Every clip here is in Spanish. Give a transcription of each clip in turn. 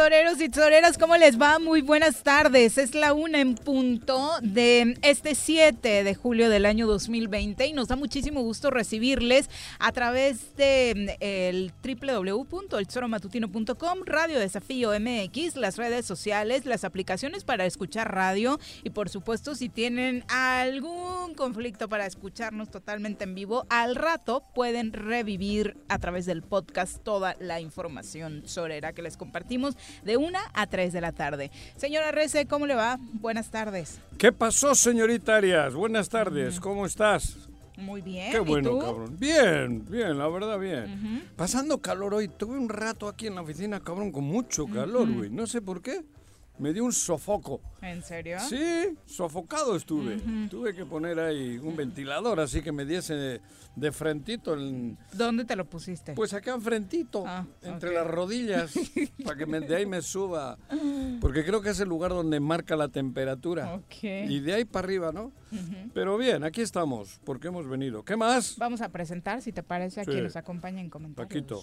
Toreros y toreras, ¿cómo les va? Muy buenas tardes. Es la una en punto de este 7 de julio del año 2020 y nos da muchísimo gusto recibirles a través de mm, el www.elzoromatutino.com, Radio Desafío MX, las redes sociales, las aplicaciones para escuchar radio y por supuesto si tienen algún conflicto para escucharnos totalmente en vivo, al rato pueden revivir a través del podcast toda la información sorera que les compartimos de 1 a 3 de la tarde. Señora Rece, ¿cómo le va? Buenas tardes. ¿Qué pasó, señorita Arias? Buenas tardes, ¿cómo estás? Muy bien. Qué bueno, cabrón. Bien, bien, la verdad, bien. Pasando calor hoy. Tuve un rato aquí en la oficina, cabrón, con mucho calor, güey. No sé por qué me dio un sofoco. ¿En serio? Sí, sofocado estuve. Tuve que poner ahí un ventilador así que me diese de, frentito. El... ¿Dónde te lo pusiste? Pues acá enfrentito, ah, entre las rodillas, para que de ahí me suba. Porque creo que es el lugar donde marca la temperatura. Y de ahí para arriba, ¿no? Pero bien, aquí estamos, porque hemos venido. ¿Qué más? Vamos a presentar, si te parece, a quien nos acompaña en comentarios. Paquito.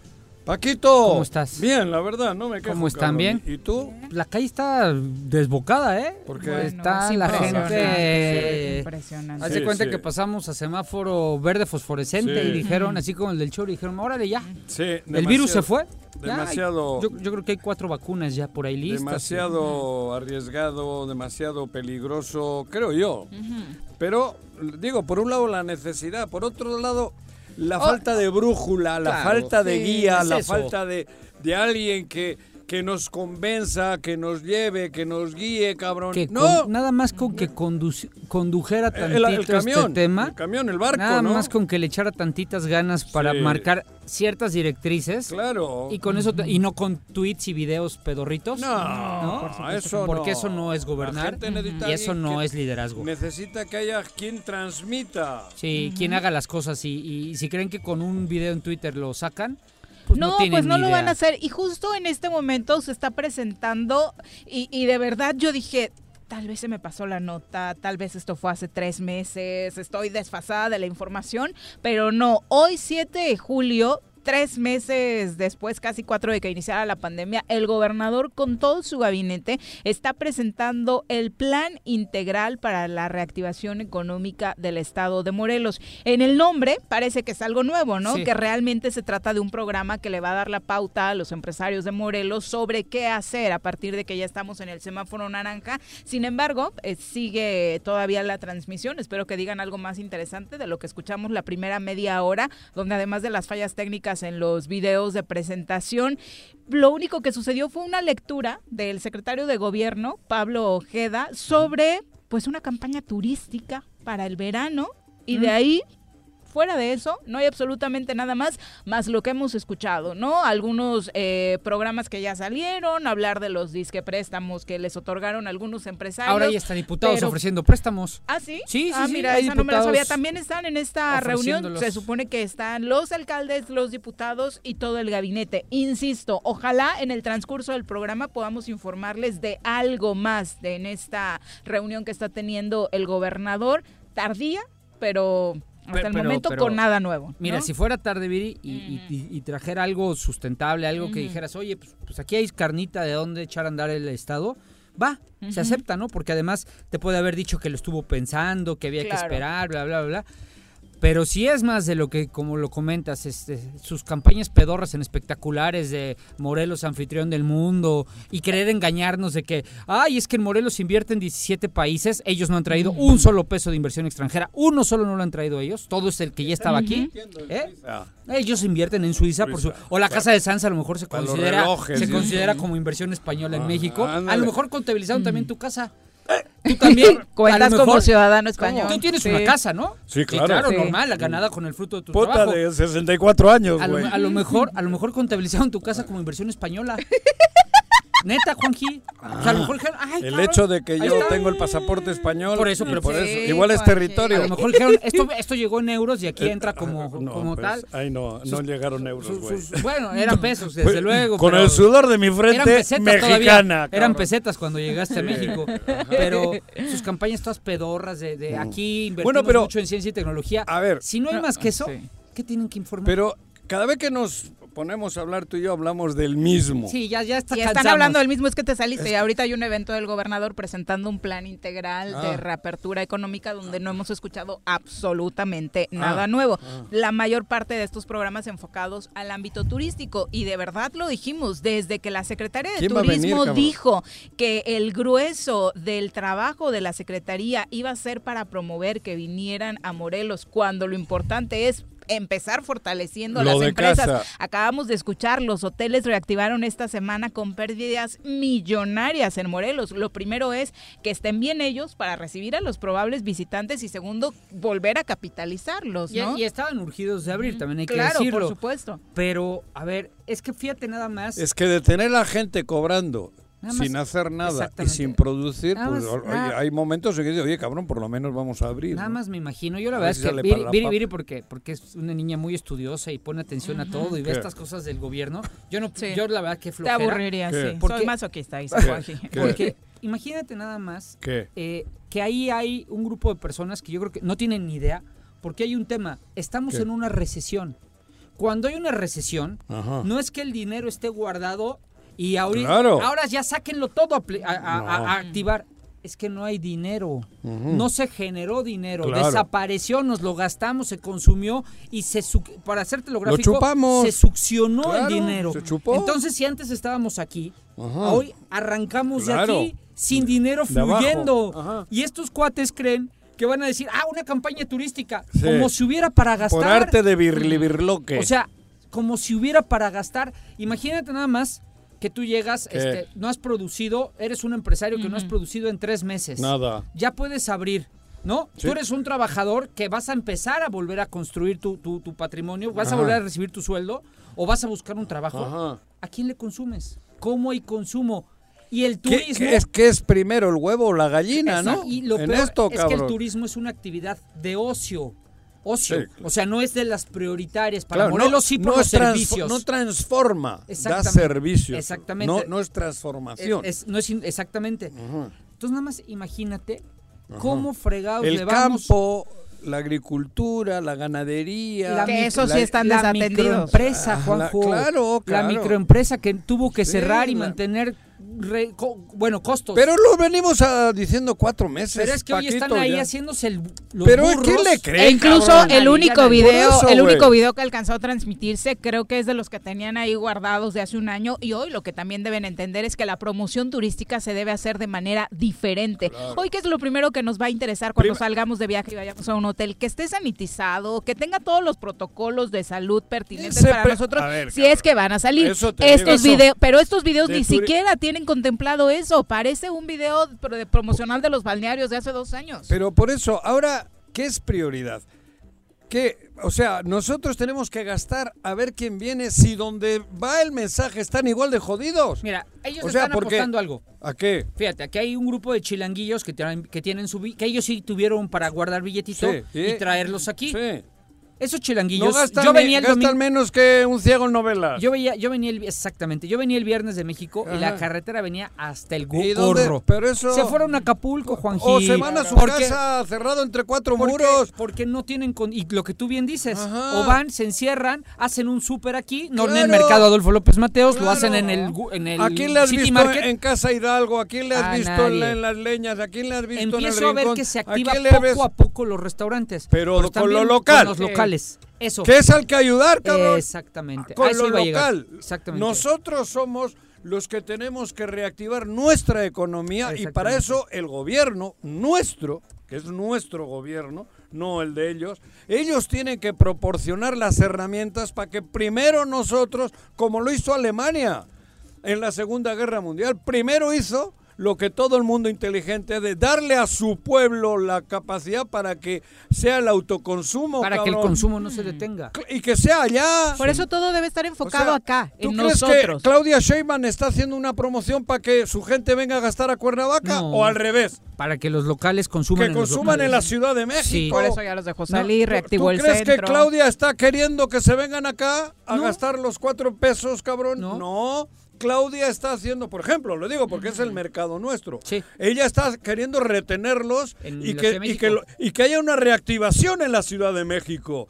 Paquito. ¿Cómo estás? Bien, la verdad, no me quejo. ¿Cómo están? ¿Bien? ¿Y tú? La calle está desbocada, ¿eh? Porque está la gente... Impresionante. Haz de cuenta que pasamos a semáforo verde fosforescente y dijeron, así como el del show, dijeron, órale ya. Sí. ¿El virus se fue? Demasiado... yo, yo, creo que hay cuatro vacunas ya por ahí listas. Demasiado arriesgado, demasiado peligroso, creo yo. Pero, digo, por un lado la necesidad, por otro lado la oh, falta de brújula, la falta de guía, la falta de, de alguien que, que nos convenza, que nos lleve, que nos guíe, cabrón. no. nada más con que condujera tantito el, camión, este tema. El camión, el barco, Nada más con que le echara tantitas ganas para marcar ciertas directrices. Claro. Y con eso y no con tweets y videos pedorritos. No, eso porque eso no es gobernar y eso no es liderazgo. Necesita que haya quien transmita. Sí, quien haga las cosas y, y si creen que con un video en Twitter lo sacan, pues no, pues no lo van a hacer. Y justo en este momento se está presentando y, y de verdad yo dije, tal vez se me pasó la nota, tal vez esto fue hace tres meses, estoy desfasada de la información, pero no, hoy 7 de julio tres meses después, casi cuatro de que iniciara la pandemia, el gobernador con todo su gabinete está presentando el plan integral para la reactivación económica del estado de Morelos. En el nombre parece que es algo nuevo, ¿no? Que realmente se trata de un programa que le va a dar la pauta a los empresarios de Morelos sobre qué hacer a partir de que ya estamos en el semáforo naranja. Sin embargo, eh, sigue todavía la transmisión. Espero que digan algo más interesante de lo que escuchamos la primera media hora, donde además de las fallas técnicas en los videos de presentación. Lo único que sucedió fue una lectura del secretario de gobierno, Pablo Ojeda, sobre pues una campaña turística para el verano y de ahí Fuera de eso, no hay absolutamente nada más, más lo que hemos escuchado, ¿no? Algunos eh, programas que ya salieron, hablar de los disque préstamos que les otorgaron algunos empresarios. Ahora ya están diputados ofreciendo préstamos. ¿Ah, sí? Sí, sí, ah, sí, mira, esa no me la sabía. También están en esta reunión, se supone que están los alcaldes, los diputados y todo el gabinete. Insisto, ojalá en el transcurso del programa podamos informarles de algo más de en esta reunión que está teniendo el gobernador. Tardía, pero hasta el momento con nada nuevo. Mira, si fuera tarde, Viri, y, trajera algo sustentable, algo que dijeras, oye, pues, pues, aquí hay carnita de dónde echar a andar el Estado, va, se acepta, ¿no? Porque además te puede haber dicho que lo estuvo pensando, que había que esperar, bla, bla, bla. Pero si es más de lo que, como lo comentas, este, sus campañas pedorras en espectaculares de Morelos anfitrión del mundo y querer engañarnos de que, ay, es que en Morelos invierte en 17 países, ellos no han traído un solo peso de inversión extranjera, uno solo no lo han traído ellos, todo es el que ya estaba aquí. ¿eh? Ellos invierten en Suiza, por su, o la Casa de Sansa a lo mejor se considera, se considera como inversión española en México. A lo mejor contabilizaron también tu casa. Tú también cuentas como ciudadano español. Tú tienes una casa, ¿no? Sí, claro. claro, normal, la ganada con el fruto de tu Puta trabajo. de 64 años, güey. A, lo mejor, a lo mejor contabilizaron tu casa como inversión española. Neta, Juanji. o sea, a lo mejor ay, el hecho de que yo tengo el pasaporte español. Por eso, pero por eso. Igual es territorio. A lo mejor dijeron, esto, esto llegó en euros y aquí eh, entra como, como pues, tal. Ay, no, no llegaron euros, güey. Bueno, eran pesos, desde pues, luego. Con el sudor de mi frente, mexicana. Eran pesetas cuando llegaste a México. Pero sus campañas todas pedorras de, de mm. aquí invertimos mucho en ciencia y tecnología. A ver. Si no hay más que eso, ¿qué tienen que informar? Pero cada vez que nos ponemos a hablar tú y yo, hablamos del mismo. Sí, ya, ya está. Están hablando del mismo, es que te saliste. Y ahorita hay un evento del gobernador presentando un plan integral de ah. reapertura económica donde no hemos escuchado absolutamente ah. nada nuevo. Ah. La mayor parte de estos programas enfocados al ámbito turístico. Y de verdad lo dijimos, desde que la secretaria de Turismo dijo que el grueso del trabajo de la secretaría iba a ser para promover que vinieran a Morelos, cuando lo importante es empezar fortaleciendo las empresas. Acabamos de escuchar, los hoteles reactivaron esta semana con pérdidas millonarias en Morelos. Lo primero es que estén bien ellos para recibir a los probables visitantes y segundo, volver a capitalizarlos. ¿no? Y, estaban urgidos de abrir, también hay que decirlo. Claro, por supuesto. Pero, a ver, es que fíjate nada más. Es que de tener la gente cobrando sin hacer nada y sin producir, pues hay momentos en que dice, oye, cabrón, por lo menos vamos a abrir. Nada más me imagino. Yo la verdad es que Viri, Viri, porque, porque es una niña muy estudiosa y pone atención a todo y ve estas cosas del gobierno. Yo no, yo la verdad que flojera. Te aburriría, sí. Porque, Soy masoquista, dice Porque imagínate nada más eh, que ahí hay un grupo de personas que yo creo que no tienen ni idea, porque hay un tema. Estamos en una recesión. Cuando hay una recesión, no es que el dinero esté guardado y ahorita, ahora ya sáquenlo todo a, activar. Es que no hay dinero, no se generó dinero, desapareció, nos lo gastamos, se consumió y se para hacerte lo gráfico, se succionó el dinero. Entonces, si antes estábamos aquí, hoy arrancamos de aquí sin dinero fluyendo. Y estos cuates creen que van a decir, ah, una campaña turística, como si hubiera para gastar. Por arte de birlibirloque. O sea, como si hubiera para gastar. Imagínate nada más que tú llegas, este, no has producido, eres un empresario que no has producido en tres meses. Nada. Ya puedes abrir. ¿No? Tú eres un trabajador que vas a empezar a volver a construir tu, tu, patrimonio, vas a volver a recibir tu sueldo o vas a buscar un trabajo. ¿A quién le consumes? ¿Cómo hay consumo? Y el turismo. es que es primero el huevo o la gallina, ¿no? Y lo peor es que el turismo es una actividad de ocio ocio. O sea, no es de las prioritarias para Morelos sí por los servicios. No transforma, da servicios. Exactamente. No, no es transformación. no es exactamente. Entonces nada más imagínate cómo fregados El campo, la agricultura, la ganadería. La que eso sí están la microempresa, Juanjo. La, claro, La microempresa que tuvo que cerrar y mantener bueno, costos. Pero lo venimos a, diciendo cuatro meses. Pero es que hoy están ahí haciéndose el, los Pero burros. ¿qué le creen? E incluso el único video, el único video que alcanzó a transmitirse, creo que es de los que tenían ahí guardados de hace un año. Y hoy lo que también deben entender es que la promoción turística se debe hacer de manera diferente. Hoy, que es lo primero que nos va a interesar cuando salgamos de viaje y vayamos a un hotel, que esté sanitizado, que tenga todos los protocolos de salud pertinentes para nosotros, si es que van a salir. Estos videos, pero estos videos ni siquiera tienen contemplado eso. Parece un video de promocional de los balnearios de hace dos años. Pero por eso, ahora, ¿qué es prioridad? que, o sea, nosotros tenemos que gastar a ver quién viene si donde va el mensaje están igual de jodidos. Mira, ellos O sea, están porque- apostando algo. ¿A qué? Fíjate, aquí hay un grupo de chilanguillos que tienen, que tienen su que ellos sí tuvieron para guardar billetito Sí, sí. y traerlos aquí. Sí. Esos No chilanguillos, gastan, yo venía el gastan menos que un ciego en novelas. yo veía, yo venía el, exactamente, yo venía el viernes de México y la carretera venía hasta el gorro. Pero eso... Se fueron a Acapulco, Juanji. O se van a su Porque- casa cerrado entre cuatro porque, muros. porque no tienen con, y lo que tú bien dices, Ajá. o van, se encierran, hacen un súper aquí, no en el mercado Adolfo López Mateos, lo hacen en el en el ¿A quién le has City visto Market. en Casa Hidalgo? ¿A quién le has A visto en, la- nadie. en las leñas? ¿A quién le has visto en el Empiezo a ver rincón? que se ¿A activa poco ves? a poco los restaurantes. Pero Pues con lo local. Con los locales. Eso. ¿Qué es al que ayudar, cabrón? Exactamente. Con lo local. Exactamente. Nosotros somos los que tenemos que reactivar nuestra economía y para eso el gobierno nuestro, que es nuestro gobierno, no el de ellos, ellos tienen que proporcionar las herramientas para que primero nosotros, como lo hizo Alemania en la Segunda Guerra Mundial, primero hizo lo que todo el mundo inteligente de darle a su pueblo la capacidad para que sea el autoconsumo para que el consumo no se detenga. y que sea allá Por eso todo debe estar o enfocado sea, acá, ¿Tú en crees nosotros. que Claudia Sheinbaum está haciendo una promoción para que su gente venga a gastar a Cuernavaca No. o al revés? Para que los locales consuman. Que consuman en la. Ciudad de México. Sí. Por eso ya los dejó No, salir, ¿tú- reactivó ¿Tú el crees centro. que Claudia está queriendo que se vengan acá a No. gastar los cuatro pesos, cabrón? No. Claudia está haciendo, por ejemplo, lo digo porque es el mercado nuestro. Sí. Ella está queriendo retenerlos En y que, y que haya una reactivación en la Ciudad de México.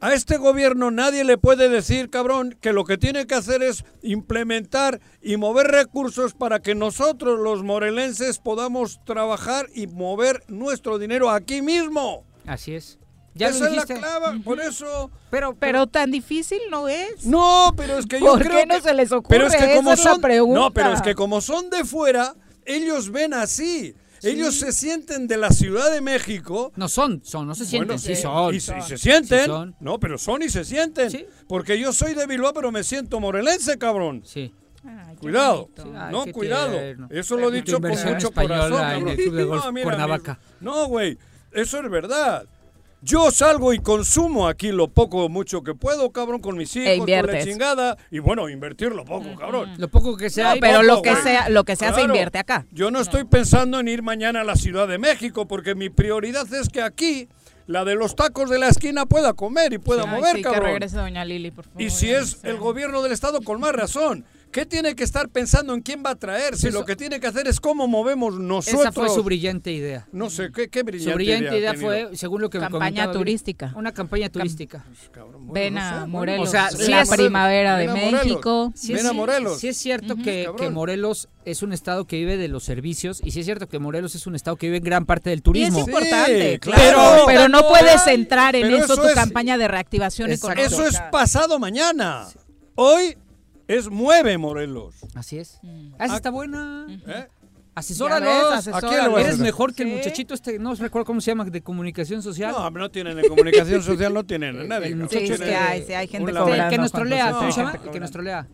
A este gobierno nadie le puede decir, cabrón, que lo que tiene que hacer es implementar y mover recursos para que nosotros, los morelenses, podamos trabajar y mover nuestro dinero aquí mismo. Así es. Ya Esa lo es la dijiste. clave, por eso... Pero, Pero tan difícil no es. No, pero es que yo ¿Por creo qué no que- se les ocurre? Pero es que Esa como es la son, pregunta. no, pero es que como son de fuera, ellos ven así. Ellos se sienten de la Ciudad de México. no son, son, no se sienten, Bueno, sí son. Y, se- y se sienten. Sí son. No, pero son y se sienten. Sí. Porque yo soy de Bilbao, pero me siento morelense, cabrón. Sí. Ay, Cuidado. Ay, no, cuidado. tierno. Eso lo he dicho con mucho española corazón. en el cabrón. Club de Golf mira, Cuernavaca. No, güey. Eso es verdad. Yo salgo y consumo aquí lo poco o mucho que puedo, cabrón, con mis hijos, con la inviertes. chingada. Y bueno, invertir lo poco, cabrón. Lo poco que sea. No, pero poco, lo que güey. sea, lo que sea se invierte acá. Yo no estoy pensando en ir mañana a la Ciudad de México, porque mi prioridad es que aquí la de los tacos de la esquina pueda comer y pueda Ay, mover, sí, que cabrón. regrese doña Lili, por favor. Y si es el gobierno del Estado, con más razón. ¿Qué tiene que estar pensando en quién va a traer? Si Eso- lo que tiene que hacer es cómo movemos nosotros. Esa fue su brillante idea. No sé, ¿qué, qué brillante, Su brillante idea fue, según lo que me Campaña comentaba Viri, turística. Una campaña turística. Cabrón, bueno, Ven no a sé. Morelos, O sea, sí la es- primavera de. México. Sí Ven es, a Morelos. sí es cierto que, Morelos es un estado que vive de los servicios y sí es cierto que Morelos es un estado que vive en gran parte del Y es turismo. Sí, importante, claro. pero, no puedes entrar en eso, eso tu es- campaña de reactivación económica. Eso es pasado mañana. Hoy es mueve Morelos. Así es. Mm. Ah, esa está buena. ¿eh? Asesóralos. Ya ves, ¿A quién le asesóralos. Eres mejor que el muchachito este, no recuerdo cómo se llama, de comunicación social. No, no tienen en comunicación social, no tienen a nadie. El cabrón. muchacho Sí, es este que hay, sí, hay gente un cobrando. que nos trolea, ¿cómo se llama? que nos trolea.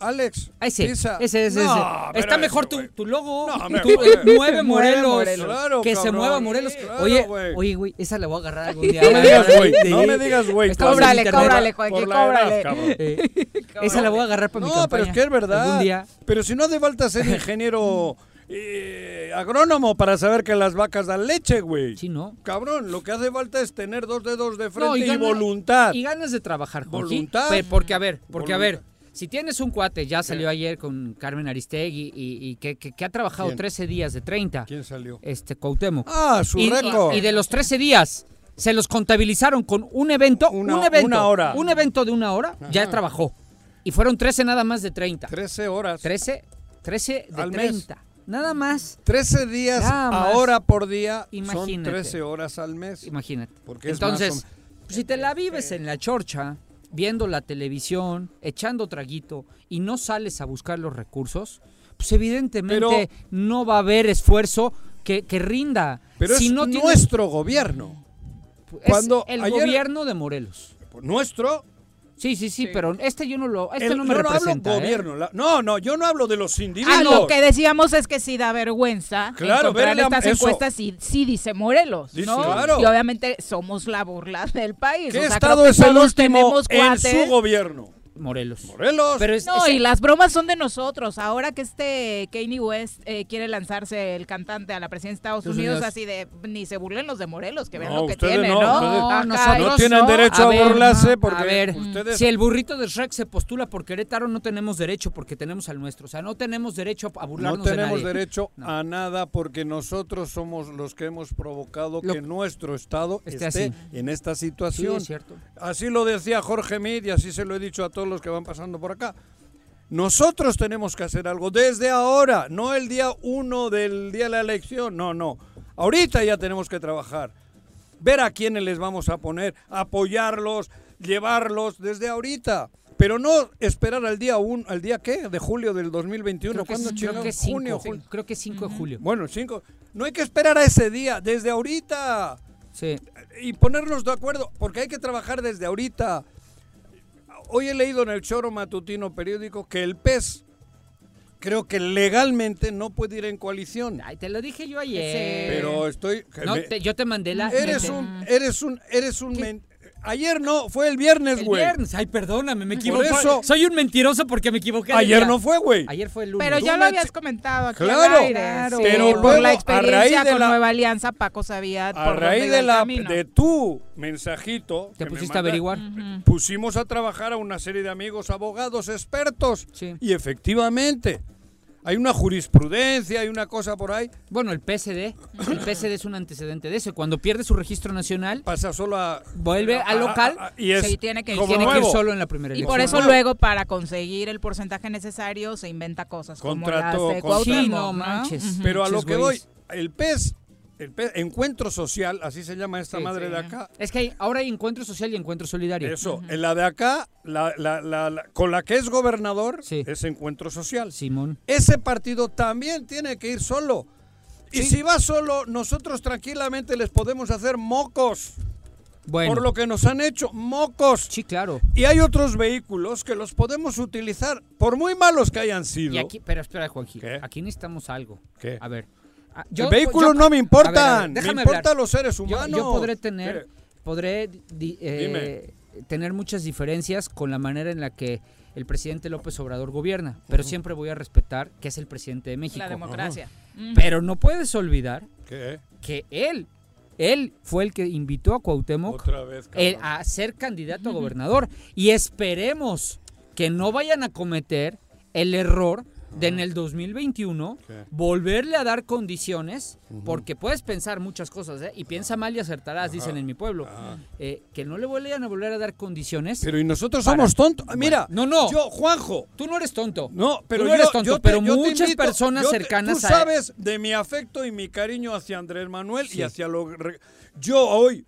Alex. Ese, ese, ese, No, ese. Está mejor tu, logo. No, tu- me- eh, mueve Morelos. Morelos. Claro, que se mueva Morelos. Claro, oye, oye, güey, esa la voy a agarrar algún día. No me digas, güey. No me digas, güey. Cóbrale, cóbrale, Joaquín, cóbrale. Eh, esa la voy a agarrar para mi No, pero campaña. es que es verdad. Día. Pero si no hace falta ser ingeniero eh, agrónomo para saber que las vacas dan leche, güey. Sí, ¿no? Cabrón, lo que hace falta es tener dos dedos de frente No, y, voluntad. Y ganas de trabajar, Jorge. Voluntad. Pe- Porque, a ver, porque, a ver. Si tienes un cuate, ya salió ayer con Carmen Aristegui y, y que, que- que ha trabajado ¿Quién? 13 días de 30, ¿Quién salió? este, Cuauhtémoc. Ah, su y, récord. y- y de los 13 días se los contabilizaron con un evento, Una- un evento, una hora. un evento de una hora, ya trabajó. Y fueron 13 nada más de 30. 13 horas. 13, 13 de Al mes. 30. Nada más, 13 días Nada más. a hora por día Imagínate. son 13 horas al mes. imagínate. Porque es Entonces, más o- si te la vives en la chorcha, viendo la televisión, echando traguito y no sales a buscar los recursos, pues evidentemente Pero- no va a haber esfuerzo que, que rinda. Pero si es no tienes- nuestro gobierno. es cuando el ayer- gobierno de Morelos. Nuestro Sí, sí, sí, pero este yo no lo, este El- no me yo no hablo representa. ¿eh? gobierno. la- no, no, yo no hablo de los Ah, individuos. lo que decíamos es que sí da vergüenza Claro, ver estas eso. encuestas y sí dice Morelos, Dice, ¿no? claro. Y obviamente somos la burla del país. ¿Qué o sea, estado creo que es el último en su gobierno? Morelos. Morelos. Pero es, No, y las bromas son de nosotros. Ahora que este Kanye West eh, quiere lanzarse el cantante a la presidencia de Estados Unidos, así de ni se burlen los de Morelos, que vean No, lo que ustedes tiene, no, ¿no? ustedes- Acá nosotros no tienen derecho a, A ver, burlarse no, porque a ver, ustedes... Si el burrito de Shrek se postula por Querétaro, no tenemos derecho porque tenemos al nuestro. O sea, no tenemos derecho a No burlarnos tenemos de nadie. derecho No. a nada porque nosotros somos los que hemos provocado Lo- que nuestro Estado Esté esté así. en esta Sí, situación. es cierto. Así lo decía Jorge Mid y así se lo he dicho a todos los que van pasando por acá. Nosotros tenemos que hacer algo desde ahora, no el día uno del día de la elección, no, no. Ahorita ya tenemos que trabajar, ver a quiénes les vamos a poner, apoyarlos, llevarlos desde ahorita. Pero no esperar al día un, al día qué, de julio del 2021. Creo que, ¿Cuándo es- creo que es 5, junio, julio. creo que es 5 de julio. Bueno, el 5. No hay que esperar a ese día, desde ahorita Sí. y ponernos de acuerdo, porque hay que trabajar desde ahorita. Hoy he leído en el choro matutino periódico que el PES creo que legalmente no puede ir en coalición. Ay, te lo dije yo ayer. Pero estoy No, me- te- yo te mandé la. eres te- un eres un eres un men- ayer no, fue el viernes, El güey. viernes. Ay, perdóname, me Por equivoqué. eso- Soy un mentiroso porque me equivoqué. Ayer día. no fue, güey. Ayer fue el lunes. Pero ya lo habías comentado aquí Claro, al aire. claro. sí, Pero por luego, la a experiencia raíz de con la- Nueva Alianza, Paco sabía A por raíz de el la de tu mensajito Te que me pusiste a averiguar. pusimos a trabajar a una serie de amigos abogados expertos Sí. y efectivamente hay una jurisprudencia, hay una cosa por ahí, Bueno, el PSD. El PSD es un antecedente de eso. Cuando pierde su registro nacional, pasa solo a vuelve al local. a- a- y es Sí, tiene que tiene que ir solo en la primera Y elección. por eso luego, para conseguir el porcentaje necesario, se inventa cosas Contrato- como las de. Cuauhtémoc, Sí, manches. Pero a lo que voy, el PES, el encuentro social, así se llama esta Sí, madre sí. de acá. Es que hay- ahora hay encuentro social y encuentro solidario. Eso, en la de acá, la, la- la- la- con la que es gobernador, Sí. es encuentro social. Simón. Ese partido también tiene que ir solo. Y Sí. si va solo, nosotros tranquilamente les podemos hacer mocos. Bueno. Por lo que nos han hecho, mocos. Sí, claro. Y hay otros vehículos que los podemos utilizar, por muy malos que hayan sido. Y aquí, pero espera. Aquí necesitamos algo. ¿Qué? A ver. Ah, Los vehículos no me importan, ver, a ver, me importan hablar. los seres Yo- humanos. Yo, podré tener, podré di- eh, tener muchas diferencias con la manera en la que el presidente López Obrador gobierna, pero siempre voy a respetar que es el presidente de México. La democracia. Ujú. Pero no puedes olvidar ¿Qué? que él, él fue el que invitó a Cuauhtémoc Otra vez, cabrón. el- a ser candidato a gobernador. Y esperemos que no vayan a cometer el error de en el 2021 ¿Qué? volverle a dar condiciones, porque puedes pensar muchas cosas, ¿eh? y piensa mal y acertarás, dicen en mi pueblo, eh, que no le vayan a volver a dar condiciones. Pero y nosotros Para- somos tontos. Mira, no, no. yo, Juanjo, Tú no eres tonto. no, pero Tú no yo, eres tonto, yo te- pero yo muchas invito- personas yo te- cercanas Tú a- sabes de mi afecto y mi cariño hacia Andrés Manuel Sí. y hacia lo... Yo hoy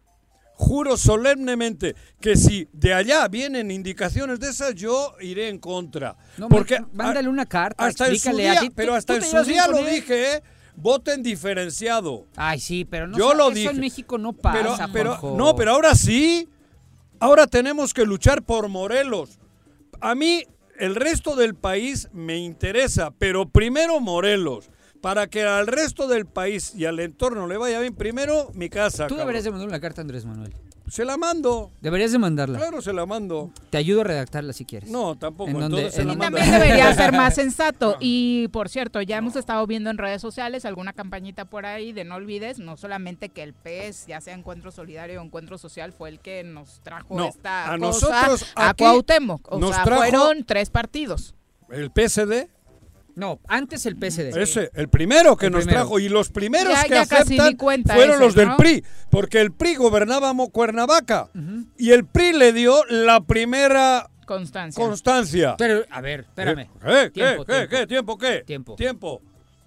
juro solemnemente que si de allá vienen indicaciones de esas, yo iré en contra. No, Porque mándale una carta, hasta su explícale día, ti. pero hasta en su día lo dije, ¿eh? voten diferenciado. Ay, sí, pero no Yo lo eso dije. en México no pasa, pero, no, pero ahora sí. Ahora tenemos que luchar por Morelos. A mí el resto del país me interesa, pero primero Morelos. Para que al resto del país y al entorno le vaya bien, primero mi casa. Tú cabrón. deberías de mandar una carta a Andrés Manuel. Se la mando. Deberías de mandarla. Claro, se la mando. Te ayudo a redactarla si quieres. No, tampoco. ¿En dónde? Entonces se En- la Y mando. también debería ser más sensato. Y por cierto, ya hemos estado viendo en redes sociales alguna campañita por ahí de no olvides, no solamente que el PES, ya sea Encuentro Solidario o Encuentro Social, fue el que nos trajo No, esta a cosa nosotros a Cuauhtémoc. O nos sea, trajo- fueron tres partidos. El PSD, No, antes el PSD. ese, el primero que El nos primero. trajo. Y los primeros Ya- que ya aceptan fueron ese, los del. PRI. Porque el PRI gobernaba Mo- Cuernavaca. Y el PRI le dio la primera Constancia. constancia. Pero, a ver, espérame. ¿Qué? ¿Qué? Tiempo, ¿Qué? tiempo. ¿Qué? ¿Tiempo qué? Tiempo. Tiempo.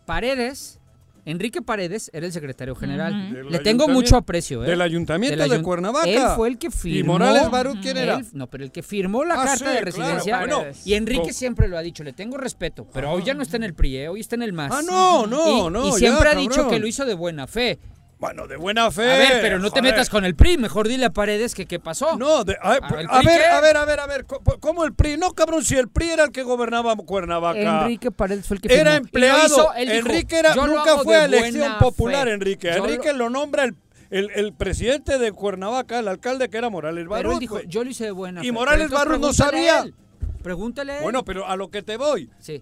Paredes, Enrique Paredes era el secretario general. Le tengo mucho aprecio, ¿eh? Del ayuntamiento Del de Cuernavaca. Él fue el que firmó. ¿Y Morales Barut quién era? Él- no, pero el que firmó la Ah, carta sí, de claro, residencia. bueno. y Enrique siempre lo ha dicho, le tengo respeto. Pero hoy ya no está en el PRI, ¿eh? hoy está en el MAS. Ah, no, no, y, no. y ya, siempre ha dicho cabrón. que lo hizo de buena fe. Bueno, de buena fe. A ver, pero no te metas con el PRI, mejor dile a Paredes que qué pasó. No, de- a, ¿el a PRI ver, a ver, a ver, a ver. ¿Cómo el PRI? No, cabrón, si el PRI era el que gobernaba Cuernavaca. Enrique Paredes fue el que Era firmó. Empleado. hizo, él dijo, Enrique era, "Yo lo nunca fue a elección popular, fe". Enrique. Yo Enrique lo, nombra el, el, el presidente de Cuernavaca, el alcalde que era Morales Barros. Pero él dijo, güey. yo lo hice de buena Y fe. Morales Barros no sabía. Pregúntale. a él. Bueno, pero a lo que te voy. sí.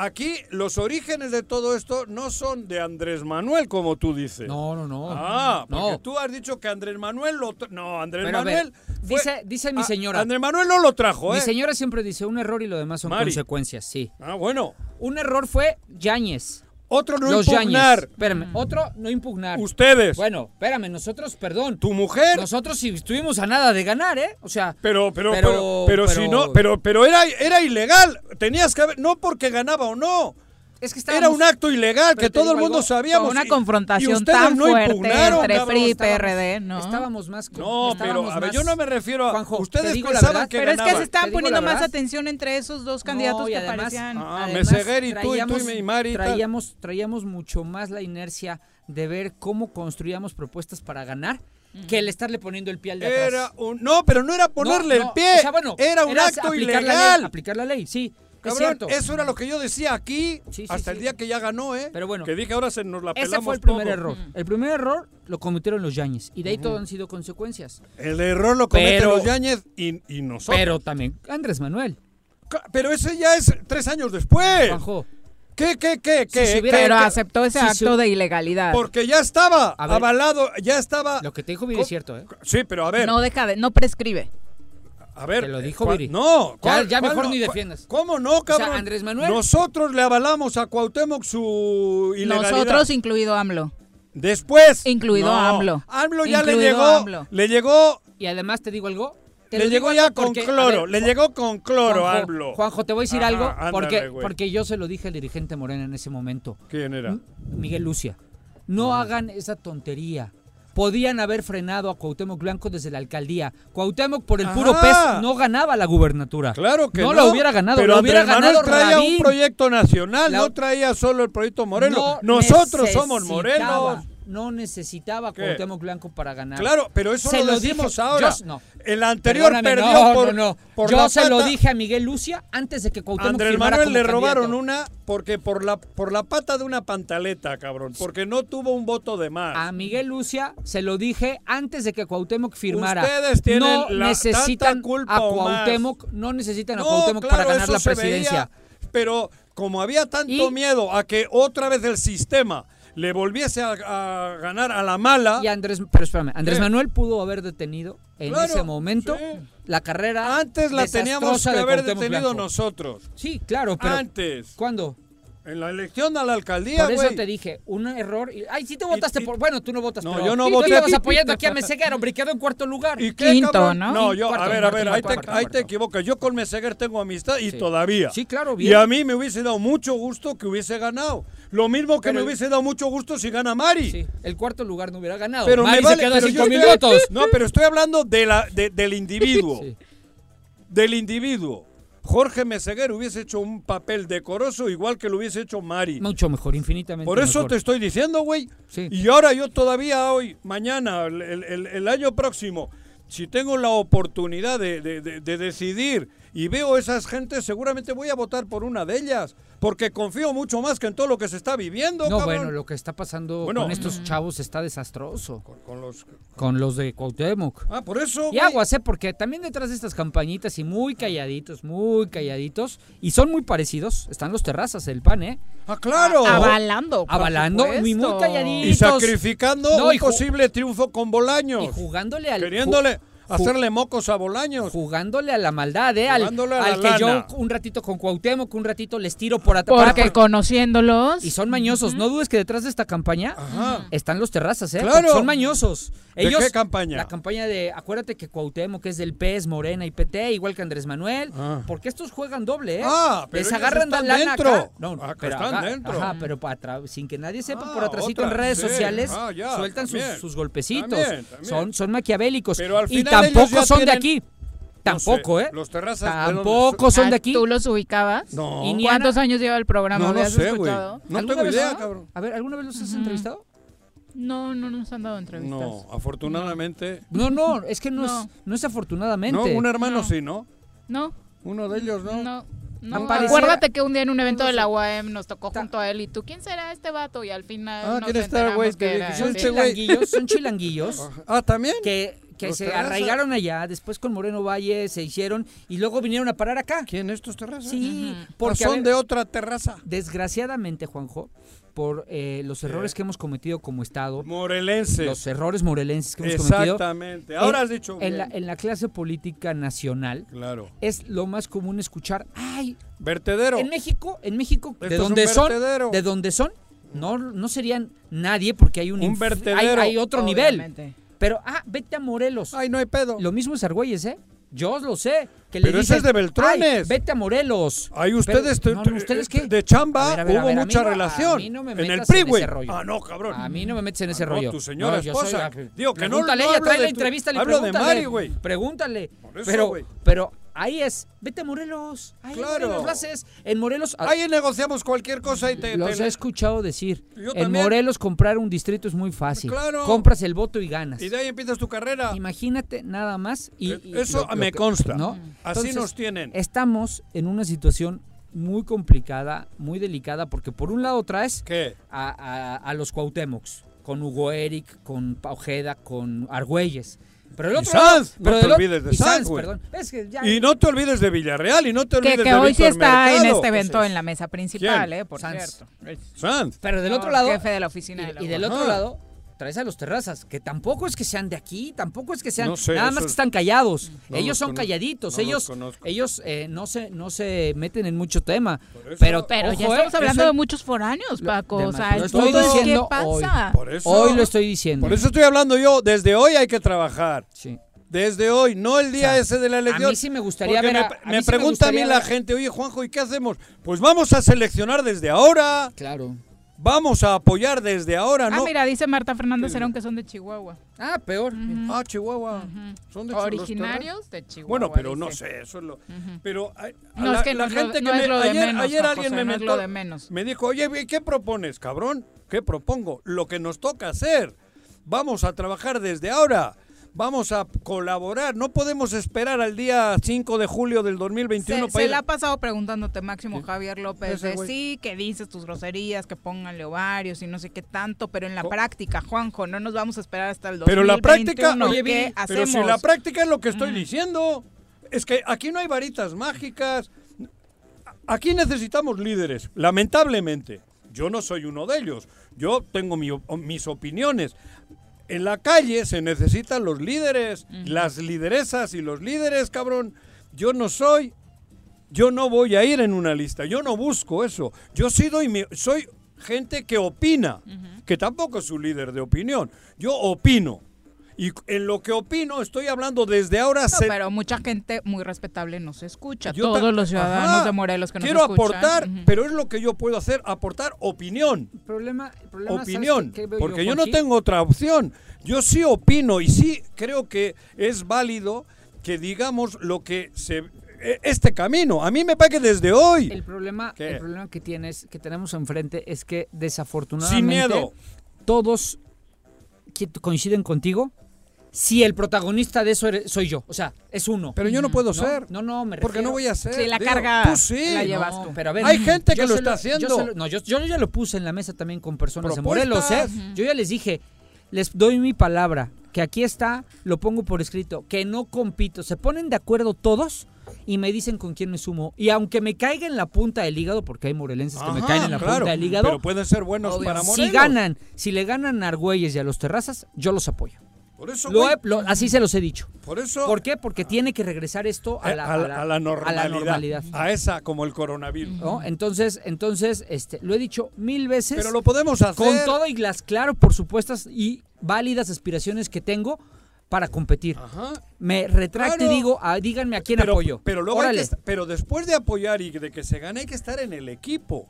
Aquí los orígenes de todo esto no son de Andrés Manuel, como tú dices. No, no, no. Ah, porque no. tú has dicho que Andrés Manuel lo... No, Andrés Pero a ver, Manuel... fue- dice, dice mi Ah, señora. Andrés Manuel no lo trajo, ¿eh? Mi señora siempre dice un error y lo demás son Mari. consecuencias, sí. Ah, bueno. Un error fue Yáñez. Otro no los impugnar. Espérame, otro no impugnar. Ustedes. Bueno, espérame, nosotros, perdón. tu mujer. Nosotros sí estuvimos a nada de ganar, ¿eh? O sea, Pero, pero, Pero- pero, pero, si no, pero, pero era, era ilegal. Tenías que haber, no porque ganaba o no. Es que Era un acto ilegal Pero que todo el mundo algo, sabíamos. Una y- y confrontación tan no fuerte entre cabrón. PRI y PRD, ¿no? Estábamos más. con- No, pero a ver, yo no me refiero a. Juanjo, te ustedes pensaban verdad, que Pero es que se estaban poniendo más atención entre esos dos candidatos No, y que además- parecían. Ah, Además, y tú, y tú y Mari y tal. traíamos, traíamos mucho más la inercia de ver cómo construíamos propuestas para ganar que el estarle poniendo el pie al de atrás. Era un, no, pero no era ponerle No, no, el pie. o sea, bueno, era un acto aplicar la ilegal. ley, aplicar la ley, sí. Es Cabrón, cierto. eso era lo que yo decía aquí Sí, sí, hasta sí. el día que ya ganó, ¿eh? Pero bueno, que dije ahora se nos la pelamos Ese fue el primer todo. error. El primer error lo cometieron los Yañez. Y de ahí todo han sido consecuencias. El error lo cometen Pero- los Yáñez y, y nosotros. Pero también Andrés Manuel. Pero ese ya es tres años después. Juanjo, ¿Qué, qué, qué, qué? hubiera- Pero qué? aceptó ese acto de ilegalidad. Porque ya estaba ver. avalado, ya estaba... lo que te dijo ¿Cómo? es cierto, ¿eh? Sí, pero a ver, No deja de, no prescribe. A ver. Te lo dijo ¿cuál- Viri. No, Ya- ¿cuál- ya cuál mejor no? ni ¿Cuál- defiendas. ¿Cómo no, cabrón? Andrés Manuel- Nosotros le avalamos a Cuauhtémoc su ilegalidad. Nosotros, incluido AMLO. Después. Incluido no, AMLO. AMLO ya le llegó. AMLO. Le llegó. Y además te digo algo. Te Le llegó ya con cloro. ver, le llegó con cloro, Juanjo, AMLO. Juanjo, te voy a decir Ajá, algo porque, porque yo se lo dije al dirigente Morena en ese momento. ¿Quién era? Miguel Lucia. No hagan esa tontería. Podían haber frenado a Cuauhtémoc Blanco desde la alcaldía. Cuauhtémoc por el puro Ajá. pez no ganaba la gubernatura. Claro que no. no. la hubiera ganado, Pero hubiera ganado traía Rabín. un proyecto nacional, La- no traía solo el proyecto Morelos. No Nosotros somos Morelos. No necesitaba ¿Qué? Cuauhtémoc Blanco para ganar. Claro, pero eso Se lo, lo dije- ahora. yo- no. El anterior Perdóname, perdió no, por, no, no. por Yo la se lo dije a Miguel Lucia antes de que Cuauhtémoc Andrés firmara Manuel como le robaron candidato. una porque por la por la pata de una pantaleta, cabrón, porque no tuvo un voto de más. A Miguel Lucia se lo dije antes de que Cuauhtémoc firmara. Ustedes tienen no la- necesitan culpa a más. Cuauhtémoc, no necesitan a Cuauhtémoc claro, para ganar la presidencia. veía, pero como había tanto Y- miedo a que otra vez el sistema le volviese a, a ganar a la mala, Y Andrés, pero espérame, Andrés. Manuel pudo haber detenido en Claro, ese momento sí. la carrera. antes la teníamos que de haber detenido Blanco. nosotros. Sí, claro, pero Antes, ¿cuándo? En la elección a la alcaldía, Por eso te dije, un error. y- Ay, sí te votaste y- por. Bueno, tú no votas No, pero yo no tú voté. ibas apoyando aquí a Meseguer, hombre, y quedó en cuarto lugar. ¿Y qué, Quinto, cabrón? ¿no? No, yo, Cuarto, a ver, a cuarto, ver, ahí, cuarto, te, cuarto, ahí te equivocas. Yo con Meseguer tengo amistad y Sí. todavía. Sí, claro, Y bien. a mí me hubiese dado mucho gusto que hubiese ganado. Lo mismo que Pero me hubiese dado mucho gusto si gana Mari. Sí, el cuarto lugar no hubiera ganado. Pero Mari me vale, se quedó pero cinco estoy- votos. No, pero estoy hablando de la, de- del individuo. Sí. Del individuo. Jorge Meseguer hubiese hecho un papel decoroso igual que lo hubiese hecho Mari. Mucho mejor, infinitamente Por eso mejor. te estoy diciendo, güey. Sí. Y ahora yo todavía hoy, mañana, el, el- el- el año próximo, si tengo la oportunidad de, de- de- de decidir y veo esas gentes, seguramente voy a votar por una de ellas. Porque confío mucho más que en todo lo que se está viviendo. No, cabrón. bueno, lo que está pasando Bueno. con estos chavos está desastroso. Con, con los... Con los de Cuauhtémoc. Ah, por eso. Y aguas, ¿eh? Porque también detrás de estas campañitas y muy calladitos, muy calladitos, y son muy parecidos, están los terrazas del PAN, ¿eh? Ah, claro. Avalando. por Avalando, supuesto. muy, calladitos. y sacrificando No, un y posible triunfo con Bolaños. Y jugándole al... queriéndole ju- hacerle mocos a Bolaños. Jugándole a la maldad, ¿eh? Al, Jugándole a al la que lana. yo un ratito con Cuauhtémoc, un ratito les tiro por atrás. Porque conociéndolos. Y son mañosos. No dudes que detrás de esta campaña Ajá. están los terrazas, ¿eh? Claro. Son mañosos. ¿De Ellos, qué campaña? La campaña de, acuérdate que Cuauhtémoc es del PES, Morena y PT, igual que Andrés Manuel. Ah. Porque estos juegan doble, ¿eh? Ah, pero Les ellos agarran la están lana dentro. acá. No, Ah, que pero están acá- dentro. Ajá, pero para sin que nadie sepa, Ah, por atrásito en redes sí. sociales Ah, ya, sueltan sus, golpecitos. También, también. Son, son maquiavélicos. Pero al final ellos tampoco son de aquí. No sé, Tampoco, ¿eh? Los terrazas. ¿de dónde Tampoco son Ah, de aquí. ¿Tú los ubicabas? No. Y ni ¿Cuántos Ana- años lleva el programa? No, ¿Lo no has sé, güey. escuchado? No ¿Alguna tengo vez, idea, no? cabrón. A ver, ¿alguna vez los has entrevistado? No, no nos han dado entrevistas. No, afortunadamente. No, no, es que no, No. Es, no es afortunadamente. No, un hermano No. sí, ¿no? No, Uno de ellos, ¿no? no. No, Apareciera- acuérdate que un día en un evento de la UAM nos tocó junto a él y tú, ¿quién será este vato? Y al final Ah, nos ¿quién está, enteramos güey? Son chilanguillos, son chilanguillos Ah, ¿también? que, que Los se Terraza. arraigaron allá, después con Moreno Valle se hicieron y luego vinieron a parar acá. ¿Quién estos terrazas? Sí, porque son ver, de otra terraza. desgraciadamente, Juanjo, por eh, los errores que hemos cometido como Estado, Morelense. los errores morelenses que hemos cometido Exactamente. Ahora en- has dicho. en la, en la clase política nacional, Claro. es lo más común escuchar, ay, Vertedero. en México, en México, Esto de donde son, de donde son, no, no serían nadie porque hay un, vertedero. hay, hay otro nivel. Pero, ah, vete a Morelos. Ay, no hay pedo. Lo mismo es Argüelles, ¿eh? Yo lo sé. Que le Pero ese es de Beltrones. "Ay, vete a Morelos. Ahí ustedes, Pero- no, te- no, ¿ustedes qué? de chamba A ver, a ver, a hubo a mucha no- a relación. mí no me en el PRI, en ese rollo. Ah, no, cabrón. A mí no me metes en ese Ah, no, rollo. tu señora soy- esposa. ah, Digo, que no- pregúntale, no ella trae la entrevista hablo de. Mari, güey. Pregúntale. Por eso, pero, güey. pero ahí es, vete a Morelos. Ahí en Claro. Morelos lo haces. En Morelos, ah, Ahí negociamos cualquier cosa y te. los te- he escuchado decir. Yo En también. Morelos comprar un distrito es muy fácil. Claro. Compras el voto y ganas. y de ahí empiezas tu carrera. Imagínate nada más. Y, Eh, y Eso lo- lo me consta. ¿no? Así nos tienen. Estamos en una situación muy complicada, muy delicada, porque por un lado traes ¿Qué? a, a- a los Cuauhtémocs, con Hugo Eric, con Ojeda, con Argüelles. Pero el Y otro Sanz, lado- no pero te olvides de y Sanz, güey. perdón. Es que ya- Y no te olvides de Villarreal y no te olvides Que, que de hoy sí está en este evento Entonces, en la mesa principal, ¿quién? ¿eh? Por Sanz. cierto. Sanz. pero del No, otro lado, Jefe de la oficina de la y, del otro lado, traes a los terrazas, que tampoco es que sean de aquí, tampoco es que sean, No sé, nada más que es- están callados. No ellos los son conozco, calladitos, no ellos, ellos eh, no se, no se meten en mucho tema. Eso- pero, Pero ya estamos eh, hablando de muchos foráneos, Paco. O sea, Lo estoy estoy ¿qué diciendo pasa? Por eso. Hoy lo estoy diciendo. Por eso estoy hablando yo. Desde hoy hay que trabajar. Sí. Desde hoy, no el día O sea, ese de la elección. a mí sí me gustaría ver a- me, a mí me sí me pregunta a mí la ver- gente, oye Juanjo, ¿y qué hacemos? Pues vamos a seleccionar desde ahora. Claro. Vamos a apoyar desde ahora, Ah, ¿no? mira, dice Marta Fernández Cerón que son de Chihuahua. Ah, peor. Ah, Chihuahua. Son de Chihuahua. Originarios de Chihuahua. Bueno, pero no sé, eso es lo. Pero a- a No, la, es que la no gente no que es me, lo de ayer, menos, ayer alguien me no mentó- de menos. me dijo, oye, ¿qué propones, cabrón? ¿Qué propongo? Lo que nos toca hacer. Vamos a trabajar desde ahora. Vamos a colaborar. No podemos esperar al día 5 de julio del 2021 Se, para se la ha pasado preguntándote Máximo Javier López de sí, que dices tus groserías, que pónganle ovarios y no sé qué tanto, pero en la práctica, Juanjo, no nos vamos a esperar hasta el Pero la 2021. práctica, ¿qué oye, Vi, pero hacemos? si la práctica es lo que estoy diciendo, es que aquí no hay varitas mágicas. Aquí necesitamos líderes, lamentablemente. Yo no soy uno de ellos. Yo tengo mi mis opiniones. En la calle se necesitan los líderes, las lideresas y los líderes, cabrón. Yo no soy, yo no voy a ir en una lista, yo no busco eso. Yo sido y mi- soy gente que opina, que tampoco es un líder de opinión. Yo opino. Y en lo que opino estoy hablando desde ahora. No, se- pero mucha gente muy respetable nos escucha. yo ta- Todos los ciudadanos Ajá. de Morelos que nos Quiero escuchan. aportar, Ujú. pero es lo que yo puedo hacer, aportar opinión. El problema, el problema, ¿sabes opinión, qué- qué veo porque yo no tengo otra opción. Yo sí opino y sí creo que es válido que digamos lo que se e- este camino. A mí me parece que desde hoy. El problema, ¿Qué? el problema que tienes, que tenemos enfrente es que desafortunadamente sin miedo. todos coinciden contigo si el protagonista de eso eres- soy yo. O sea, es uno. Pero yo no puedo ¿no? ser. No, no, me Porque no refiero- voy a ser. Sí, la digo, carga Tú sí. la llevas No, tú. pero a ver, Hay gente que yo lo está yo haciendo. lo- no, yo, yo ya lo puse en la mesa también con personas de. Morelos, ¿eh? Yo ya les dije, les doy mi palabra, que aquí está, lo pongo por escrito, que no compito. Se ponen de acuerdo todos y me dicen con quién me sumo. Y aunque me caiga en la punta del hígado, porque hay morelenses que me caen en la claro, punta del hígado, Pero pueden ser buenos para Morelos. si ganan, si le ganan a Argüelles y a los Terrazas, yo los apoyo. Por eso, Lo lo- así se los he dicho. por eso. ¿Por qué? Porque tiene que regresar esto a eh, la, a la- a la normalidad, a la normalidad. a esa como el coronavirus. ¿no? Entonces, entonces, este, lo he dicho mil veces. Pero lo podemos hacer. con todo y las, claro, por supuestas y válidas aspiraciones que tengo para competir. Ajá. Me retracto Claro. y digo, ah, díganme a quién pero, apoyo. Pero luego hay que pero después de apoyar y de que se gane hay que estar en el equipo.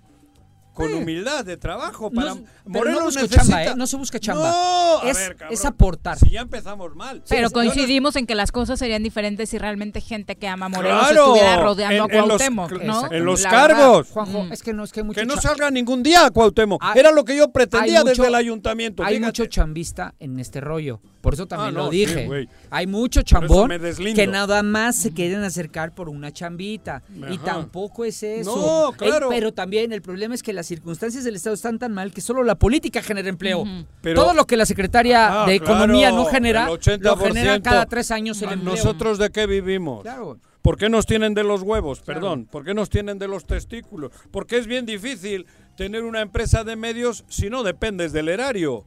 Con humildad de trabajo. Para No, pero Morelos no busco necesita- chamba, ¿eh? No se busca chamba. No, a es, ver, cabrón, es aportar. Si ya empezamos mal. Pero Sí, coincidimos en que las cosas serían diferentes si realmente gente que ama a Morelos Claro, estuviera rodeando en- a en los- Cuauhtémoc, ¿no? en los La cargos. verdad. Juanjo, Mm. es que no, es que hay mucho Que no salga ningún día a Cuauhtémoc. Hay- Era lo que yo pretendía mucho- desde el ayuntamiento. Hay fíjate. mucho chambista en este rollo. Por eso también Ah, no, lo dije. hay mucho chambón que nada más se quieren acercar por una chambita. Y tampoco es eso. No, claro. pero también el problema es que las circunstancias del Estado están tan mal que solo la política genera empleo. Pero- Todo lo que la Secretaría Ah, de Economía claro, no genera, el 80%. lo genera cada tres años el empleo. ¿Nosotros de qué vivimos? Claro. ¿Por qué nos tienen de los huevos? Claro. Perdón. ¿Por qué nos tienen de los testículos? Porque es bien difícil tener una empresa de medios si no dependes del erario.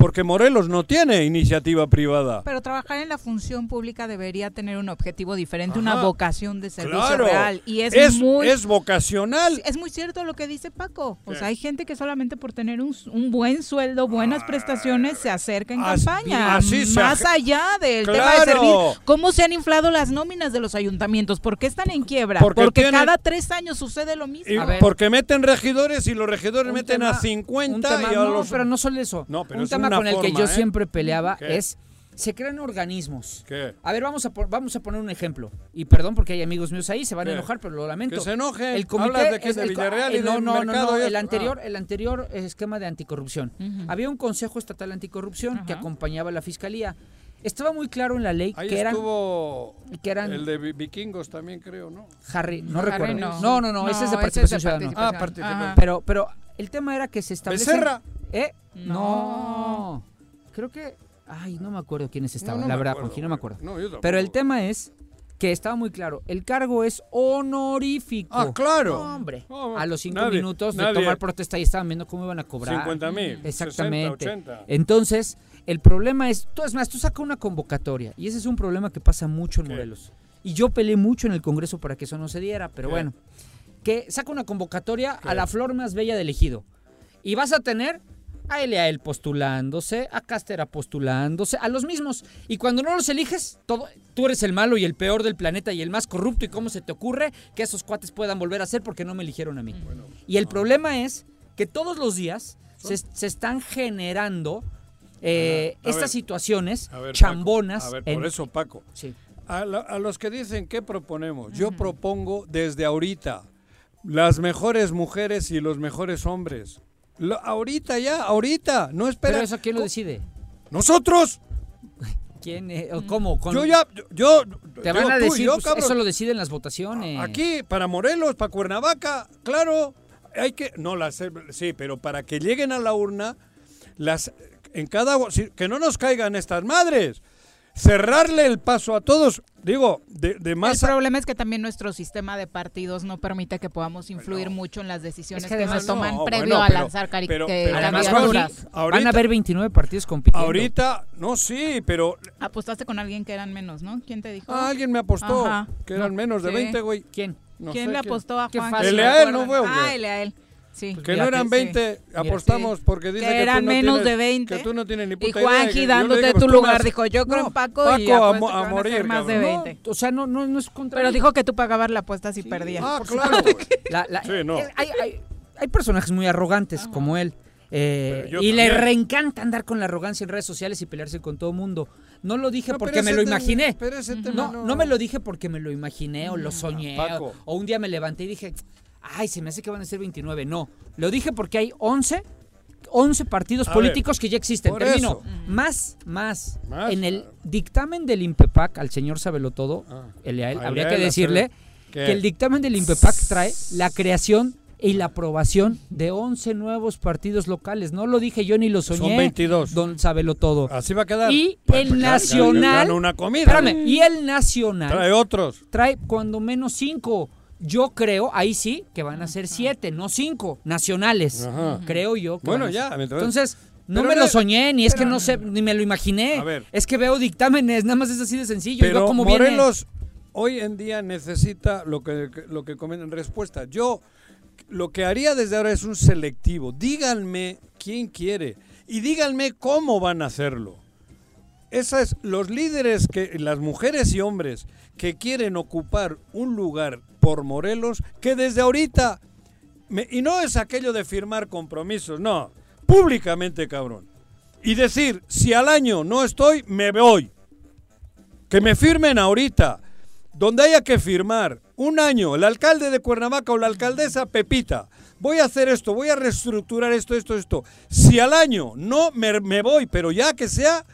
Porque Morelos no tiene iniciativa privada. Pero trabajar en la función pública debería tener un objetivo diferente, una vocación de servicio Claro. real. Y es, es, muy... es vocacional. Es muy cierto lo que dice Paco. O ¿Qué? sea, hay gente que solamente por tener un, un buen sueldo, buenas prestaciones, se acerca en As- campaña. así Más allá del tema de servir. ¿Cómo se han inflado las nóminas de los ayuntamientos? ¿Por qué están en quiebra? Porque cada tres años sucede lo mismo. Y A ver. porque meten regidores y los regidores Un meten tema- a 50 un tema- y a no, los... pero no solo eso. No, pero un es tema una con el que yo ¿eh? siempre peleaba ¿Qué? es se crean organismos. ¿Qué? A ver, vamos a, vamos a poner un ejemplo. Y perdón porque hay amigos míos ahí, se van ¿Qué? a enojar, pero lo lamento. Que se enojen. El comité Hablas de qué, es de el Villarreal y eh, no, del no, no, no, y el esto. anterior, Ah. el anterior esquema de anticorrupción. Había un consejo estatal anticorrupción que acompañaba a la fiscalía. Estaba muy claro en la ley Ahí que eran estuvo que eran el de vi- vikingos también creo, ¿no? Harry, no Harry recuerdo. no. No, no, no, ese es de No, ese participación es de ciudadana. Ah, participación. Pero, pero el tema era que se establece. Becerra. ¿Eh? No. No. Creo que. Ay, no me acuerdo quiénes estaban. No, no la verdad, Juanji, no me acuerdo. No, yo tampoco. Pero el tema es que estaba muy claro. El cargo es honorífico. Ah, claro. No, hombre. A los cinco nadie- minutos de nadie- tomar protesta y estaban viendo cómo iban a cobrar. 50 mil. Exactamente. 60, 80. Entonces, el problema es, tú es más, tú saca una convocatoria y ese es un problema que pasa mucho en ¿Qué? Morelos. Y yo peleé mucho en el Congreso para que eso no se diera, pero ¿Qué? bueno, que saca una convocatoria ¿Qué? a la flor más bella del ejido. Y vas a tener a Eliael postulándose, a Castera postulándose, a los mismos. Y cuando no los eliges, todo, tú eres el malo y el peor del planeta y el más corrupto. ¿Y cómo se te ocurre que esos cuates puedan volver a ser porque no me eligieron a mí? Y el problema es que todos los días se, se están generando eh, estas ver, situaciones Paco, chambonas. A ver, en- por eso, Paco. Sí. A, la- a los que dicen qué proponemos, yo propongo desde ahorita las mejores mujeres y los mejores hombres. Lo- ahorita ya, ahorita, no espera. Pero eso, ¿quién lo decide? Nosotros. ¿Quién? eh, o ¿Cómo? Con- Yo ya, yo. Te yo, van a decir, yo, pues, cabrón. eso lo deciden las votaciones. Aquí, para Morelos, para Cuernavaca, claro, hay que, no las, sí, pero para que lleguen a la urna, las, en cada, que no nos caigan estas madres, cerrarle el paso a todos, digo, de, de El más, a- problema es que también nuestro sistema de partidos no permite que podamos influir mucho en las decisiones Es que que, además- se toman no, previo bueno, a pero- lanzar cari- pero- que- pero Además, candidaturas. Juanji, ahorita- van a haber 29 partidos compitiendo. ahorita, no, sí, pero Apostaste con alguien que eran menos, ¿no? ¿Quién te dijo? ah, alguien me apostó, Ajá. que eran menos de Sí. 20, güey. ¿Quién? No ¿Quién sé le apostó a Juan? fácil. ¿Se ¿Eleael acuerdan? no fue o qué? Ah, Eleael. Sí. Que no eran sí. 20, Mira, apostamos sí. porque dice Que que, eran tú no menos tienes- de 20. Que tú no tienes ni Y puta idea. Juanji dándote tu pues, lugar has- dijo, yo creo No, en Paco, y Paco, a a morir, más de cabrón. 20. O sea, no, no, no es contra Pero dijo que tú pagabas la apuesta si perdías. Ah, claro. güey. La- la- Sí, no. eh, hay, hay- hay personajes muy arrogantes como él. eh, y le reencanta andar con la arrogancia en redes sociales y pelearse con todo mundo. No lo dije No, porque me lo tema- imaginé. No, no me lo dije porque me lo imaginé o lo soñé. Paco. O, o un día me levanté y dije, ay, se me hace que van a ser 29. No, lo dije porque hay 11, 11 partidos A políticos que ya existen. por Termino. eso. Más, más, Más, En el ah. dictamen del INPEPAC, al señor Sabelotodo, Ah. A habría que decirle que el dictamen del INPEPAC trae la creación y la aprobación de 11 nuevos partidos locales. No lo dije yo ni lo soñé. Son 22. Don Sabelo todo. Así va a quedar. Y Pues, el pues, ya- Nacional. gana una comida. Espérame, y el Nacional Trae otros. trae cuando menos cinco. Yo creo, ahí sí, que van a ser siete, no cinco, nacionales. Ajá. Creo yo. que Bueno, ya, entonces- Entonces, no Pero me no- lo soñé, ni es que pero- no sé, ni me lo imaginé. A ver. Es que veo dictámenes, nada más es así de sencillo. y veo Pero cómo viene. Morelos hoy en día necesita lo que, lo que comentan en respuesta. Yo lo que haría desde ahora es un selectivo. Díganme quién quiere y díganme cómo van a hacerlo. Esas, los líderes, que las mujeres y hombres que quieren ocupar un lugar por Morelos, que desde ahorita y no es aquello de firmar compromisos, no, públicamente, cabrón. Y decir, si al año no estoy, me voy. Que me firmen ahorita, donde haya que firmar. Un año, el alcalde de Cuernavaca o la alcaldesa Pepita, voy a hacer esto, voy a reestructurar esto, esto, esto. Si al año no me, me voy, pero ya que sea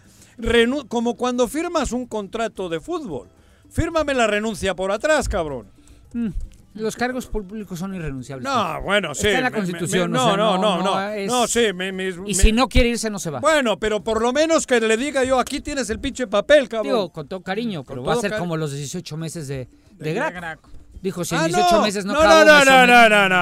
como cuando firmas un contrato de fútbol. Fírmame la renuncia por atrás, cabrón. Mm. Los cargos públicos son irrenunciables. No, bueno, sí. Está en la Constitución. no, no, no, no, no, sí. y si no quiere irse, no se va. Bueno, pero por lo menos que le diga yo, aquí tienes el pinche papel, cabrón. Digo, con todo cariño, pero va a ser como los 18 meses de, de, Graco. Dijo, si en 18 meses no No, no, no, no, no, no, no,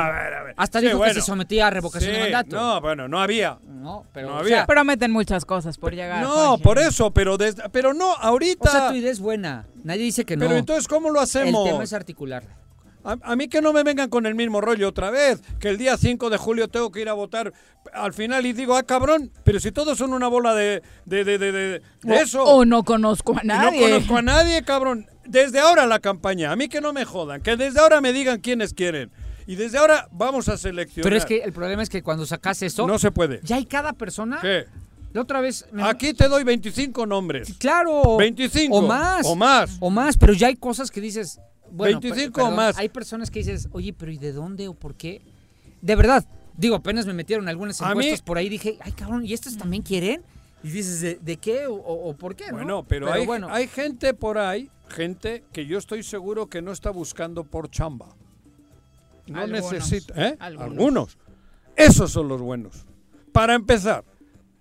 Hasta dijo que se sometía a revocación de mandato. No, bueno, no había. No, pero no había. prometen muchas cosas por llegar. No, por eso, pero pero no, ahorita. O sea, tu idea es buena. Nadie dice que no. Pero entonces, ¿cómo lo hacemos? El tema es articular. A, mí que no me vengan con el mismo rollo otra vez, que el día 5 de julio tengo que ir a votar al final y digo, ah, cabrón, pero si todos son una bola de, de, de, de, eso. O no conozco a nadie. No conozco a nadie, cabrón. Desde ahora la campaña, a mí que no me jodan, que desde ahora me digan quiénes quieren. Y desde ahora vamos a seleccionar. Pero es que el problema es que cuando sacas eso... No se puede. Ya hay cada persona... ¿Qué? La otra vez... Aquí te doy 25 nombres. Claro. 25. O más. O más. O más, pero ya hay cosas que dices... 25 o más. Hay personas que dices, oye, pero ¿y de dónde o por qué? De verdad, digo, apenas me metieron algunas encuestas por ahí, dije, ay cabrón, ¿y estos también quieren? Y dices, ¿de, qué o, por qué? Bueno, pero, hay, hay gente por ahí, gente que yo estoy seguro que no está buscando por chamba. No necesita, ¿eh? Algunos. Esos son los buenos. Para empezar,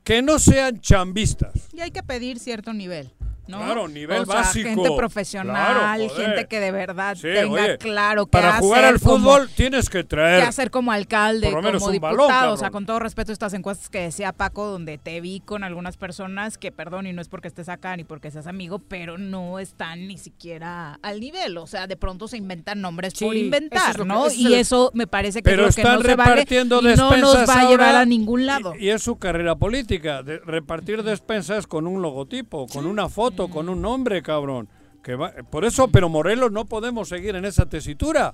que no sean chambistas. Y hay que pedir cierto nivel. Claro, nivel básico. Gente profesional, gente que de verdad tenga claro que Para jugar al fútbol tienes que traer. Que hacer como alcalde, como diputado. o sea, con todo respeto, estas encuestas que decía Paco, donde te vi con algunas personas que, perdón, y no es porque estés acá ni porque seas amigo, pero no están ni siquiera al nivel. O sea, de pronto se inventan nombres por inventar, ¿no? y eso me parece que es lo que no se vale y no nos va a llevar a ningún lado. Y, es su carrera política, de repartir despensas con un logotipo, con una foto con un nombre, cabrón. Que por eso, pero Morelos no podemos seguir en esa tesitura.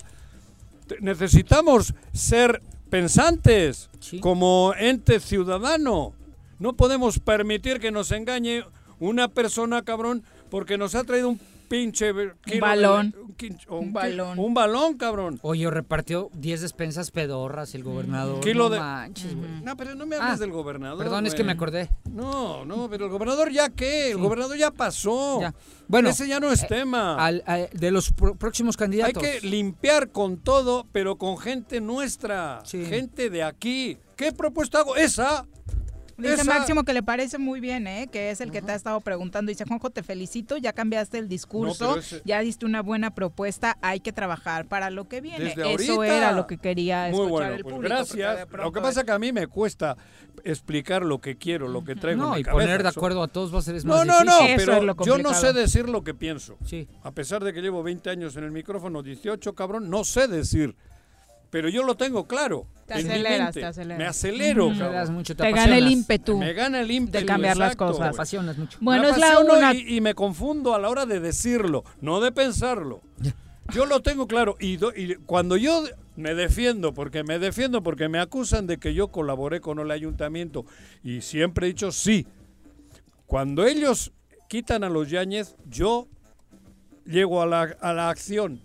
Necesitamos ser pensantes como ente ciudadano. No podemos permitir que nos engañe una persona, cabrón, porque nos ha traído un pinche un balón. un, balón. Un balón, cabrón. Oye, repartió 10 despensas pedorras el gobernador. Kilo no de... manches, güey. No, pero no me hables ah, del gobernador. Perdón, es que me acordé. No, no, pero el gobernador ya qué? El gobernador ya pasó. Bueno, ese ya no es eh, tema. de los próximos candidatos. Hay que limpiar con todo, pero con gente nuestra, gente de aquí. ¿Qué propuesta hago? Esa. Dice Máximo que le parece muy bien, ¿eh? que es el que te ha estado preguntando. Dice, Juanjo, te felicito, ya cambiaste el discurso, ya diste una buena propuesta, hay que trabajar para lo que viene. Eso era lo que quería escuchar bueno, el pues público. Gracias. Lo que pasa es que a mí me cuesta explicar lo que quiero, lo que traigo no, en y poner de acuerdo a todos va a ser más No, no, no, pero yo no sé decir lo que pienso. Sí. A pesar de que llevo 20 años en el micrófono, 18, cabrón, no sé decir pero yo lo tengo claro. Te aceleras, te aceleras. Me acelero. te, gana el ímpetu. Me gana el ímpetu. De cambiar las cosas. Apasionas mucho. Bueno, es la una... y, me confundo a la hora de decirlo, no de pensarlo. Yo lo tengo claro. Y, y, cuando yo me defiendo, porque me defiendo, porque me acusan de que yo colaboré con el ayuntamiento, y siempre he dicho sí. Cuando ellos quitan a los Yáñez, yo llego a la, a la acción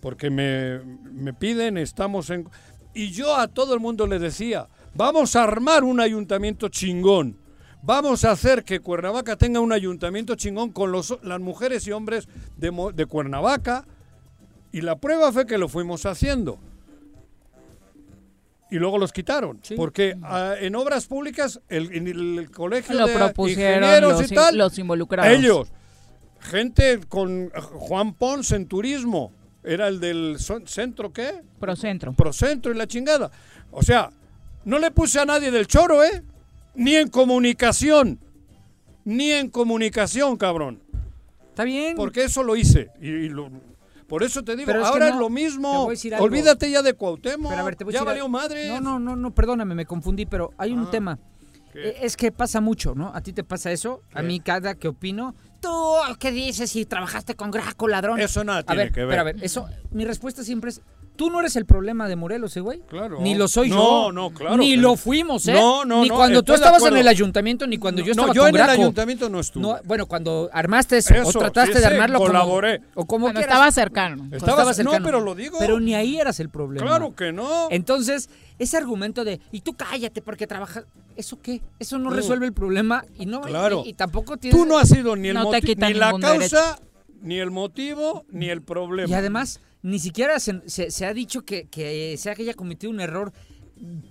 porque me, piden, estamos en... Y yo a todo el mundo le decía, vamos a armar un ayuntamiento chingón. Vamos a hacer que Cuernavaca tenga un ayuntamiento chingón con los, las mujeres y hombres de, de Cuernavaca. Y la prueba fue que lo fuimos haciendo. Y luego los quitaron. Porque ah, en obras públicas, el, el, colegio lo de propusieron los, y tal, los involucrados. Ellos. Gente con Juan Pons en turismo era el del centro, ¿qué? Procentro. Procentro y la chingada. O sea, no le puse a nadie del choro, ¿eh? Ni en comunicación. Ni en comunicación, cabrón. Está bien. Porque eso lo hice. Y, por eso te digo, ahora es, lo mismo. Olvídate ya de Cuauhtémoc. ya valió madre. No, no, no, no, perdóname, me confundí, pero hay un ah, tema. E, es que pasa mucho, ¿no? A ti te pasa eso, a mí cada que opino, tú, ¿qué dices si trabajaste con Graco, ladrón? Eso nada tiene ver, que ver. Pero a ver, eso, mi respuesta siempre es, tú no eres el problema de Morelos, ¿eh, güey. Claro. Ni lo soy no, yo. No, claro. Ni lo no. fuimos, ¿eh? No, no, Ni no, cuando tú estabas en el ayuntamiento, ni cuando yo estaba no, yo con en el ayuntamiento no estuve. No, bueno, cuando armaste eso, Eso, o trataste sí, de sí, armarlo como- colaboré. o como quieras. estaba cercano. Estaba- Estaba cercano. no, pero lo digo. Pero ni ahí eras el problema. Claro que no. Entonces, ese argumento de, y tú cállate porque trabajas, ¿eso qué? Eso no resuelve el problema y no Claro. y, y tampoco tienes Tú no has sido ni el No ni la causa, ni el motivo, ni el problema. Y además, ni siquiera se, se- se ha dicho que, que se haya cometido un error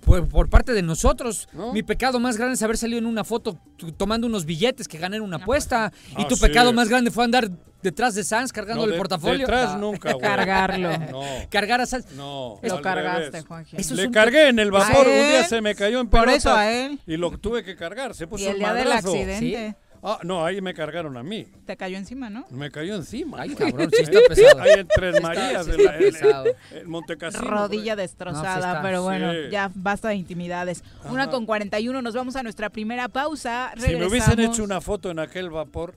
por, por parte de nosotros. ¿No? Mi pecado más grande es haber salido en una foto tomando unos billetes que gané en una apuesta. y Ah, tu sí. pecado más grande fue andar detrás de Sanz cargando No, el de- portafolio. Detrás Ah, nunca, güey. Cargarlo. No, Cargar a Sanz. no. Lo cargaste. Juanji. Eso es Le un- cargué en el vapor, ¿A un día se me cayó en Por eso a él. Y lo tuve que cargar, se puso Y el día del accidente Ah, no, ahí me cargaron a mí. te cayó encima, ¿no? Me cayó encima. Ay, cabrón, sí está pesado. Ahí en Tres Está- Marías, sí está en- pesado. en Montecassino. Rodilla destrozada, No, sí está. pero bueno, Sí. ya basta de intimidades. Una con 41, nos vamos a nuestra primera pausa. Si me hubiesen hecho una foto en aquel vapor.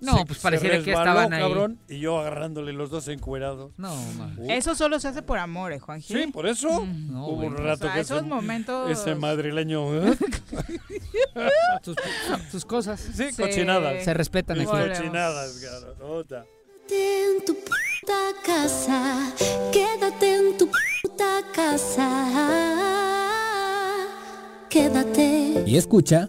No, se- pues se pareciera que resbaló, estaban ahí. cabrón, y yo agarrándole los dos encuerados. No, man. Uh, Eso solo se hace por amor, ¿eh, Juanji? Sí, por eso. No, Hubo un O rato sea, que esos ese, momentos... ese madrileño. ¿eh? Tus, tus cosas Sí, Sí. cochinadas. se respetan. Volvemos. cochinadas, garota. Quédate en tu puta casa, quédate en tu puta casa, quédate. Y escucha.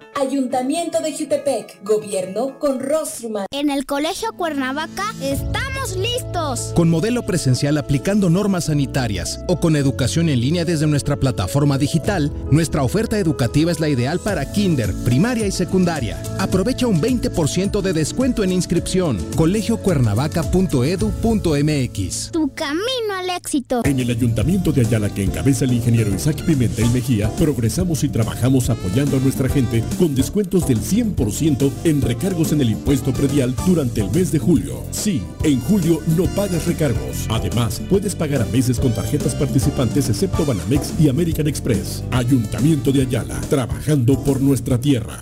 Ayuntamiento de Jutepec, gobierno con rostro humano. En el Colegio Cuernavaca estamos listos. Con modelo presencial aplicando normas sanitarias o con educación en línea desde nuestra plataforma digital, nuestra oferta educativa es la ideal para kinder, primaria y secundaria. Aprovecha un 20% de descuento en inscripción. colegiocuernavaca.edu.mx. Tu camino al éxito. En el Ayuntamiento de Ayala que encabeza el ingeniero Isaac Pimentel Mejía, progresamos y trabajamos apoyando a nuestra gente con descuentos del 100% en recargos en el impuesto predial durante el mes de julio. Sí, en julio no pagas recargos. Además, puedes pagar a meses con tarjetas participantes excepto Banamex y American Express. Ayuntamiento de Ayala, trabajando por nuestra tierra.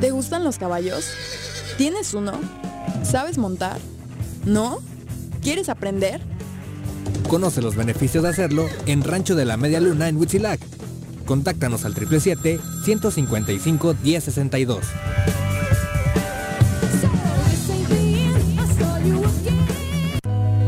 ¿Te gustan los caballos? ¿Tienes uno? ¿Sabes montar? ¿No? ¿Quieres aprender? Conoce los beneficios de hacerlo en Rancho de la Media Luna en Huitzilac. Contáctanos al 777-155-1062.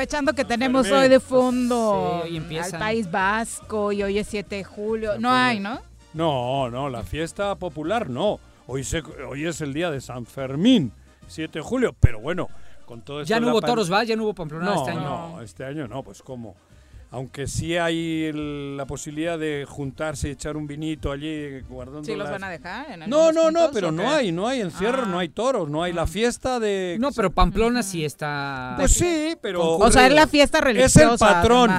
Aprovechando que tenemos Fermín. hoy de fondo Sí, hoy al. País Vasco y hoy es 7 de julio. No hay, ¿no? No, no, la fiesta popular no. Hoy, se, hoy es el día de San Fermín, 7 de julio, pero bueno, con todo esto Ya no hubo pan- toros, ¿va? Ya no hubo pamplonada No, este año. no, este año no, pues cómo. Aunque sí hay el- la posibilidad de juntarse y echar un vinito allí guardando ¿Sí los las- van a dejar? en No, no, no, pero no hay, no hay encierro, Ah. no hay toros, no hay la fiesta de... No, pero Pamplona sí está... Pues sí, pero... O sea, es la fiesta Es religiosa. el patrón,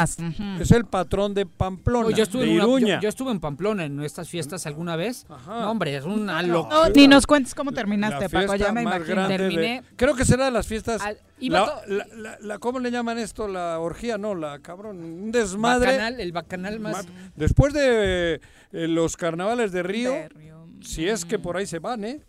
es el patrón de Pamplona, yo, estuve de en una- yo- estuve en Pamplona en estas fiestas alguna vez. No, hombre, es una locura. No, ni nos cuentes cómo terminaste, la Paco, fiesta ya me más imagino. de- Terminé- creo que será de las fiestas... Al- la- la- la- la- ¿Cómo le llaman esto? La orgía, no, la cabrón, un desmadre. Bacanal, el bacanal más... Después de eh, los carnavales de Río, si es que por ahí se van, ¿eh?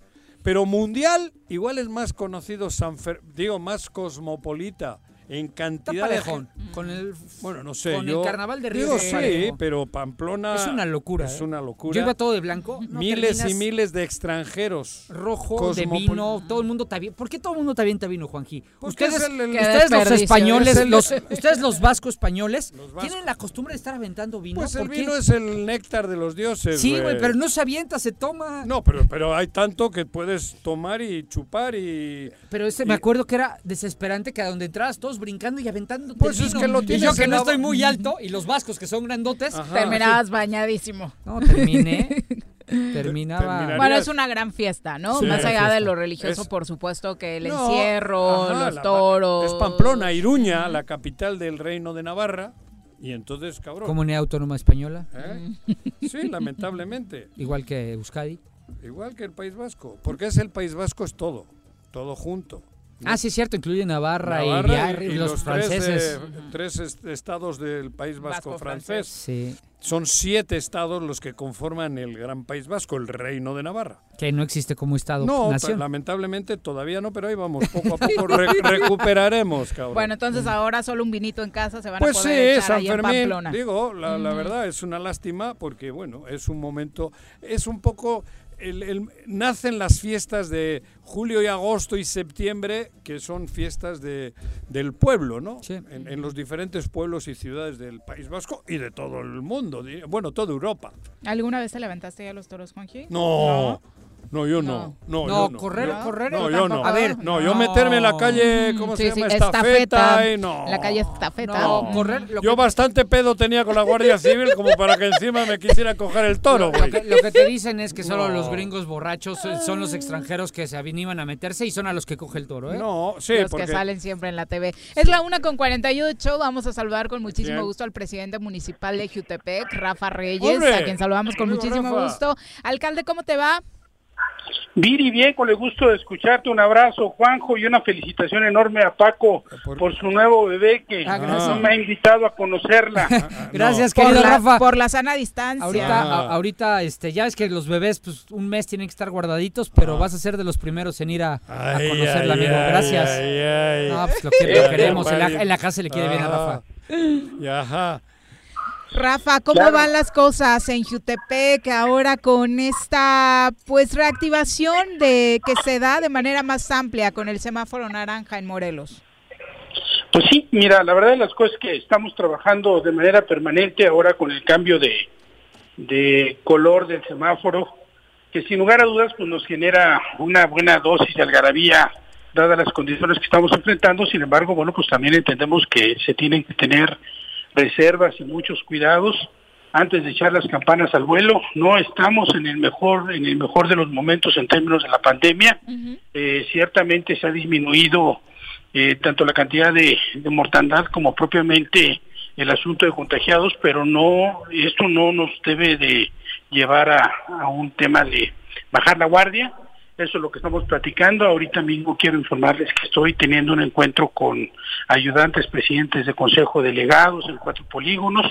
Pero mundial, igual es más conocido San Fer- digo, más cosmopolita en cantidad de parejón, gente. con el Bueno, no sé, con yo el carnaval de Río sí, parejo. pero Pamplona Es una locura. Es ¿eh? una locura. Yo iba todo de blanco. no miles y miles de extranjeros. rojo de vino, todo el mundo está bien. ¿Por qué todo el mundo está bien vino, Juanji? Ustedes, el- el- ustedes los españoles, el- los, ustedes los vascos españoles, tienen la costumbre de estar aventando vino. Pues el vino es el néctar de los dioses. Sí, güey, pero no se avienta, se toma. No, pero, pero hay tanto que puedes tomar y chupar y... Pero ese me acuerdo que era desesperante que a donde entrabas todos brincando y aventando. Pues es que lo Y tienes yo que no la estoy muy alto y los vascos que son grandotes. Ajá. Terminabas bañadísimo. No, terminé. terminaba. Bueno, es una gran fiesta, ¿no? Sí, Más allá de lo religioso, Es- por supuesto que el No, encierro, ajá, los la- toros. Es Pamplona, Iruña, la capital del reino de Navarra. Y entonces, cabrón. Comunidad Autónoma Española, ¿eh? Sí, lamentablemente. igual que Euskadi. Igual que el País Vasco. Porque es el País Vasco, es todo. Todo junto. Ah, sí, es cierto, incluye Navarra, Navarra y, los, los franceses. Tres, eh, tres est- estados del País Vasco, Vasco francés. Sí, Son siete estados los que conforman el Gran País Vasco, el Reino de Navarra. que no existe como Estado No, nación. lamentablemente todavía no, pero ahí vamos, poco a poco re- recuperaremos, cabrón. Bueno, entonces ahora solo un vinito en casa se van Pues a sí, poder echar San ahí en Fermín, Pamplona. digo, la, la verdad es una lástima porque, bueno, es un momento, es un poco, el- el- nacen las fiestas de julio y agosto y septiembre, que son fiestas de, del pueblo, ¿no? En, en los diferentes pueblos y ciudades del País Vasco y de todo el mundo, bueno, toda Europa. ¿Alguna vez te levantaste ya a los toros, Juanji? No. No, yo no. No, No, yo no. correr- Yo- correr No, yo no. A ver, no, yo meterme en la calle, ¿cómo Sí, se sí, llama? Estafeta. estafeta. y no. La calle estafeta. No, correr, lo Yo que, bastante pedo tenía con la Guardia Civil como para que encima me quisiera coger el toro, lo, güey. que, lo que te dicen es que solo los gringos borrachos son los extranjeros que se animan a meterse y son a los que coge el toro, ¿eh? No, sí, los porque que salen siempre en la TV. Es la una con 48. Vamos a saludar con muchísimo Bien. gusto al presidente municipal de Jutepec, Rafa Reyes, ¡Hombre! a quien saludamos con muchísimo Rafa. gusto. Alcalde, ¿cómo te va? Viri, bien, con el gusto de escucharte, un abrazo, Juanjo, y una felicitación enorme a Paco por, su nuevo bebé que Ah, gracias. no me ha invitado a conocerla. Gracias, Por querido la, Rafa. por la sana distancia. Ahorita, Ah. a- ahorita, este, ya es que los bebés, pues, un mes tienen que estar guardaditos, pero vas a ser de los primeros en ir a, Ah. Conocerla, ay, amigo. Gracias. ay, ay. No, pues lo, que- lo queremos. En la, compadre. en la casa le quiere bien a Rafa. Y ajá. Rafa, ¿cómo Claro. van las cosas en Jutepec ahora con esta pues reactivación de que se da de manera más amplia con el semáforo naranja en Morelos? Pues sí, mira, la verdad de las cosas es que estamos trabajando de manera permanente ahora con el cambio de, de color del semáforo, que sin lugar a dudas pues nos genera una buena dosis de algarabía dadas las condiciones que estamos enfrentando. Sin embargo, bueno, pues también entendemos que se tienen que tener reservas y muchos cuidados antes de echar las campanas al vuelo. No estamos en el mejor en el mejor de los momentos en términos de la pandemia. Eh, ciertamente se ha disminuido eh, tanto la cantidad de, de mortandad como propiamente el asunto de contagiados, pero no esto no nos debe de llevar a, a un tema de bajar la guardia. Eso es lo que estamos platicando. Ahorita mismo quiero informarles que estoy teniendo un encuentro con ayudantes presidentes de consejo delegados en cuatro polígonos.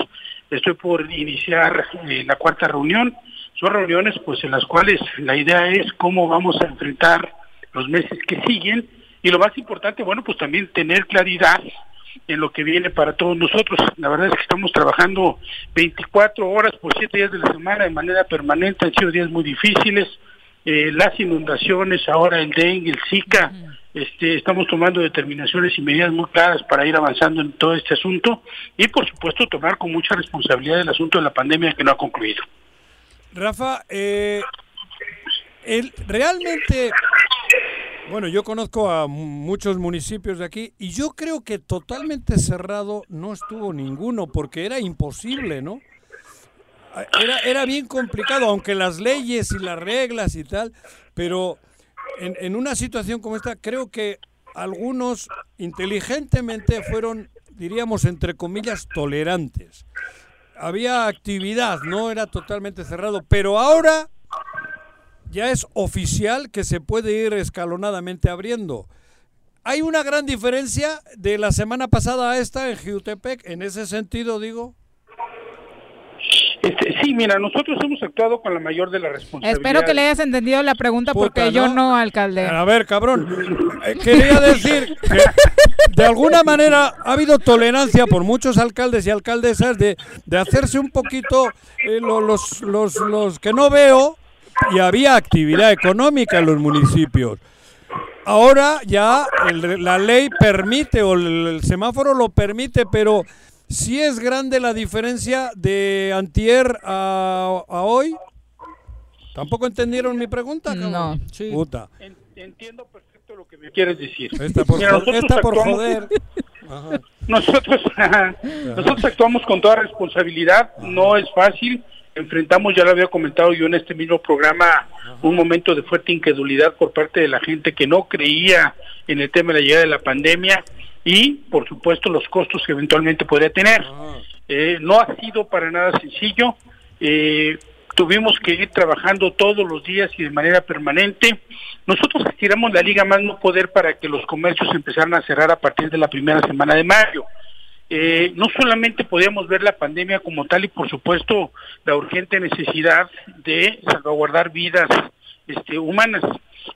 Estoy por iniciar eh, la cuarta reunión. Son reuniones pues en las cuales la idea es cómo vamos a enfrentar los meses que siguen y lo más importante, bueno, pues también tener claridad en lo que viene para todos nosotros. La verdad es que estamos trabajando 24 horas por 7 días de la semana de manera permanente, han sido días muy difíciles. Eh, las inundaciones, ahora el dengue, el Zika, este, estamos tomando determinaciones y medidas muy claras para ir avanzando en todo este asunto y por supuesto tomar con mucha responsabilidad el asunto de la pandemia que no ha concluido. Rafa, eh, el, realmente Bueno, yo conozco a muchos municipios de aquí y yo creo que totalmente cerrado no estuvo ninguno porque era imposible, ¿no? Era, era bien complicado, aunque las leyes y las reglas y tal, pero en, en una situación como esta creo que algunos inteligentemente fueron, diríamos, entre comillas, tolerantes. Había actividad, no era totalmente cerrado, pero ahora ya es oficial que se puede ir escalonadamente abriendo. Hay una gran diferencia de la semana pasada a esta en Jutepec, en ese sentido digo. Este, sí, mira, nosotros hemos actuado con la mayor de las responsabilidades. Espero que le hayas entendido la pregunta porque yo no, alcalde. A ver, cabrón, eh, quería decir que de alguna manera ha habido tolerancia por muchos alcaldes y alcaldesas de, de hacerse un poquito eh, los, los, los que no veo y había actividad económica en los municipios. Ahora ya la ley permite o el, semáforo lo permite, pero si es grande la diferencia de antier a, hoy. ¿Tampoco entendieron mi pregunta? No. Puta. Entiendo perfecto lo que me quieres decir. Esta por, esta por joder. Nosotros, nosotros actuamos con toda responsabilidad, no es fácil enfrentamos, ya lo había comentado yo en este mismo programa, un momento de fuerte incredulidad por parte de la gente que no creía en el tema de la llegada de la pandemia y, por supuesto, los costos que eventualmente podría tener. Eh, no ha sido para nada sencillo. Eh, tuvimos que ir trabajando todos los días y de manera permanente. Nosotros estiramos la liga más no poder para que los comercios empezaran a cerrar a partir de la primera semana de mayo. Eh, no solamente podíamos ver la pandemia como tal y por supuesto la urgente necesidad de salvaguardar vidas este, humanas,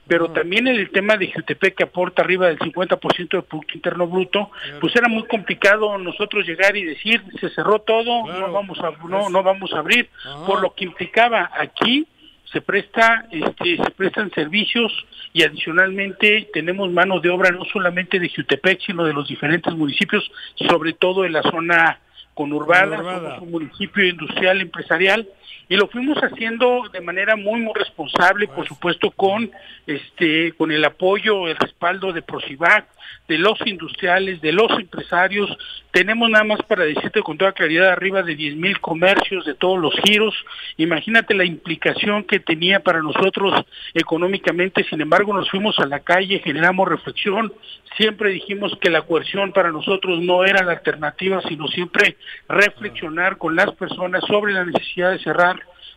pero también en el tema de Jutepec que aporta arriba del 50% del Producto Interno Bruto, pues era muy complicado nosotros llegar y decir se cerró todo, no vamos a no, no vamos a abrir, por lo que implicaba aquí se presta este, se prestan servicios y adicionalmente tenemos mano de obra no solamente de Jutepec sino de los diferentes municipios sobre todo en la zona conurbada, somos un municipio industrial empresarial y lo fuimos haciendo de manera muy muy responsable por supuesto con este con el apoyo el respaldo de Procivac de los industriales de los empresarios. Tenemos nada más para decirte con toda claridad arriba de 10 mil comercios de todos los giros. Imagínate la implicación que tenía para nosotros económicamente. Sin embargo nos fuimos a la calle generamos reflexión. Siempre dijimos que la coerción para nosotros no era la alternativa sino siempre reflexionar con las personas sobre la necesidad de cerrar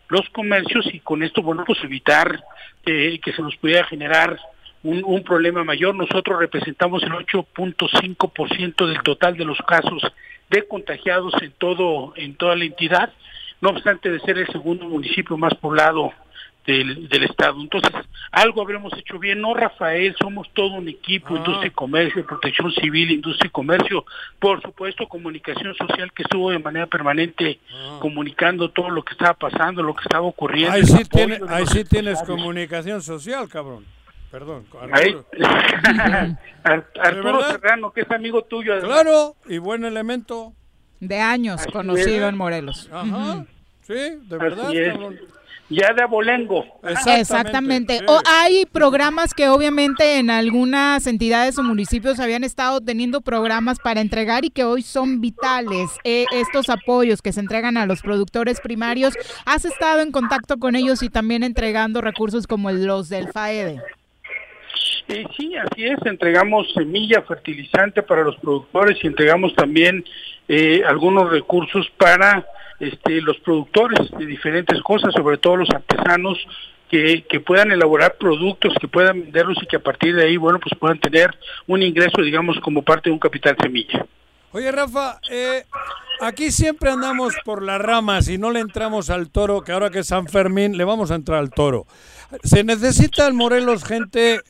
los comercios y con esto, bueno, pues evitar que se nos pudiera generar un, un problema mayor. Nosotros representamos el 8.5% del total de los casos de contagiados en todo en toda la entidad, no obstante de ser el segundo municipio más poblado del, Estado. Entonces, algo habremos hecho bien. No, Rafael, somos todo un equipo, ah. industria y comercio, protección civil, industria y comercio, por supuesto, comunicación social que estuvo de manera permanente ah. comunicando todo lo que estaba pasando, lo que estaba ocurriendo. Ahí sí, tiene, ahí sí tienes comunicación social, cabrón. Perdón, Arturo. Arturo Serrano, que es amigo tuyo. Claro, y buen elemento. De años, conocido en Morelos. Ajá. Sí, de verdad, cabrón ya de abolengo. Exactamente. O hay programas que obviamente en algunas entidades o municipios habían estado teniendo programas para entregar y que hoy son vitales. Eh, estos apoyos que se entregan a los productores primarios, ¿has estado en contacto con ellos y también entregando recursos como los del FAEDE? Eh, sí, así es. Entregamos semilla, fertilizante para los productores y entregamos también eh, algunos recursos para este, los productores de diferentes cosas, sobre todo los artesanos, que, que, puedan elaborar productos, que puedan venderlos y que a partir de ahí, bueno, pues puedan tener un ingreso, digamos, como parte de un capital semilla. Oye, Rafa, eh, aquí siempre andamos por las ramas y no le entramos al toro, que ahora que es San Fermín, le vamos a entrar al toro. Se necesita en Morelos gente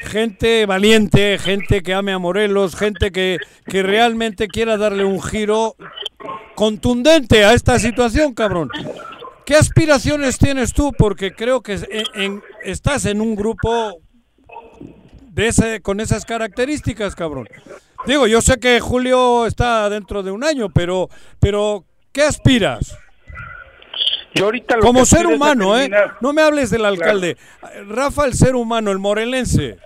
gente valiente, gente que ame a Morelos, gente que, que realmente quiera darle un giro contundente a esta situación, cabrón. ¿Qué aspiraciones tienes tú? Porque creo que estás en un grupo de ese, con esas características, cabrón. Digo, yo sé que Julio está dentro de un año, pero, pero ¿qué aspiras? Yo ahorita Como ser humano, ¿eh? No me hables del alcalde. Rafa, el ser humano, el morelense.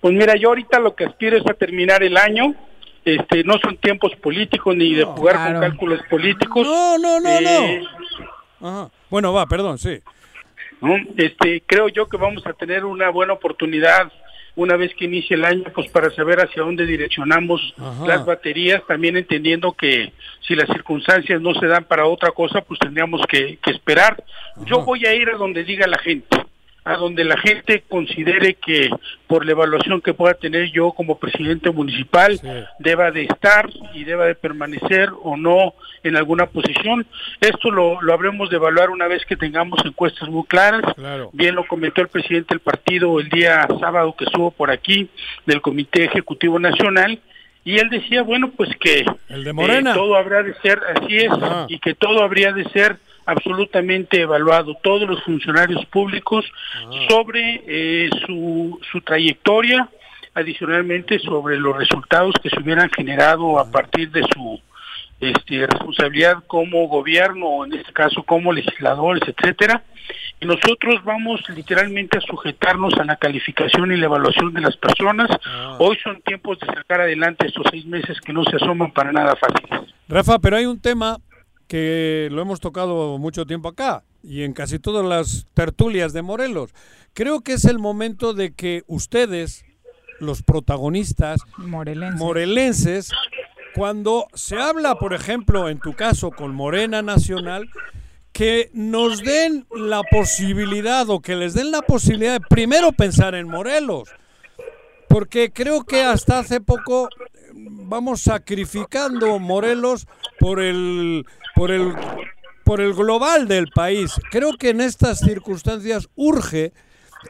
Pues mira, yo ahorita lo que aspiro es a terminar el año. Este, no son tiempos políticos ni de jugar con cálculos políticos. No, no, no, Eh, Ajá. Bueno, va, perdón, sí. ¿no? Este, creo yo que vamos a tener una buena oportunidad una vez que inicie el año, pues para saber hacia dónde direccionamos Ajá. las baterías, también entendiendo que si las circunstancias no se dan para otra cosa, pues tendríamos que, que esperar. Yo voy a ir a donde diga la gente, a donde la gente considere que por la evaluación que pueda tener yo como presidente municipal deba de estar y deba de permanecer o no en alguna posición. Esto lo, lo habremos de evaluar una vez que tengamos encuestas muy claras. Bien lo comentó el presidente del partido el día sábado que estuvo por aquí del Comité Ejecutivo Nacional y él decía, bueno, pues que El de Morena. eh, todo habrá de ser, así es, y que todo habría de ser absolutamente evaluado, todos los funcionarios públicos sobre eh, su, su trayectoria, adicionalmente sobre los resultados que se hubieran generado a partir de su este, responsabilidad como gobierno, en este caso como legisladores, etcétera. Y nosotros vamos literalmente a sujetarnos a la calificación y la evaluación de las personas. Hoy son tiempos de sacar adelante estos seis meses que no se asoman para nada fáciles. Rafa, pero hay un tema que lo hemos tocado mucho tiempo acá y en casi todas las tertulias de Morelos. Creo que es el momento de que ustedes, los protagonistas Morelenses. morelenses, cuando se habla, por ejemplo, en tu caso con Morena Nacional, que nos den la posibilidad o que les den la posibilidad de primero pensar en Morelos. Porque creo que hasta hace poco vamos sacrificando Morelos por el por el por el global del país. Creo que en estas circunstancias urge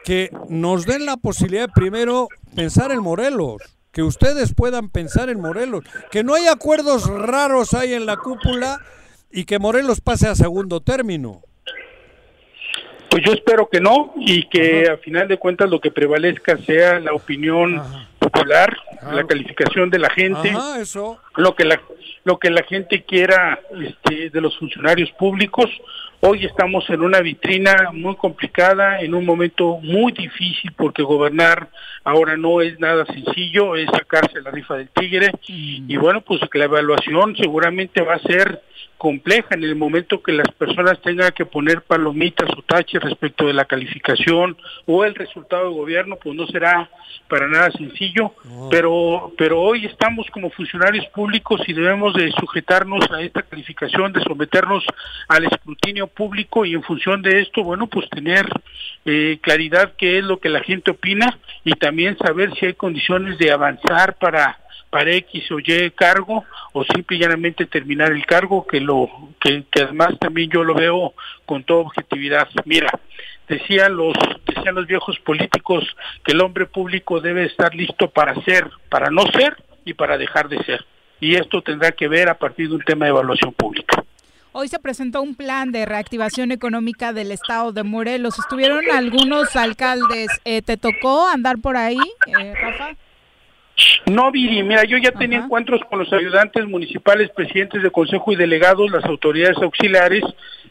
que nos den la posibilidad de primero pensar en Morelos, que ustedes puedan pensar en Morelos, que no hay acuerdos raros ahí en la cúpula y que Morelos pase a segundo término. Pues yo espero que no y que a final de cuentas lo que prevalezca sea la opinión popular, la calificación de la gente, Ajá, eso. lo que la lo que la gente quiera este, de los funcionarios públicos. Hoy estamos en una vitrina muy complicada, en un momento muy difícil porque gobernar ahora no es nada sencillo, es sacarse la rifa del tigre. Y bueno, pues que la evaluación seguramente va a ser compleja en el momento que las personas tengan que poner palomitas o taches respecto de la calificación o el resultado de gobierno, pues no será para nada sencillo, pero pero hoy estamos como funcionarios públicos y debemos de sujetarnos a esta calificación, de someternos al escrutinio público y en función de esto, bueno, pues tener eh, claridad qué es lo que la gente opina y también saber si hay condiciones de avanzar para para X o Y cargo o simple y llanamente terminar el cargo que lo que además también yo lo veo con toda objetividad. Mira, decían los decían los viejos políticos que el hombre público debe estar listo para ser, para no ser y para dejar de ser. Y esto tendrá que ver a partir de un tema de evaluación pública. Hoy se presentó un plan de reactivación económica del estado de Morelos. Estuvieron algunos alcaldes. Eh, ¿Te tocó andar por ahí, eh, Rafa? No, Viri, mira, yo ya tenía encuentros con los ayudantes municipales, presidentes de consejo y delegados, las autoridades auxiliares.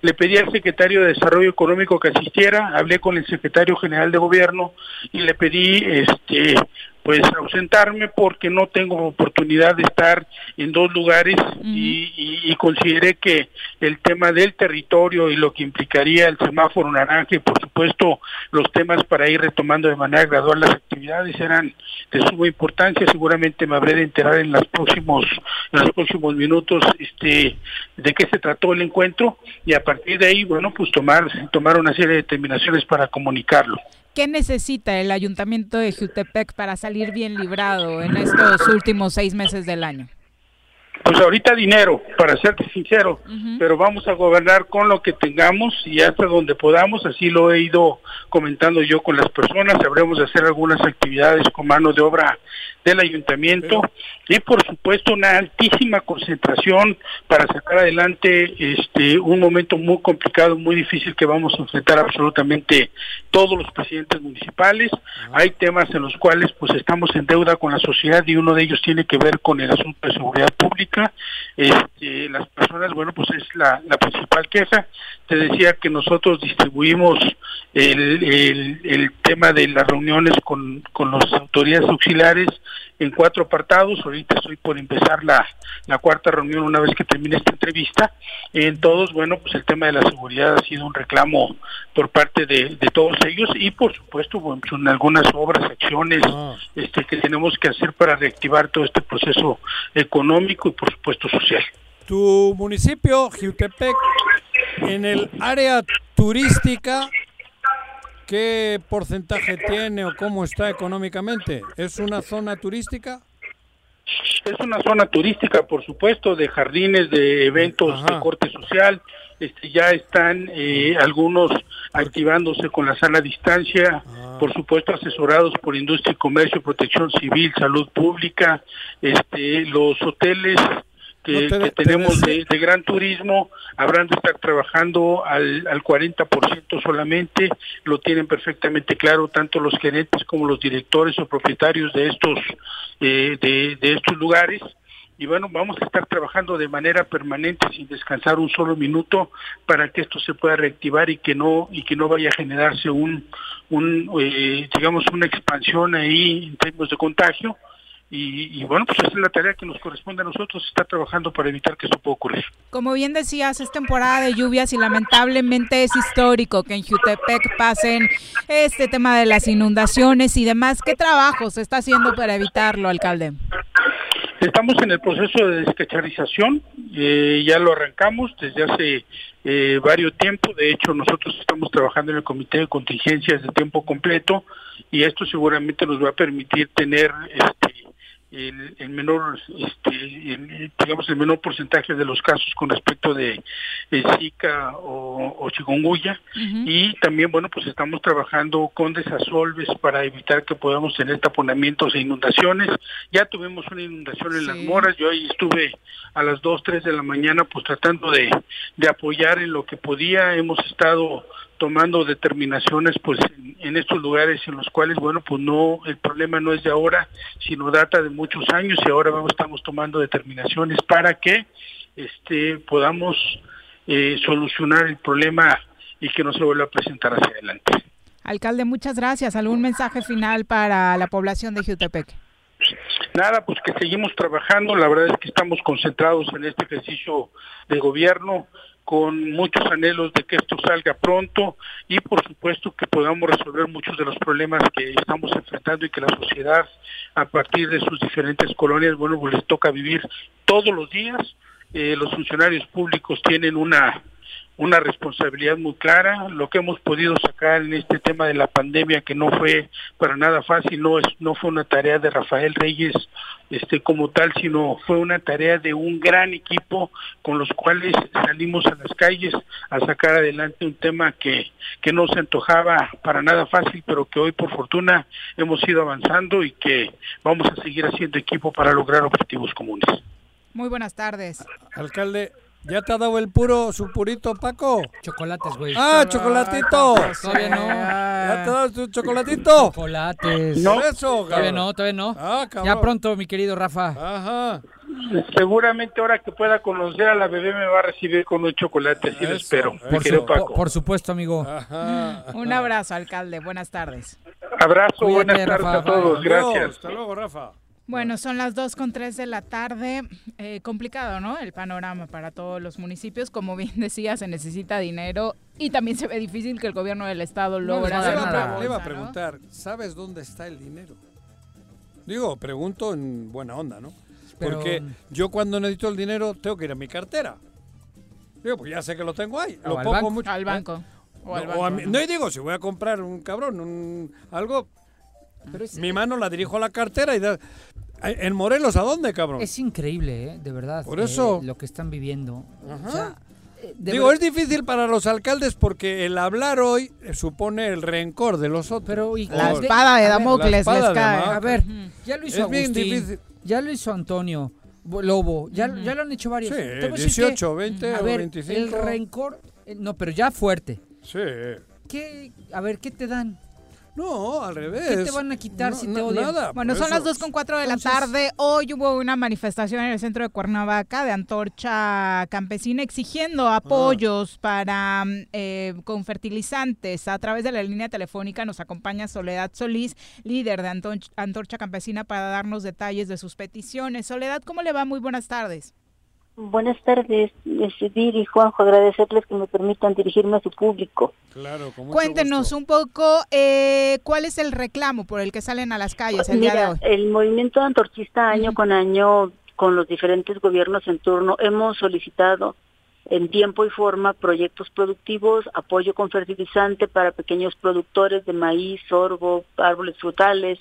Le pedí al secretario de Desarrollo Económico que asistiera, hablé con el secretario general de gobierno y le pedí este pues ausentarme porque no tengo oportunidad de estar en dos lugares y, y- y consideré que el tema del territorio y lo que implicaría el semáforo naranja y por supuesto los temas para ir retomando de manera gradual las actividades eran de suma importancia. Seguramente me habré de enterar en los próximos en los próximos minutos este de qué se trató el encuentro y a partir de ahí bueno pues tomar tomar una serie de determinaciones para comunicarlo ¿Qué necesita el ayuntamiento de Jutepec para salir bien librado en estos últimos seis meses del año? Pues ahorita dinero, para serte sincero, pero vamos a gobernar con lo que tengamos y hasta donde podamos, así lo he ido comentando yo con las personas, habremos de hacer algunas actividades con mano de obra del ayuntamiento y por supuesto una altísima concentración para sacar adelante este un momento muy complicado, muy difícil que vamos a enfrentar absolutamente todos los presidentes municipales. Hay temas en los cuales pues estamos en deuda con la sociedad y uno de ellos tiene que ver con el asunto de seguridad pública. Este, las personas, bueno, pues es la, la principal queja. Te decía que nosotros distribuimos el, el, tema de las reuniones con, con las autoridades auxiliares en cuatro apartados. Ahorita estoy por empezar la, la cuarta reunión una vez que termine esta entrevista. En todos, bueno, pues el tema de la seguridad ha sido un reclamo por parte de, de todos ellos y por supuesto bueno, son algunas obras, acciones este, que tenemos que hacer para reactivar todo este proceso económico y por supuesto social. Tu municipio, Jiutepec, en el área turística, ¿qué porcentaje tiene o cómo está económicamente? ¿Es una zona turística? Es una zona turística, por supuesto, de jardines, de eventos de corte social. Este, ya están eh, algunos activándose con la sala a distancia, por supuesto asesorados por Industria y Comercio, Protección Civil, Salud Pública, este, los hoteles que, que tenemos de, de, gran turismo habrán de estar trabajando al, al 40% solamente, lo tienen perfectamente claro tanto los gerentes como los directores o propietarios de estos, eh, de, de estos lugares. Y bueno, vamos a estar trabajando de manera permanente sin descansar un solo minuto para que esto se pueda reactivar y que no y que no vaya a generarse un, un eh, digamos una expansión ahí en términos de contagio y, y, bueno, pues esa es la tarea que nos corresponde a nosotros, estar trabajando para evitar que eso pueda ocurrir. Como bien decías, es temporada de lluvias y lamentablemente es histórico que en Jutepec pasen este tema de las inundaciones y demás. ¿Qué trabajo se está haciendo para evitarlo, alcalde? Estamos en el proceso de descacharización, eh, ya lo arrancamos desde hace eh, varios tiempos, de hecho nosotros estamos trabajando en el comité de contingencias de tiempo completo y esto seguramente nos va a permitir tener este, el, el, menor este el, digamos el menor porcentaje de los casos con respecto de, de Zika o, o chikungunya uh -huh. y también bueno pues estamos trabajando con desasolves para evitar que podamos tener taponamientos e inundaciones ya tuvimos una inundación en sí. las moras yo ahí estuve a las 2, 3 de la mañana pues tratando de, de apoyar en lo que podía hemos estado tomando determinaciones pues en, en, estos lugares en los cuales bueno pues no el problema no es de ahora sino data de muchos años y ahora vamos estamos tomando determinaciones para que este podamos eh, solucionar el problema y que no se vuelva a presentar hacia adelante. Alcalde, muchas gracias. ¿Algún mensaje final para la población de Jutepec? Nada, pues que seguimos trabajando. La verdad es que estamos concentrados en este ejercicio de gobierno con muchos anhelos de que esto salga pronto y por supuesto que podamos resolver muchos de los problemas que estamos enfrentando y que la sociedad a partir de sus diferentes colonias, bueno, pues les toca vivir todos los días. Eh, los funcionarios públicos tienen una una responsabilidad muy clara. Lo que hemos podido sacar en este tema de la pandemia, que no fue para nada fácil, no es, no fue una tarea de Rafael Reyes, este, como tal, sino fue una tarea de un gran equipo con los cuales salimos a las calles a sacar adelante un tema que, que no se antojaba para nada fácil, pero que hoy por fortuna hemos ido avanzando y que vamos a seguir haciendo equipo para lograr objetivos comunes. Muy buenas tardes. Alcalde, ¿Ya te ha dado el puro, su purito, Paco? Chocolates, güey. ¡Ah, chocolatito! Todavía no. ¿Ya te ha dado su chocolatito? Chocolates. No, eso, Todavía no, todavía no. Ah, ya pronto, mi querido Rafa. Ajá. Seguramente ahora que pueda conocer a la bebé me va a recibir con un chocolate, así lo espero. Por, su, Paco. por supuesto, amigo. Ajá. Un abrazo, alcalde. Buenas tardes. Abrazo, Cuídate, buenas tardes Rafa, a todos. Gracias. Hasta luego, Rafa. Bueno, son las 2 con 3 de la tarde. Eh, complicado, ¿no? El panorama para todos los municipios. Como bien decía, se necesita dinero y también se ve difícil que el gobierno del estado logre no, le, nada. le iba a preguntar, ¿sabes dónde está el dinero? Digo, pregunto en buena onda, ¿no? Pero... Porque yo cuando necesito el dinero tengo que ir a mi cartera. Digo, pues ya sé que lo tengo ahí. O lo al pongo banco. mucho. Al banco. O al banco. O mi, no, y digo, si voy a comprar un cabrón, un, algo, pero es, mi mano la dirijo a la cartera y da, en Morelos, ¿a dónde, cabrón? Es increíble, ¿eh? de verdad. Por eso. Eh, lo que están viviendo. O sea, Digo, es difícil para los alcaldes porque el hablar hoy supone el rencor de los otros. Pero y la espada de Damocles les cae. A ver, ya lo hizo es Agustín, ya lo hizo Antonio Lobo, ya, uh -huh. ya lo han hecho varios. Sí, 18, 20 a o ver, 25. El rencor, no, pero ya fuerte. Sí. ¿Qué, a ver, ¿qué te dan? No, al revés. ¿Qué te van a quitar No, si te odian? Nada. Bueno, son eso. las 2 con 4 de la tarde. Hoy hubo una manifestación en el centro de Cuernavaca de Antorcha Campesina exigiendo apoyos para mm, eh, con fertilizantes. A través de la línea telefónica nos acompaña Soledad Solís, líder de Antorcha Campesina, para darnos detalles de sus peticiones. Soledad, ¿cómo le va? Muy buenas tardes. Buenas tardes, Decidir y Juanjo, agradecerles que me permitan dirigirme a su público. Claro, con mucho Cuéntenos un poco eh, cuál es el reclamo por el que salen a las calles el día de Mira, hoy. el movimiento antorchista año con año, con los diferentes gobiernos en turno, hemos solicitado en tiempo y forma proyectos productivos, apoyo con fertilizante para pequeños productores de maíz, sorgo, árboles frutales,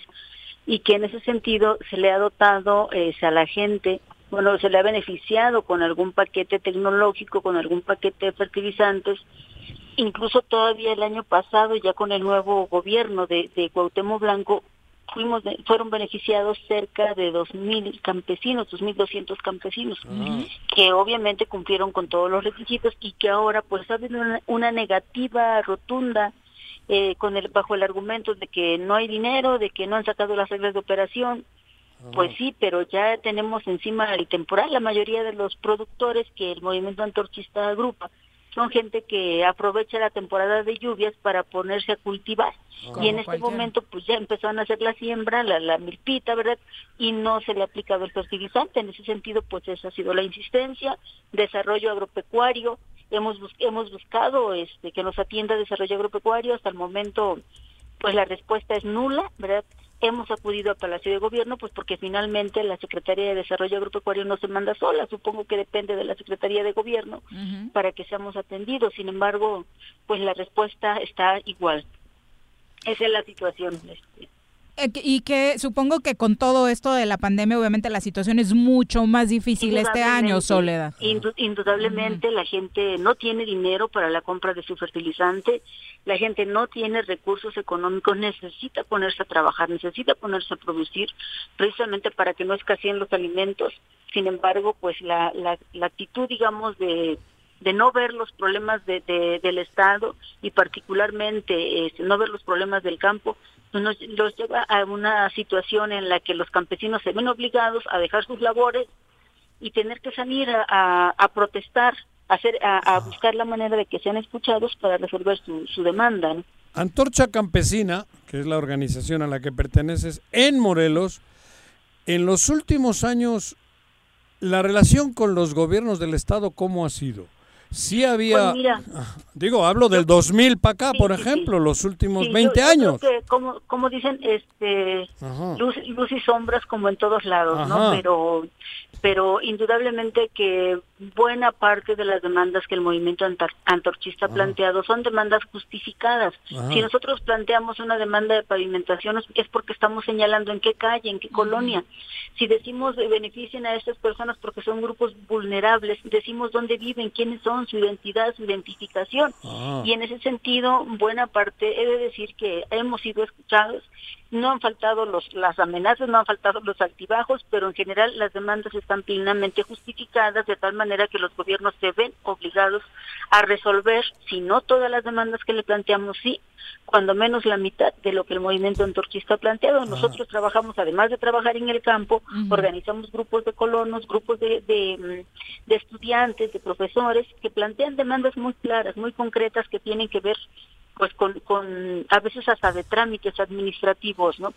y que en ese sentido se le ha dotado eh, a la gente, bueno, se le ha beneficiado con algún paquete tecnológico, con algún paquete de fertilizantes, incluso todavía el año pasado, ya con el nuevo gobierno de, de Cuauhtémoc Blanco, fuimos de- fueron beneficiados cerca de 2.000 campesinos, 2.200 campesinos, que obviamente cumplieron con todos los requisitos y que ahora pues ha habido una, una negativa rotunda eh, con el bajo el argumento de que no hay dinero, de que no han sacado las reglas de operación. Pues sí, pero ya tenemos encima el temporal. La mayoría de los productores que el movimiento antorchista agrupa son gente que aprovecha la temporada de lluvias para ponerse a cultivar. Como y en este cualquiera. momento pues ya empezaron a hacer la siembra, la, la milpita, ¿verdad? Y no se le ha aplicado el fertilizante. En ese sentido pues esa ha sido la insistencia. Desarrollo agropecuario. Hemos, bus- hemos buscado este que nos atienda desarrollo agropecuario. Hasta el momento pues la respuesta es nula, ¿verdad? Hemos acudido a Palacio de Gobierno, pues porque finalmente la Secretaría de Desarrollo Agropecuario no se manda sola, supongo que depende de la Secretaría de Gobierno para que seamos atendidos. Sin embargo, pues la respuesta está igual. Esa es la situación. este. Eh, y que supongo que con todo esto de la pandemia, obviamente la situación es mucho más difícil este año, Indudablemente, Soledad. indu- indudablemente la gente no tiene dinero para la compra de su fertilizante, la gente no tiene recursos económicos, necesita ponerse a trabajar, necesita ponerse a producir, precisamente para que no escaseen los alimentos. Sin embargo, pues la, la, la actitud, digamos, de de no ver los problemas de, de- del Estado y particularmente este, no ver los problemas del campo, nos los lleva a una situación en la que los campesinos se ven obligados a dejar sus labores y tener que salir a, a- a protestar, a, hacer, a, a buscar la manera de que sean escuchados para resolver su, su demanda. ¿no? Antorcha Campesina, que es la organización a la que perteneces, en Morelos, en los últimos años, la relación con los gobiernos del Estado, ¿cómo ha sido? Sí había, Pues mira, digo, hablo del 2000 para acá, Sí, por sí, sí. ejemplo, los últimos Sí, 20 yo- yo años. creo que, como, como dicen, este, luz, luz y sombras como en todos lados, ¿no? Pero, pero indudablemente que buena parte de las demandas que el movimiento antar- antorchista ha planteado son demandas justificadas. Ajá. Si nosotros planteamos una demanda de pavimentación es porque estamos señalando en qué calle, en qué colonia. Si decimos eh, beneficien a estas personas porque son grupos vulnerables, decimos dónde viven, quiénes son, su identidad, su identificación. Ah. Y en ese sentido, buena parte, he de decir que hemos sido escuchados, no han faltado los, las amenazas, no han faltado los altibajos, pero en general las demandas están plenamente justificadas de tal manera que los gobiernos se ven obligados a resolver, si no todas las demandas que le planteamos, sí, cuando menos la mitad de lo que el movimiento antorchista ha planteado. Nosotros trabajamos, además de trabajar en el campo, organizamos grupos de colonos, grupos de, de, mm, de estudiantes, de profesores, que plantean demandas muy claras, muy concretas, que tienen que ver pues con, con a veces hasta de trámites administrativos, ¿no?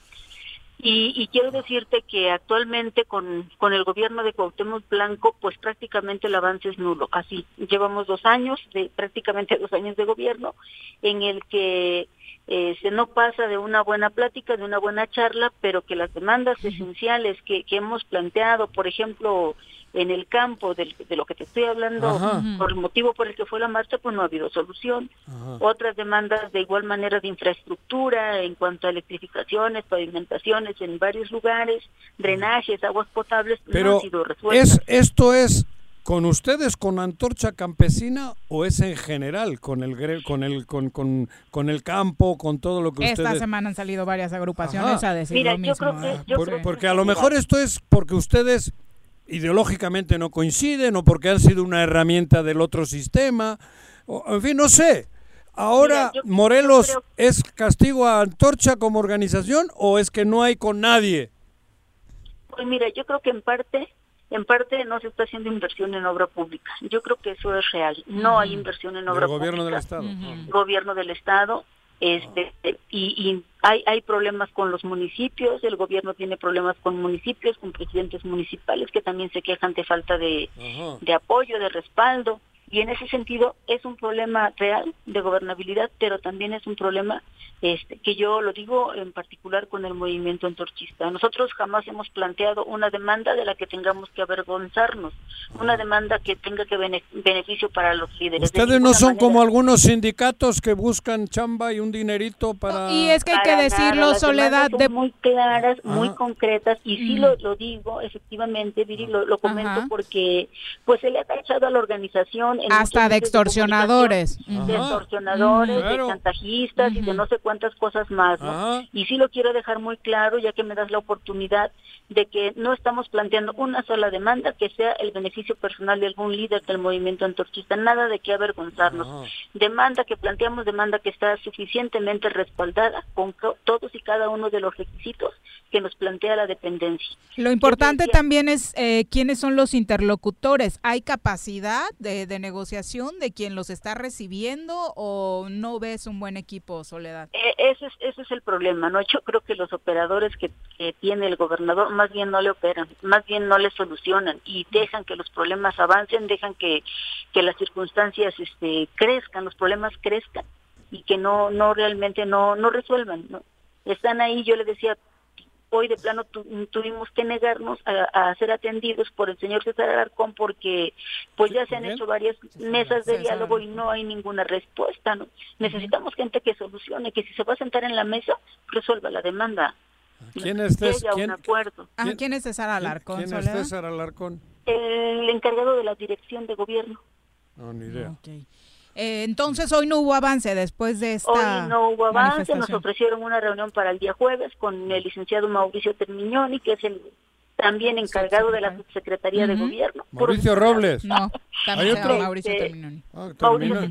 Y, y quiero decirte que actualmente con, con el gobierno de Cuauhtémoc Blanco, pues prácticamente el avance es nulo. Así, llevamos dos años, de prácticamente dos años de gobierno, en el que eh, se no pasa de una buena plática, de una buena charla, pero que las demandas esenciales que, que hemos planteado, por ejemplo, en el campo del- de, lo que te estoy hablando, Ajá. por el motivo por el que fue la marcha, pues no ha habido solución. Otras demandas de igual manera de infraestructura en cuanto a electrificaciones, pavimentaciones en varios lugares, drenajes, aguas potables, no Pero han sido resueltas. es esto es con ustedes con Antorcha Campesina o es en general con el gre- con el con, con, con el campo, con todo lo que Esta ustedes semana han salido varias agrupaciones Ajá. a decir Mira, lo yo creo que- yo Por- creo porque a lo mejor esto es porque ustedes ideológicamente no coinciden o porque han sido una herramienta del otro sistema, o, en fin, no sé. Ahora, Mira, yo- Morelos, yo creo- ¿es castigo a Antorcha como organización o es que no hay con nadie? Pues mira, yo creo que en parte, en parte no se está haciendo inversión en obra pública. Yo creo que eso es real. No hay inversión en obra Del gobierno del pública. Estado. Gobierno del Estado. Este, y, y hay, hay problemas con los municipios, el gobierno tiene problemas con municipios, con presidentes municipales que también se quejan de falta de, de apoyo, de respaldo. Y en ese sentido es un problema real de gobernabilidad, pero también es un problema este, que yo lo digo en particular con el movimiento antorchista. Nosotros jamás hemos planteado una demanda de la que tengamos que avergonzarnos, una demanda que tenga que bene- beneficio para los líderes. De Ustedes no son manera. como algunos sindicatos que buscan chamba y un dinerito para... Y es que hay que decirlo, nada, Soledad, son de muy claras, muy Ajá. concretas y sí lo, lo digo efectivamente, Viri, lo, lo comento Ajá. porque pues se le ha tachado a la organización hasta de extorsionadores. de Ajá. extorsionadores, Claro. de chantajistas y de no sé cuántas cosas más. ¿no? Y sí lo quiero dejar muy claro, ya que me das la oportunidad de que no estamos planteando una sola demanda que sea el beneficio personal de algún líder del movimiento antorchista, nada de qué avergonzarnos. Ajá. Demanda que planteamos, demanda que está suficientemente respaldada con co- todos y cada uno de los requisitos que nos plantea la dependencia. Lo importante también es eh, quiénes son los interlocutores. ¿Hay capacidad de, de negociación de quien los está recibiendo o no ves un buen equipo, Soledad? E- Ese es, ese es el problema, ¿no? Yo creo que los operadores que, que tiene el gobernador más bien no le operan, más bien no le solucionan y dejan que los problemas avancen, dejan que, que las circunstancias este, crezcan, los problemas crezcan y que no no realmente no no resuelvan, ¿no? Están ahí, yo le decía, hoy de plano tu- tuvimos que negarnos a, a ser atendidos por el señor César Alarcón porque pues ya se han hecho varias mesas de diálogo y no hay ninguna respuesta, ¿no? Necesitamos gente que solucione, que si se va a sentar en la mesa, resuelva la demanda. ¿Quién es quién- acuerdo. Ah, ¿Quién- ¿Quién es César Alarcón, ¿Quién es? César Alarcón? El encargado de la dirección de gobierno. No, ni idea. Ok. Eh, entonces hoy no hubo avance después de esta Hoy no hubo avance, nos ofrecieron una reunión para el día jueves con el licenciado Mauricio Termignoni, que es el también encargado de la subsecretaría de gobierno. Mauricio Robles. No, Hay también otro. Mauricio Este, Terminoni. Ah, Mauricio.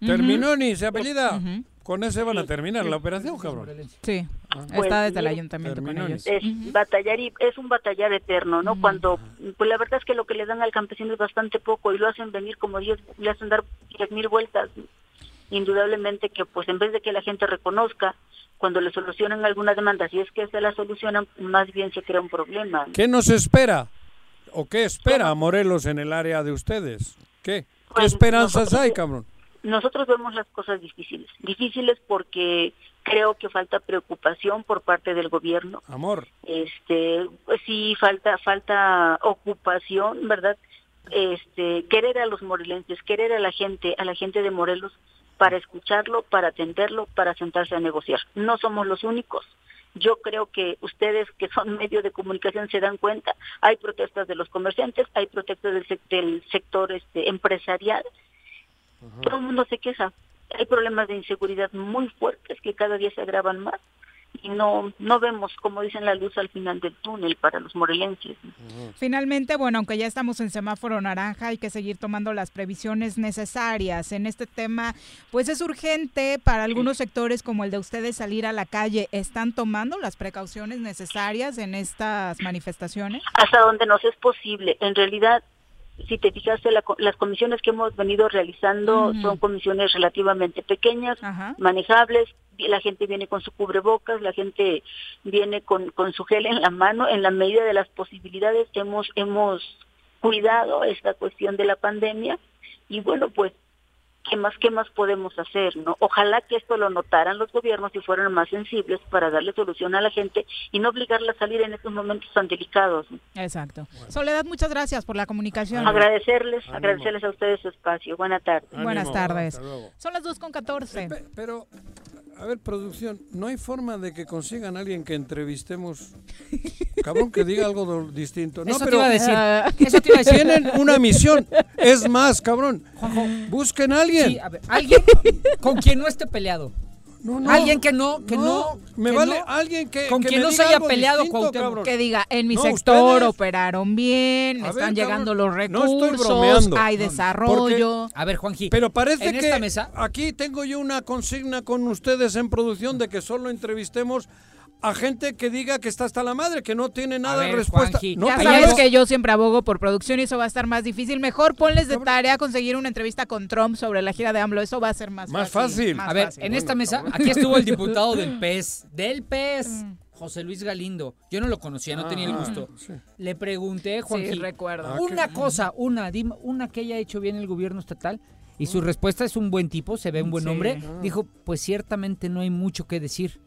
Terminoni, se apellida. Con ese van a terminar la operación, cabrón. Sí, Ah. Pues, está desde el mire, ayuntamiento con ellos. es batallar y es un batallar eterno, ¿no? Cuando pues la verdad es que lo que le dan al campesino es bastante poco y lo hacen venir como 10, le hacen dar diez mil vueltas. Indudablemente que pues en vez de que la gente reconozca cuando le solucionan alguna demanda, si es que se la solucionan, más bien se crea un problema. ¿Qué nos espera? ¿O qué espera a Morelos en el área de ustedes? ¿Qué? ¿Qué Pues, esperanzas nosotros- hay, cabrón? Nosotros vemos las cosas difíciles, difíciles porque creo que falta preocupación por parte del gobierno, Amor. este pues sí falta falta ocupación verdad este querer a los morelenses querer a la gente a la gente de Morelos para escucharlo para atenderlo para sentarse a negociar. No somos los únicos. Yo creo que ustedes que son medios de comunicación se dan cuenta. Hay protestas de los comerciantes hay protestas del, del sector este empresarial. Todo el mundo se queja. Hay problemas de inseguridad muy fuertes que cada día se agravan más y no no vemos como dicen la luz al final del túnel para los morelenses Finalmente, bueno, aunque ya estamos en semáforo naranja, hay que seguir tomando las previsiones necesarias. En este tema, pues es urgente para algunos sectores como el de ustedes salir a la calle. ¿Están tomando las precauciones necesarias en estas manifestaciones? hasta donde nos es posible en realidad si te fijaste la las comisiones que hemos venido realizando son comisiones relativamente pequeñas manejables la gente viene con su cubrebocas, la gente viene con, con su gel en la mano, en la medida de las posibilidades hemos, hemos cuidado esta cuestión de la pandemia y bueno, pues, ¿qué más, qué más podemos hacer? no Ojalá que esto lo notaran los gobiernos y fueran más sensibles para darle solución a la gente y no obligarla a salir en estos momentos tan delicados. ¿no? Exacto. Soledad, muchas gracias por la comunicación. Agradecerles, Ánimo. agradecerles a ustedes su espacio. Buenas tardes. Buenas tardes. Son las 2 con 14. Pe- Pero, a ver, producción, ¿no hay forma de que consigan a alguien que entrevistemos? Cabrón, que diga algo distinto. No, Eso te pero iba a decir. Eso te iba a decir. tienen una misión. Es más, cabrón, busquen a alguien. Sí, a ver, alguien con quien no esté peleado. Alguien que no, que no, me que vale no- alguien que con que quien me no se haya peleado distinto. Que diga, en mi No, sector ustedes- operaron bien, A están ver, cabrón, llegando los no recursos, estoy bromeando. hay No, desarrollo. A ver, Juanji. Pero parece en que esta mesa aquí tengo yo una consigna con ustedes en producción de que solo entrevistemos a gente que diga que está hasta la madre, que no tiene nada de ver, respuesta. Juanji, No ya sabes que yo siempre abogo por producción y eso va a estar más difícil. Mejor ponles de tarea conseguir una entrevista con Trump sobre la gira de AMLO. Eso va a ser más, Más fácil. más A ver, fácil. en esta mesa, aquí estuvo el diputado del PES, del PES, José Luis Galindo. Yo no lo conocía, no tenía el Ah, gusto. sí. Le pregunté, Juanji, Sí, recuerdo. Ah, una cosa, una, dime, una que haya hecho bien el gobierno estatal. Y su respuesta es un buen tipo, se ve un buen Sí. hombre. Dijo, pues ciertamente no hay mucho que decir.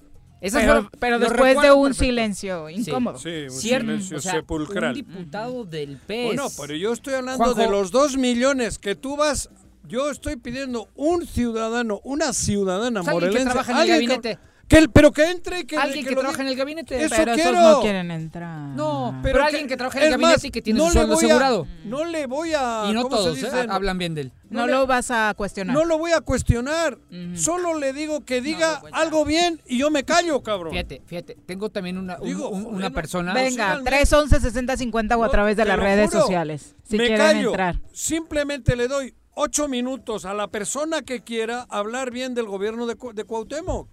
Pero, después de un perfecto. silencio incómodo. Sí, un Cierto, silencio o sea, sepulcral. Un diputado del PES. Bueno, pero yo estoy hablando Juanjo. de los dos millones que tú vas. Yo estoy pidiendo un ciudadano, una ciudadana alguien que morelense. trabaja en el alguien que- gabinete. Que el- pero que entre y que, Alguien que, lo trabaja en el gabinete. Eso pero esos quiero. no quieren entrar. No, pero, alguien que, trabaja en el gabinete más, y que tiene no su sueldo a- asegurado. No le voy a. Y no ¿cómo se todos, ¿eh? hablan bien de él. No le- lo vas a cuestionar. No lo voy a cuestionar. Solo le digo que diga algo bien y yo me callo, cabrón. Fíjate, fíjate, tengo también una, un- Digo, un- una persona. Venga, 311 6050 o a través de las redes juro. sociales. Si me quieren callo. entrar. Simplemente le doy ocho minutos a la persona que quiera hablar bien del gobierno de, de Cuauhtémoc.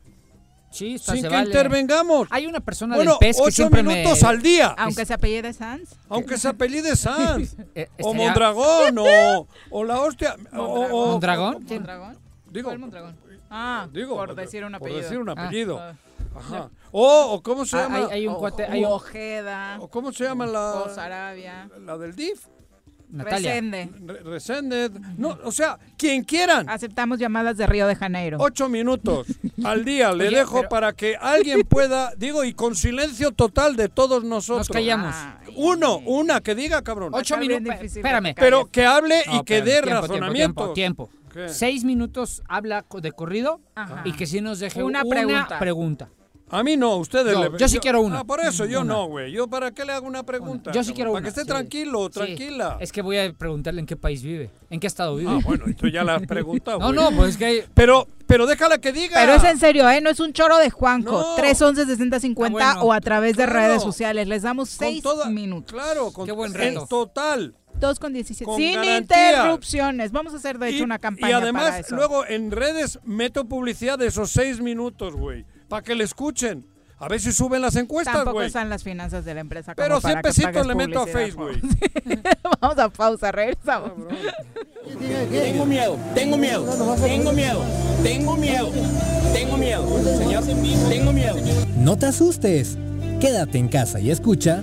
Sí, está, Sin se que vale. intervengamos. Hay una persona Bueno, del PES que ocho siempre minutos me... al día. Aunque se apellide Sanz. Aunque se apellide Sanz. Eh, o Mondragón. O, o la hostia. o- o- ¿Mondragón? ¿Quién? ¿Mondragón? Digo, ¿Cuál Mondragón? Ah, digo, por decir un por apellido. decir un apellido. Ah. Ajá. O, o ¿cómo se Ah, llama? hay- hay un O- cuate- hay Ojeda. ¿O ¿Cómo se llama la, O Sarabia. la del DIF? Natalia. Resende. Re- Resende. No, o sea, quien quieran. Aceptamos llamadas de Río de Janeiro. Ocho minutos al día le Oye, dejo pero- para que alguien pueda, digo, y con silencio total de todos nosotros. Nos callamos. Ay. Uno, una, que diga, cabrón. Ocho minutos. Espérame. Pero que hable y que dé tiempo, tiempo. Seis minutos habla de corrido Ajá. y que si nos deje Una una, pregunta. pregunta. A mí no, ustedes Yo- le yo sí quiero una. Ah, por eso yo Una. no, güey. Yo para qué le hago una pregunta. Yo sí cabrón? quiero Para una. que esté sí. tranquilo, Sí. tranquila. Es que voy a preguntarle en qué país vive, en qué estado vive. Ah, bueno, tú ya la has preguntado, No, no, pues es que Pero, pero déjala que diga. Pero es en serio, ¿eh? No es un choro de Juanco. No. 311 6050 Ah, bueno. o a través de Claro. redes sociales. Les damos seis toda- minutos. Claro, con Qué buen en reto. total. 2 con 17. Con Sin garantía. interrupciones. Vamos a hacer, de hecho, Y- una campaña Y además, para eso. luego en redes meto publicidad de esos seis minutos, güey. Para que le escuchen. A ver si suben las encuestas, Tampoco güey. están las finanzas de la empresa. como Pero para 100 que pesitos pagues le meto a Facebook, Vamos a pausa, regresamos. Tengo miedo, tengo miedo, tengo miedo, tengo miedo, tengo miedo, señor, tengo miedo. No te asustes. Quédate en casa y escucha.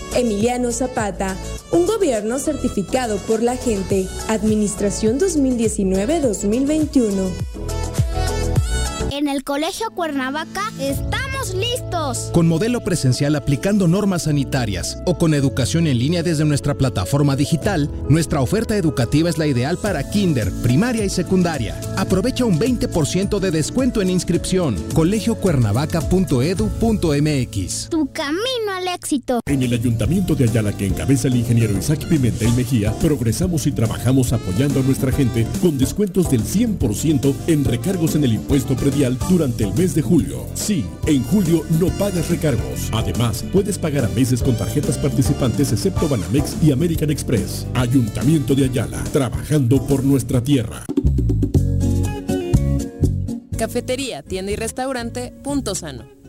Emiliano Zapata, un gobierno certificado por la gente. Administración 2019-2021. En el Colegio Cuernavaca estamos listos. Con modelo presencial aplicando normas sanitarias o con educación en línea desde nuestra plataforma digital, nuestra oferta educativa es la ideal para kinder, primaria y secundaria. Aprovecha un 20% de descuento en inscripción. colegiocuernavaca.edu.mx. Tu camino al éxito. En el Ayuntamiento de Ayala que encabeza el ingeniero Isaac Pimentel Mejía, progresamos y trabajamos apoyando a nuestra gente con descuentos del 100% en recargos en el impuesto predial durante el mes de julio. Sí, en julio no pagas recargos. Además, puedes pagar a meses con tarjetas participantes excepto Banamex y American Express. Ayuntamiento de Ayala, trabajando por nuestra tierra. Cafetería, tienda y restaurante Punto Sano.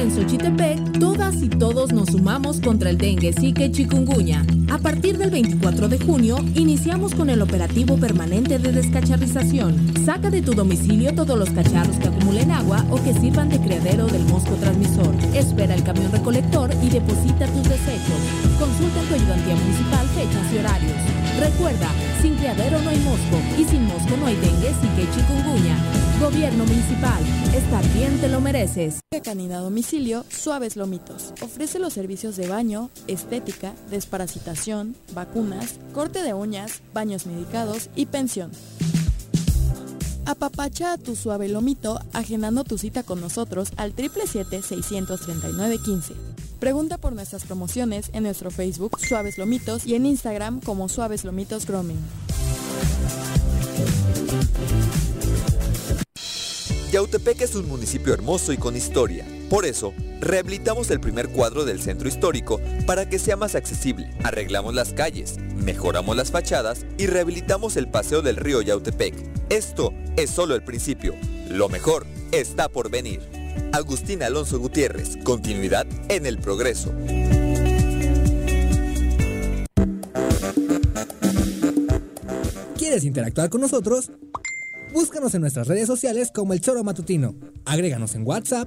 en Xochitepec, todas y todos nos sumamos contra el dengue, zika y chikungunya. A partir del 24 de junio, iniciamos con el operativo permanente de descacharrización. Saca de tu domicilio todos los cacharros que acumulen agua o que sirvan de criadero del mosco transmisor. Espera el camión recolector y deposita tus desechos. Consulta en tu ayudantía municipal fechas y horarios. Recuerda, sin criadero no hay mosco y sin mosco no hay dengue, zika y chikungunya. Gobierno municipal, estar bien te lo mereces. Canina Domicilio Suaves Lomitos. Ofrece los servicios de baño, estética, desparasitación, vacunas, corte de uñas, baños medicados y pensión. Apapacha a tu suave lomito agendando tu cita con nosotros al 777-639-15. Pregunta por nuestras promociones en nuestro Facebook Suaves Lomitos y en Instagram como Suaves Lomitos Grooming. Yautepec es un municipio hermoso y con historia. Por eso, rehabilitamos el primer cuadro del centro histórico para que sea más accesible. Arreglamos las calles, mejoramos las fachadas y rehabilitamos el paseo del río Yautepec. Esto es solo el principio. Lo mejor está por venir. Agustín Alonso Gutiérrez, continuidad en el progreso. ¿Quieres interactuar con nosotros? Búscanos en nuestras redes sociales como El Choro Matutino. Agréganos en WhatsApp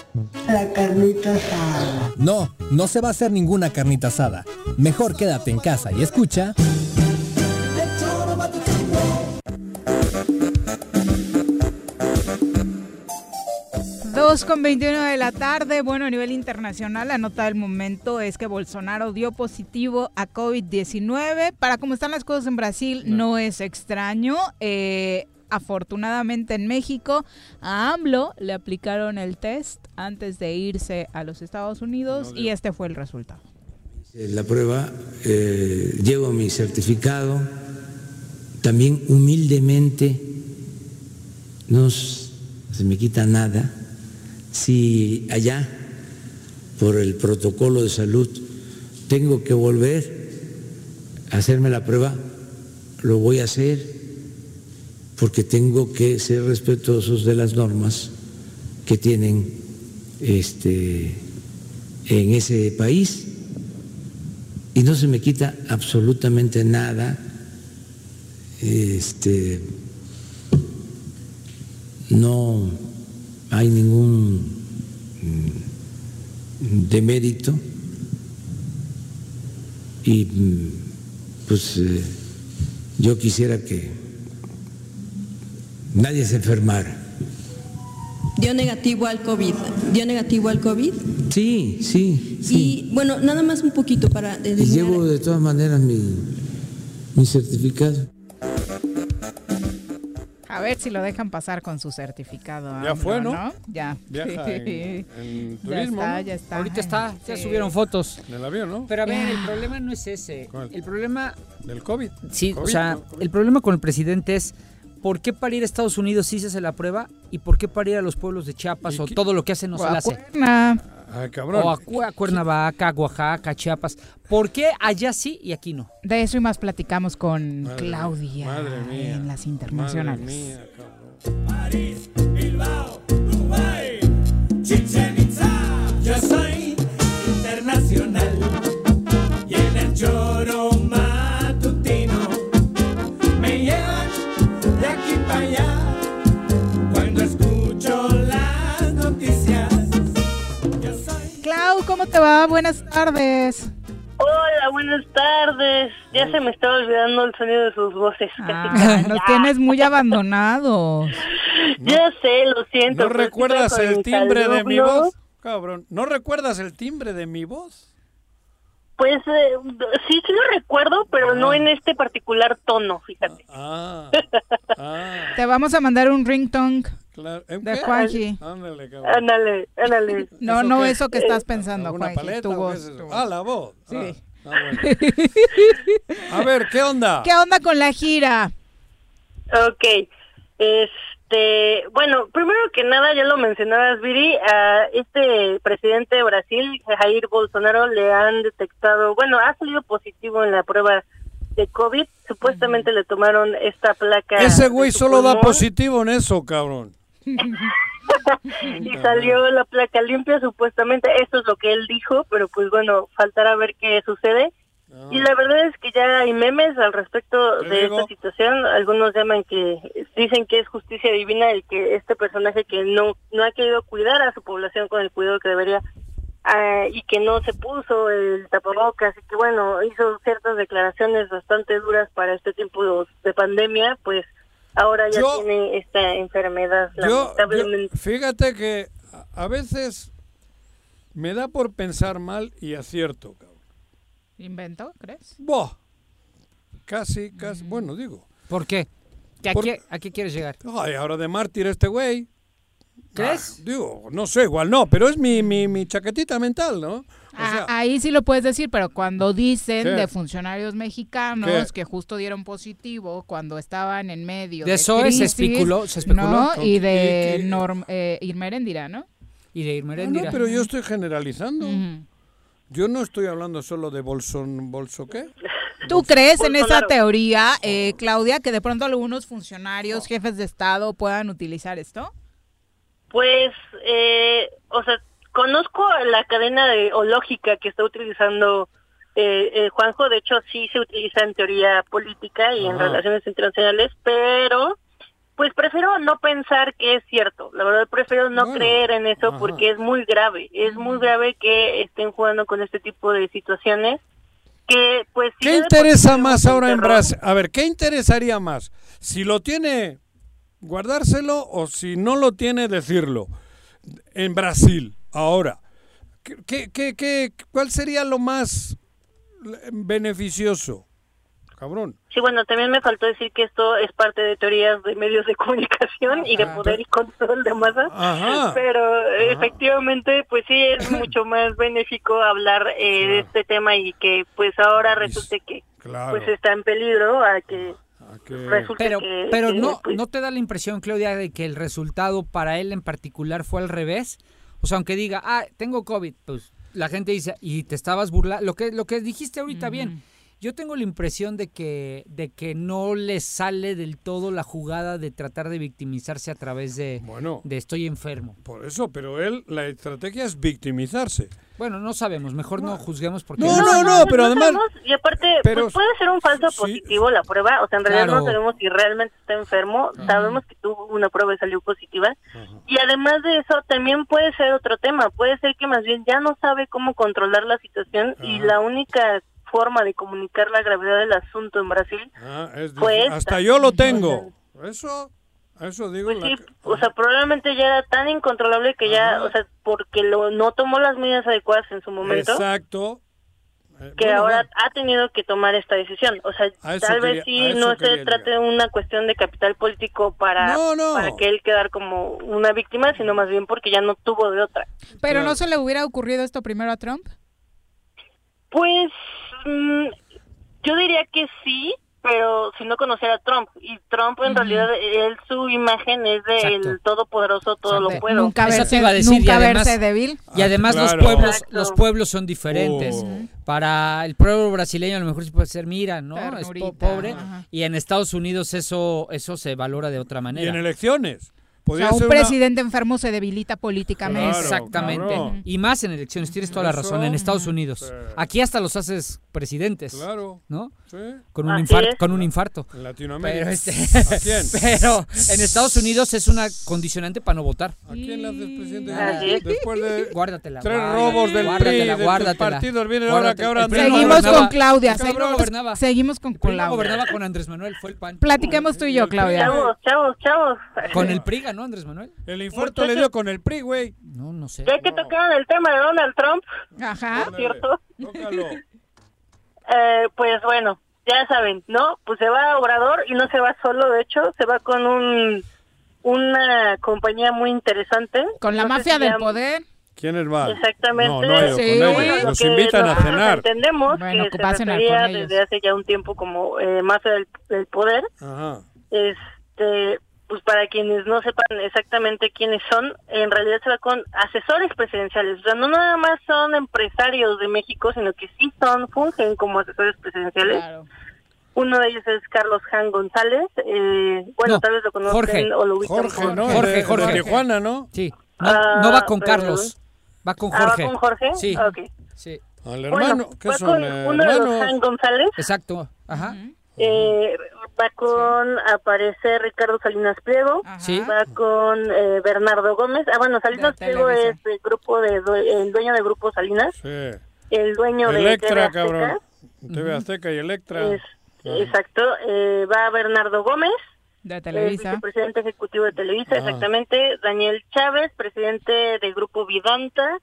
La carnita asada. No, no se va a hacer ninguna carnita asada. Mejor quédate en casa y escucha. Dos con 21 de la tarde. Bueno, a nivel internacional, la nota del momento es que Bolsonaro dio positivo a COVID-19. Para cómo están las cosas en Brasil, no, es extraño. Eh, afortunadamente en México a AMLO le aplicaron el test antes de irse a los Estados Unidos y este fue el resultado. La prueba, eh, llevo mi certificado, también humildemente no se me quita nada. Si allá por el protocolo de salud tengo que volver a hacerme la prueba, lo voy a hacer porque tengo que ser respetuosos de las normas que tienen este, en ese país y no se me quita absolutamente nada. Este, no hay ningún mm, demérito y mm, pues eh, yo quisiera que nadie se enfermara. ¿Dio negativo al COVID? ¿Dio negativo al COVID? Sí, sí, sí. Y bueno, nada más un poquito para... Y llevo de todas maneras mi, mi certificado. A ver si lo dejan pasar con su certificado. Ya fue, ¿no? Ya. Viaja en, en turismo, ya está, ¿no? ya está. Ahorita está, ya Sí. subieron fotos. Del avión, ¿no? Pero a ver, el problema no es ese. ¿Cuál? El problema, Del COVID. sí, o sea, ¿no? el problema con el presidente es ¿por qué para ir a Estados Unidos sí se hace la prueba y por qué para ir a los pueblos de Chiapas ¿Y o qué? todo lo que hace no se O a le hace? Ay, cabrón. O a, a Cuernavaca, a Oaxaca, Chiapas. ¿Por qué allá sí y aquí no? De eso y más platicamos con Madre- Claudia madre mía, en las internacionales. Madre mía, cabrón. Chichen Itza. Yo soy internacional y en el choro ¿cómo te va? Buenas tardes. Hola, buenas tardes. Ya se me estaba olvidando el sonido de sus voces. Ah, casi. nos tienes muy abandonados. Ya sé, lo siento. ¿No recuerdas el timbre de mi voz? Cabrón, ¿no recuerdas el timbre de mi voz? Pues eh, sí, sí lo recuerdo, pero no en este particular tono, fíjate. Ah, ah, Te vamos a mandar un ringtone claro. ¿En de? Juanji. Ándale, cabrón. Ándale, ándale. No, ¿Eso no qué? eso que estás pensando, ¿Alguna Juanji, paleta tu voz. es Ah, la voz. Sí. Ah, ah, bueno. A ver, ¿qué onda? ¿Qué onda con la gira? Ok, este, bueno, primero que nada, ya lo mencionabas, Viri, a este presidente de Brasil, Jair Bolsonaro, le han detectado, bueno, ha salido positivo en la prueba de COVID, supuestamente le tomaron esta placa. Ese güey solo da positivo en eso, cabrón. y salió la placa limpia, supuestamente, esto es lo que él dijo, pero pues bueno, faltará ver qué sucede. Y la verdad es que ya hay memes al respecto de digo. esta situación. Algunos llaman que dicen que es justicia divina el que este personaje que no no ha querido cuidar a su población con el cuidado que debería ah, y que no se puso el tapabocas y que bueno hizo ciertas declaraciones bastante duras para este tiempo de pandemia, pues ahora ya Yo- tiene esta enfermedad Yo, yo- lamentablemente. fíjate que a- veces me da por pensar mal y acierto, cabrón. ¿Invento, crees? Buah. Casi, casi, bueno, digo. ¿Por qué? ¿Que ¿A, Por- qué, ¿A qué quieres llegar? Ay, ahora de mártir este güey. ¿Crees? Ah, digo, no sé, igual no, pero es mi, mi, mi chaquetita mental, ¿no? Ah, sea, ahí sí lo puedes decir, pero cuando dicen ¿Qué? de funcionarios mexicanos ¿Qué? que justo dieron positivo cuando estaban en medio De de eso se especuló- se especuló. ¿no? y de Y Norm, eh, ¿no? Y de Irma Ah, no, pero yo estoy generalizando. Yo no estoy hablando solo de Bolson, ¿Bolso qué? ¿Tú crees en esa teoría, eh, Claudia, que de pronto algunos funcionarios, jefes de Estado puedan utilizar esto? Pues, eh, o sea, conozco la cadena de, o lógica que está utilizando eh, eh, Juanjo. De hecho, sí se utiliza en teoría política y en relaciones internacionales, pero pues prefiero no pensar que es cierto. La verdad, prefiero no Bueno, creer en eso ajá. porque es muy grave. Es muy grave que estén jugando con este tipo de situaciones. Que, pues, si ¿Qué sí interesa más ahora en Brasil? A ver, ¿qué interesaría más? Si lo tiene, guardárselo o si no lo tiene, decirlo. En Brasil, ahora. ¿Qué, qué, qué, cuál sería lo más beneficioso? Cabrón. Sí, bueno, también me faltó decir que esto es parte de teorías de medios de comunicación y de poder y control de masas. Ajá. Pero eh, efectivamente, pues sí es mucho más benéfico hablar eh, de este tema y que pues ahora resulte que Claro. pues está en peligro a que resulte Pero, que... pero que, no, pues, ¿no te da la impresión, Claudia, de que el resultado para él en particular fue al revés? O sea, aunque diga, ah, tengo COVID, pues la gente dice, y te estabas burlando, lo que, lo que dijiste ahorita bien. Yo tengo la impresión de que, de que no le sale del todo la jugada de tratar de victimizarse a través de, Bueno. de estoy enfermo. Por eso, pero él, la estrategia es victimizarse. Bueno, no sabemos, mejor no juzguemos porque... No, no, no, pero además... sabemos, y aparte, pero- pues puede ser un falso positivo la prueba, o sea, en realidad Claro. no sabemos si realmente está enfermo, sabemos que tuvo una prueba y salió positiva, y además de eso también puede ser otro tema, puede ser que más bien ya no sabe cómo controlar la situación y la única forma de comunicar la gravedad del asunto en Brasil Ah, es Fue esta. Hasta yo lo tengo. Eso, eso digo. Pues la- sí, o sea, probablemente ya era tan incontrolable que ya, o sea, porque lo, no tomó las medidas adecuadas en su momento, Exacto. Eh, que bueno, ahora ha tenido que tomar esta decisión. O sea, tal quería- vez sí no se trate de una cuestión de capital político para, No, no. para que él quedar como una víctima, sino más bien porque ya no tuvo de otra. Pero no se le hubiera ocurrido esto primero a Trump. Pues mm, yo diría que sí, pero si no conociera a Trump. Y Trump en realidad, él su imagen es de Exacto. el todopoderoso, todo lo puedo. nunca Eso verse- te iba a decir, y nunca además- verse débil. Y además Ah, los pueblos, Exacto. los pueblos son diferentes. Oh. Para el pueblo brasileño a lo mejor sí puede ser, mira, ¿no? Es pobre. Y en Estados Unidos eso, eso se valora de otra Y manera. en elecciones. O sea, un una- presidente enfermo se debilita políticamente. Claro, Exactamente. cabrón. Y más en elecciones, tienes toda la razón, en Estados Unidos. Aquí hasta los haces presidentes. Claro. ¿No? Sí. Con un, infarto, con un infarto. En Latinoamérica. Pero, este- ¿A quién? pero en Estados Unidos es una condicionante para no votar. ¿A quién le haces presidente? Después de Guárdatela. tres guárdatela, robos del PRI, guárdatela, de tus guárdatela. partidos, viene ahora que ahora PRI Seguimos con Claudia. PRI Seguimos, gobernaba. seguimos con PRI Claudia. gobernaba con Andrés Manuel, fue el PAN. Platiquemos tú y yo, Claudia. Chavos, chavos, chavos. Con el PRI ganó Andrés Manuel. El infarto le dio con el PRI, güey. No, no sé. Ya que tocaron el tema de Donald Trump, Ajá. ¿no es cierto? Tócalo. Eh, pues bueno, ya saben, ¿no? Pues se va a Obrador y no se va solo, de hecho, se va con un una compañía muy interesante. Con la No mafia si del ya- poder. ¿Quiénes van? Exactamente. No, no ha ido Sí. con ellos. Bueno, Los invitan a cenar. Entendemos Bueno, que se refería desde hace ya un tiempo como eh, mafia del, del poder. Ajá. Este, pues para quienes no sepan exactamente quiénes son, en realidad se va con asesores presidenciales. O sea, no nada más son empresarios de México, sino que sí son, fungen como asesores presidenciales. Uno de ellos es Carlos Han González. eh, bueno, No, tal vez lo conocen Jorge. o lo ubican Jorge, ¿no? Jorge, De- de Jorge. Tijuana, ¿no? Sí. No, Ah, no va con. Carlos. Va con Ah, ¿va Jorge. con Jorge? Sí. Ah, ok. Sí. Al Bueno, hermano. ¿Qué va son? con eh, uno de los? Han González. Exacto. Ajá. Eh, va con aparecer Ricardo Salinas Pliego, Sí. va con eh, Bernardo Gómez. Ah, bueno, Salinas Pliego es el grupo de el dueño de Grupo Salinas, Sí. el dueño de TV Electra, cabrón. TV Azteca y Electra. Es- exacto, eh, va Bernardo Gómez, De el Televisa. vicepresidente ejecutivo de Televisa, Ah. exactamente, Daniel Chávez, presidente de Grupo Vidanta,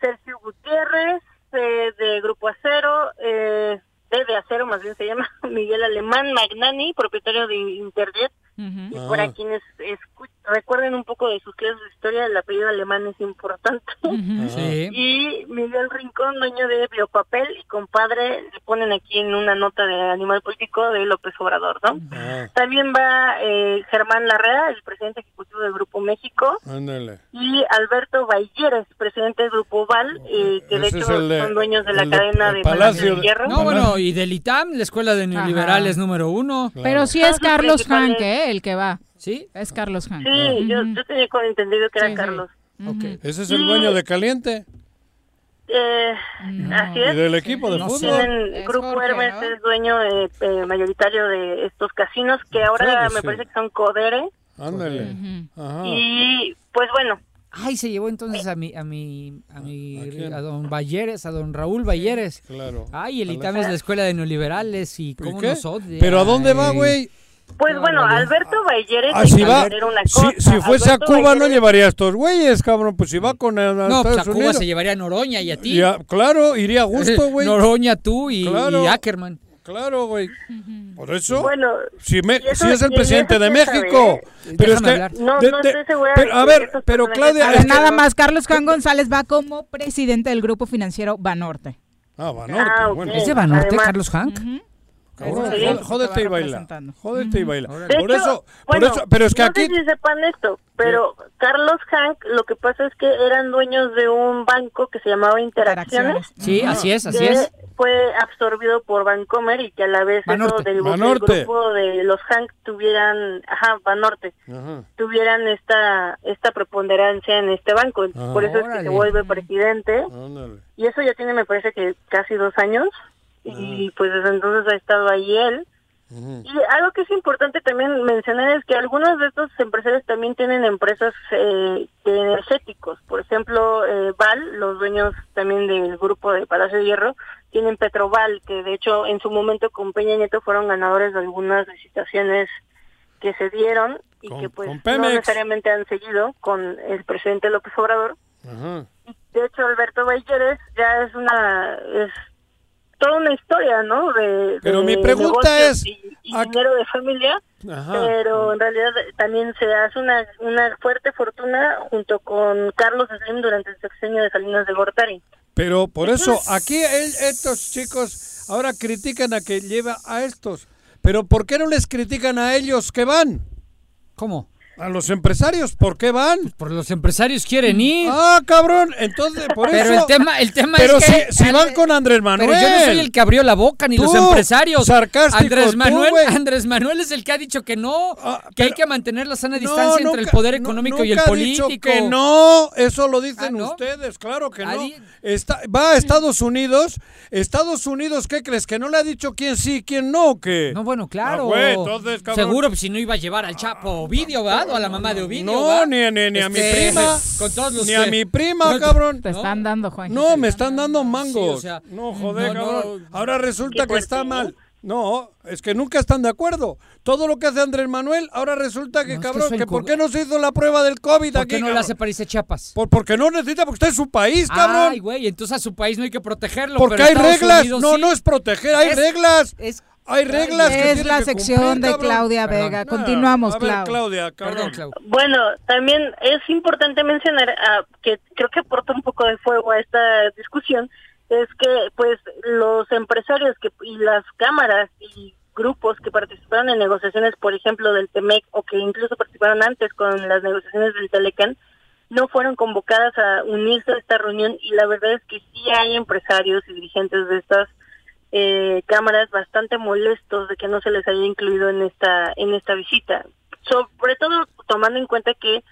Sergio Gutiérrez, eh, de Grupo Acero, eh, de, de Acero más bien se llama, Miguel Alemán Magnani, propietario de Interjet, y Ah. para quienes escu- recuerden un poco de sus clases de historia, el apellido alemán es importante. Sí. Y Miguel Rincón, dueño de Biopapel y compadre, le ponen aquí en una nota de Animal Político de López Obrador, ¿no? Ah, También va eh, Germán Larrea, el presidente ejecutivo del Grupo México, ándale. y Alberto Balleres, presidente del Grupo Val, eh, que de hecho de- son dueños de la de- cadena de Palacio de Hierro. No, bueno, y del ITAM, la escuela de neoliberales Ajá. número uno. Pero sí es Carlos principales- Hank, ¿eh? El que va. ¿Sí? Es Carlos Hank. Sí, yo, yo tenía con entendido que era Sí, sí. Carlos. Ok. Ese es el dueño de Caliente Eh, Así y es. del equipo de No fútbol. Es Grupo Jorge, Hermes ¿no? es dueño eh, eh, mayoritario de estos casinos que ahora me parece que son Codere. Ándale. Ajá. Y pues bueno, Ay, se llevó entonces a mi, a mi, a mi, ¿A a don Balleres, a don Raúl Balleres. Claro. Ay, el. ITAM es la escuela de neoliberales y cómo qué? nos odia. ¿Pero a dónde va, güey? Pues bueno. Alberto Balleres Ah, si va, era una cosa. si fuese a Cuba no llevaría a estos güeyes, cabrón. Pues si va con a No, pues a Cuba Unidos. se llevaría a Noroña y a ti. y a- claro, iría a gusto, güey. Noroña, tú y, Claro. y Ackerman. Claro, güey. Por eso, Bueno, si, me- y eso- si es el presidente de México. ¿eh? Pero es que. No, de- no estoy segura pero, a ver, pero Claudia. Es que- nada más, Carlos Juan González va como presidente del grupo financiero Banorte. Ah, Banorte, Ah, bueno. ¿Es de Banorte, Además- Carlos Hank? Cabrón, jódete y baila. Jódete y baila. Por eso, bueno, por eso, pero es que no aquí. sé si sepan esto, pero Carlos Hank, lo que pasa es que eran dueños de un banco que se llamaba Interacciones, Sí, así es, así que es. fue absorbido por Bancomer y que a la vez Banorte. eso derivó que el Banorte. grupo de los Hank tuvieran, ajá, Banorte, Ajá. tuvieran esta esta preponderancia en este banco. Por eso es que se vuelve presidente Ándale. y eso ya tiene, me parece que casi dos años y pues desde entonces ha estado ahí él. Y algo que es importante también mencionar es que algunos de estos empresarios también tienen empresas eh, de energéticos. Por ejemplo, eh, Val, los dueños también del grupo de Palacio de Hierro, tienen Petroval, que de hecho en su momento con Peña Nieto fueron ganadores de algunas licitaciones que se dieron y Con- que pues no necesariamente han seguido con el presidente López Obrador. Ajá. De hecho, Alberto Balleres ya es una es toda una historia, ¿no? De, Pero de mi pregunta es, y, y ¿a- dinero de familia, Ajá. pero en realidad también se hace una una fuerte fortuna junto con Carlos Slim durante el sexenio de Salinas de Gortari. Pero por eso, aquí el- estos chicos ahora critican a que lleva a estos. Pero ¿por qué no les critican a ellos que van? ¿Cómo? A los empresarios, ¿por qué van? Por los empresarios quieren ir. Ah, cabrón, entonces por pero eso. el tema, el tema pero es que si, si van con Andrés Manuel. Pero yo no soy el que abrió la boca, ni Tú, los empresarios. sarcástico, Andrés Manuel. Andrés Manuel es el que ha dicho que no, que hay que mantener la sana distancia No, entre el poder económico y el nunca ha dicho político. que no, eso lo dicen Ah, ¿no? ustedes, claro que no. Está, va a Estados Unidos, Estados Unidos, ¿qué crees? ¿Que no le ha dicho quién sí, quién no? que No, bueno, claro. Ah, güey, entonces. Seguro, pues, si no iba a llevar al Chapo Ovidio, ¿verdad? O a la mamá de Ovidio, No, ni, ni, ni a mi Este, prima. Con todos los Ni a que- mi prima, cabrón. Te están dando, Juan. No, me están dando mangos. o sea, no, joder, no, no. cabrón. Ahora resulta que está mal. No, es que nunca están de acuerdo. Todo lo que hace Andrés Manuel, ahora resulta que, No, es que cabrón, el que por co- qué no se hizo la prueba del COVID ¿Por aquí, qué no le cabrón? hace para irse a Chiapas? Por, porque no necesita, porque está en su país, cabrón. Ay, güey, entonces a su país no hay que protegerlo. porque pero hay Estados reglas. Unidos no, sí. no es proteger, hay Es- reglas. Es, Hay reglas que Es la que sección cumplir, de cabrón. Claudia. Vega. Continuamos, a ver, Clau. Claudia. Perdón, Clau. Bueno, también es importante mencionar ah, que creo que aporta un poco de fuego a esta discusión, es que pues los empresarios que y las cámaras y grupos que participaron en negociaciones, por ejemplo, del TEMEC o que incluso participaron antes con las negociaciones del Telecan, no fueron convocadas a unirse a esta reunión y la verdad es que sí hay empresarios y dirigentes de estas eh, cámaras bastante molestos de que no se les haya incluido en esta en esta visita sobre todo tomando en cuenta que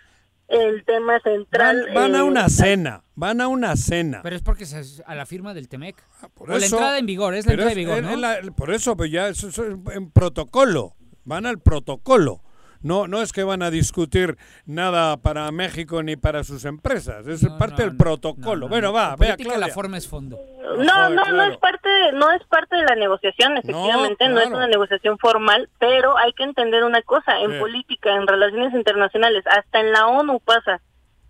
el tema central Van, van a eh, una cena, van a una cena. Pero es porque es a la firma del Temec. Por o la eso- entrada en vigor, es la entrada en vigor, es- la- por eso, pues ya eso, eso es en protocolo. Van al protocolo. No, no es que van a discutir nada para México ni para sus empresas. Es parte del protocolo. bueno, va, vea, política la forma es fondo. no no no claro. es parte no es parte de la negociación efectivamente no, es claro. una negociación formal pero hay que entender una cosa en Sí. política en relaciones internacionales hasta en la ONU pasa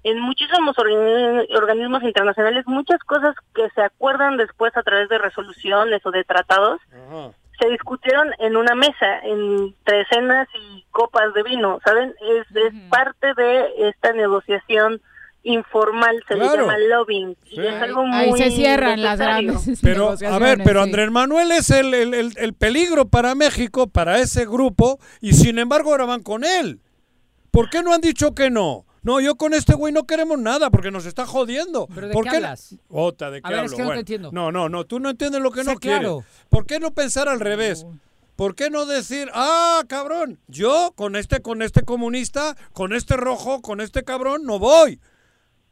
en muchísimos organi- organismos internacionales muchas cosas que se acuerdan después a través de resoluciones o de tratados Ajá. Se discutieron en una mesa, entre cenas y copas de vino, ¿saben? Es, es parte de esta negociación informal, se Claro. le llama lobbying, y es algo muy Ahí se cierran las grandes Pero, a ver, pero sí. Andrés Manuel es el, el- el- el peligro para México, para ese grupo, y sin embargo ahora van con él. ¿Por qué no han dicho que no? No, yo con este güey no queremos nada porque nos está jodiendo. ¿Pero de ¿Por qué hablas? Ota, ¿de qué A ver, es hablo? que no te entiendo. No, no, no, tú no entiendes lo que Sé no quieres. ¿Por qué no pensar al revés? ¿Por qué no decir, ah, cabrón, yo con este, con este comunista, con este rojo, con este cabrón, no voy?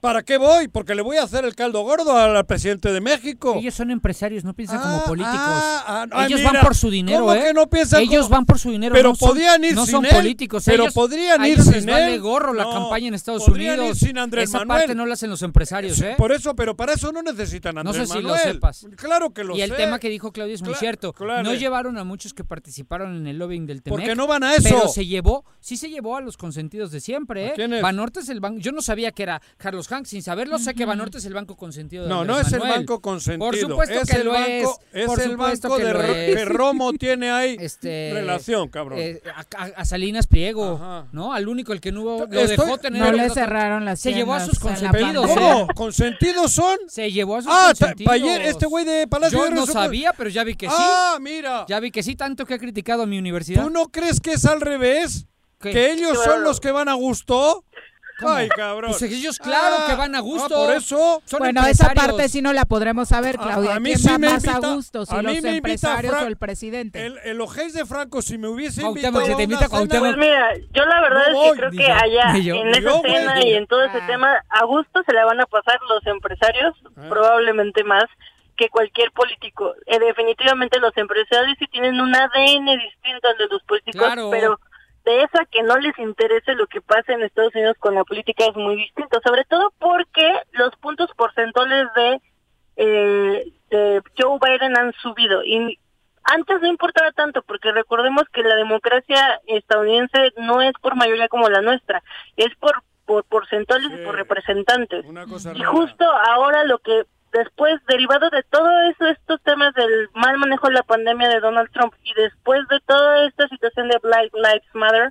¿Para qué voy? Porque le voy a hacer el caldo gordo al presidente de México. Ellos son empresarios, no piensan como Ah, políticos. ah, ah, ellos mira, van por su dinero, ¿cómo ¿eh? que no piensan ellos como- van por su dinero. Pero no son- podían ir no sin son él, políticos. pero ellos- podrían ir ellos les sin vale él. gorro la No, campaña en Estados podrían Unidos. ir sin Andrés Esa Manuel. parte no la hacen los empresarios, ¿eh? Por eso, pero para eso no necesitan a No Andrés sé si lo sepas. Claro que lo y el sé. tema que dijo Claudia es muy Cla- cierto. claro. No llevaron a muchos que participaron en el lobbying del Temec. Porque no van a eso. Pero se llevó, sí se llevó a los consentidos de siempre, ¿eh? quién es? Banorte es el banco. Yo no sabía que era Carlos Hank, sin saberlo sé que Banorte es el banco consentido de No, Andrés no es el banco consentido. Por supuesto es que el lo banco, es. Por el banco que de lo Ro- es. que Romo tiene ahí Este, relación, cabrón. eh, a, Salinas Pliego, ¿no? Al único el que no hubo, lo Estoy- dejó tener. No el le otro- cerraron las Se llevó a sus consentidos. ¿Cómo? ¿Consentidos son? Se llevó a sus Ah, consentidos. ayer este güey de Palacio Yo de no sabía, pero ya vi que sí. Ah, mira. Ya vi que sí, tanto que ha criticado a mi universidad. ¿Tú no crees que es al revés? ¿Qué? ¿Que ellos Claro. son los que van a gusto? ¿Cómo? Ay, cabrón. Pues ellos, claro Ah, que van a ah, gusto. por eso. Son bueno, esa parte sí no la podremos saber, A- Claudia. a mí ¿Quién sí va me más invita- a gusto, si a mí los me invita empresarios Frank- o el presidente? El, el ojéis de Franco, si me hubiese invitado si te a invita una Cuauhtémoc. cena- Pues mira, yo la verdad No es voy, que creo que yo, allá, yo. en esa cena y en todo ese Ah. tema, a gusto se le van a pasar los empresarios, probablemente más que cualquier político. Eh, definitivamente los empresarios sí tienen un ADN distinto al de los políticos, Claro. pero de esa que no les interese lo que pasa en Estados Unidos con la política es muy distinto, sobre todo porque los puntos porcentuales de, eh, de Joe Biden han subido y antes no importaba tanto porque recordemos que la democracia estadounidense no es por mayoría como la nuestra, es por por porcentuales y por representantes. Una cosa Y rara. justo ahora lo que después, derivado de todo eso, estos temas del mal manejo de la pandemia de Donald Trump y después de toda esta situación de Black Lives Matter,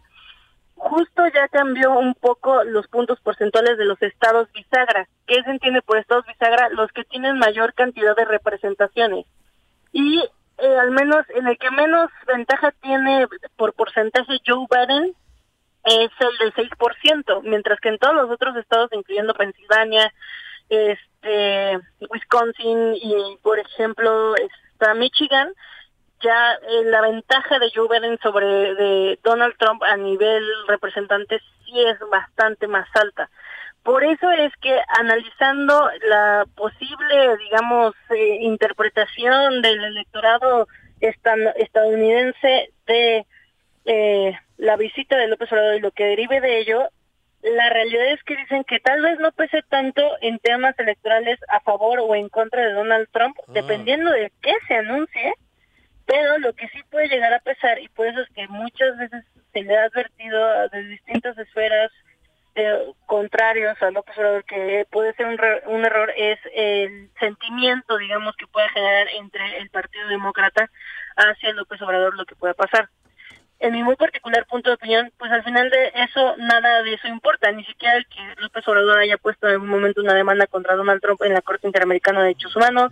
justo ya cambió un poco los puntos porcentuales de los estados bisagra. ¿Qué se entiende por estados bisagra? Los que tienen mayor cantidad de representaciones. Y eh, al menos en el que menos ventaja tiene por porcentaje Joe Biden es el del 6%, mientras que en todos los otros estados, incluyendo Pensilvania, este, Wisconsin y, por ejemplo, está Michigan, ya eh, la ventaja de Joe Biden sobre de Donald Trump a nivel representante sí es bastante más alta. Por eso es que analizando la posible, digamos, eh, interpretación del electorado estadounidense de eh, la visita de López Obrador y lo que derive de ello, la realidad es que dicen que tal vez no pese tanto en temas electorales a favor o en contra de Donald Trump, dependiendo de qué se anuncie, pero lo que sí puede llegar a pesar, y por eso es que muchas veces se le ha advertido de distintas esferas eh, contrarios a López Obrador que puede ser un, re- un error, es el sentimiento, digamos, que puede generar entre el Partido Demócrata hacia López Obrador lo que pueda pasar. En mi muy particular punto de opinión, pues al final de eso, nada de eso importa, ni siquiera el que López Obrador haya puesto en algún momento una demanda contra Donald Trump en la Corte Interamericana de Derechos Humanos,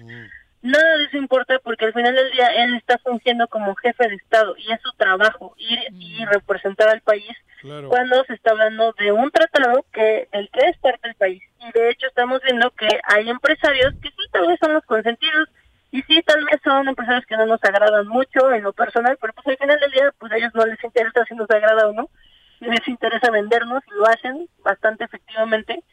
nada de eso importa porque al final del día él está fungiendo como jefe de Estado y es su trabajo ir y representar al país Claro. cuando se está hablando de un tratado que el que es parte del país. Y de hecho estamos viendo que hay empresarios que sí tal vez son los consentidos y sí tal vez son empresarios que no nos agradan mucho en lo personal, pero pues al final del día pues a ellos no les interesa si nos agrada o no, les interesa vendernos y lo hacen bastante efectivamente.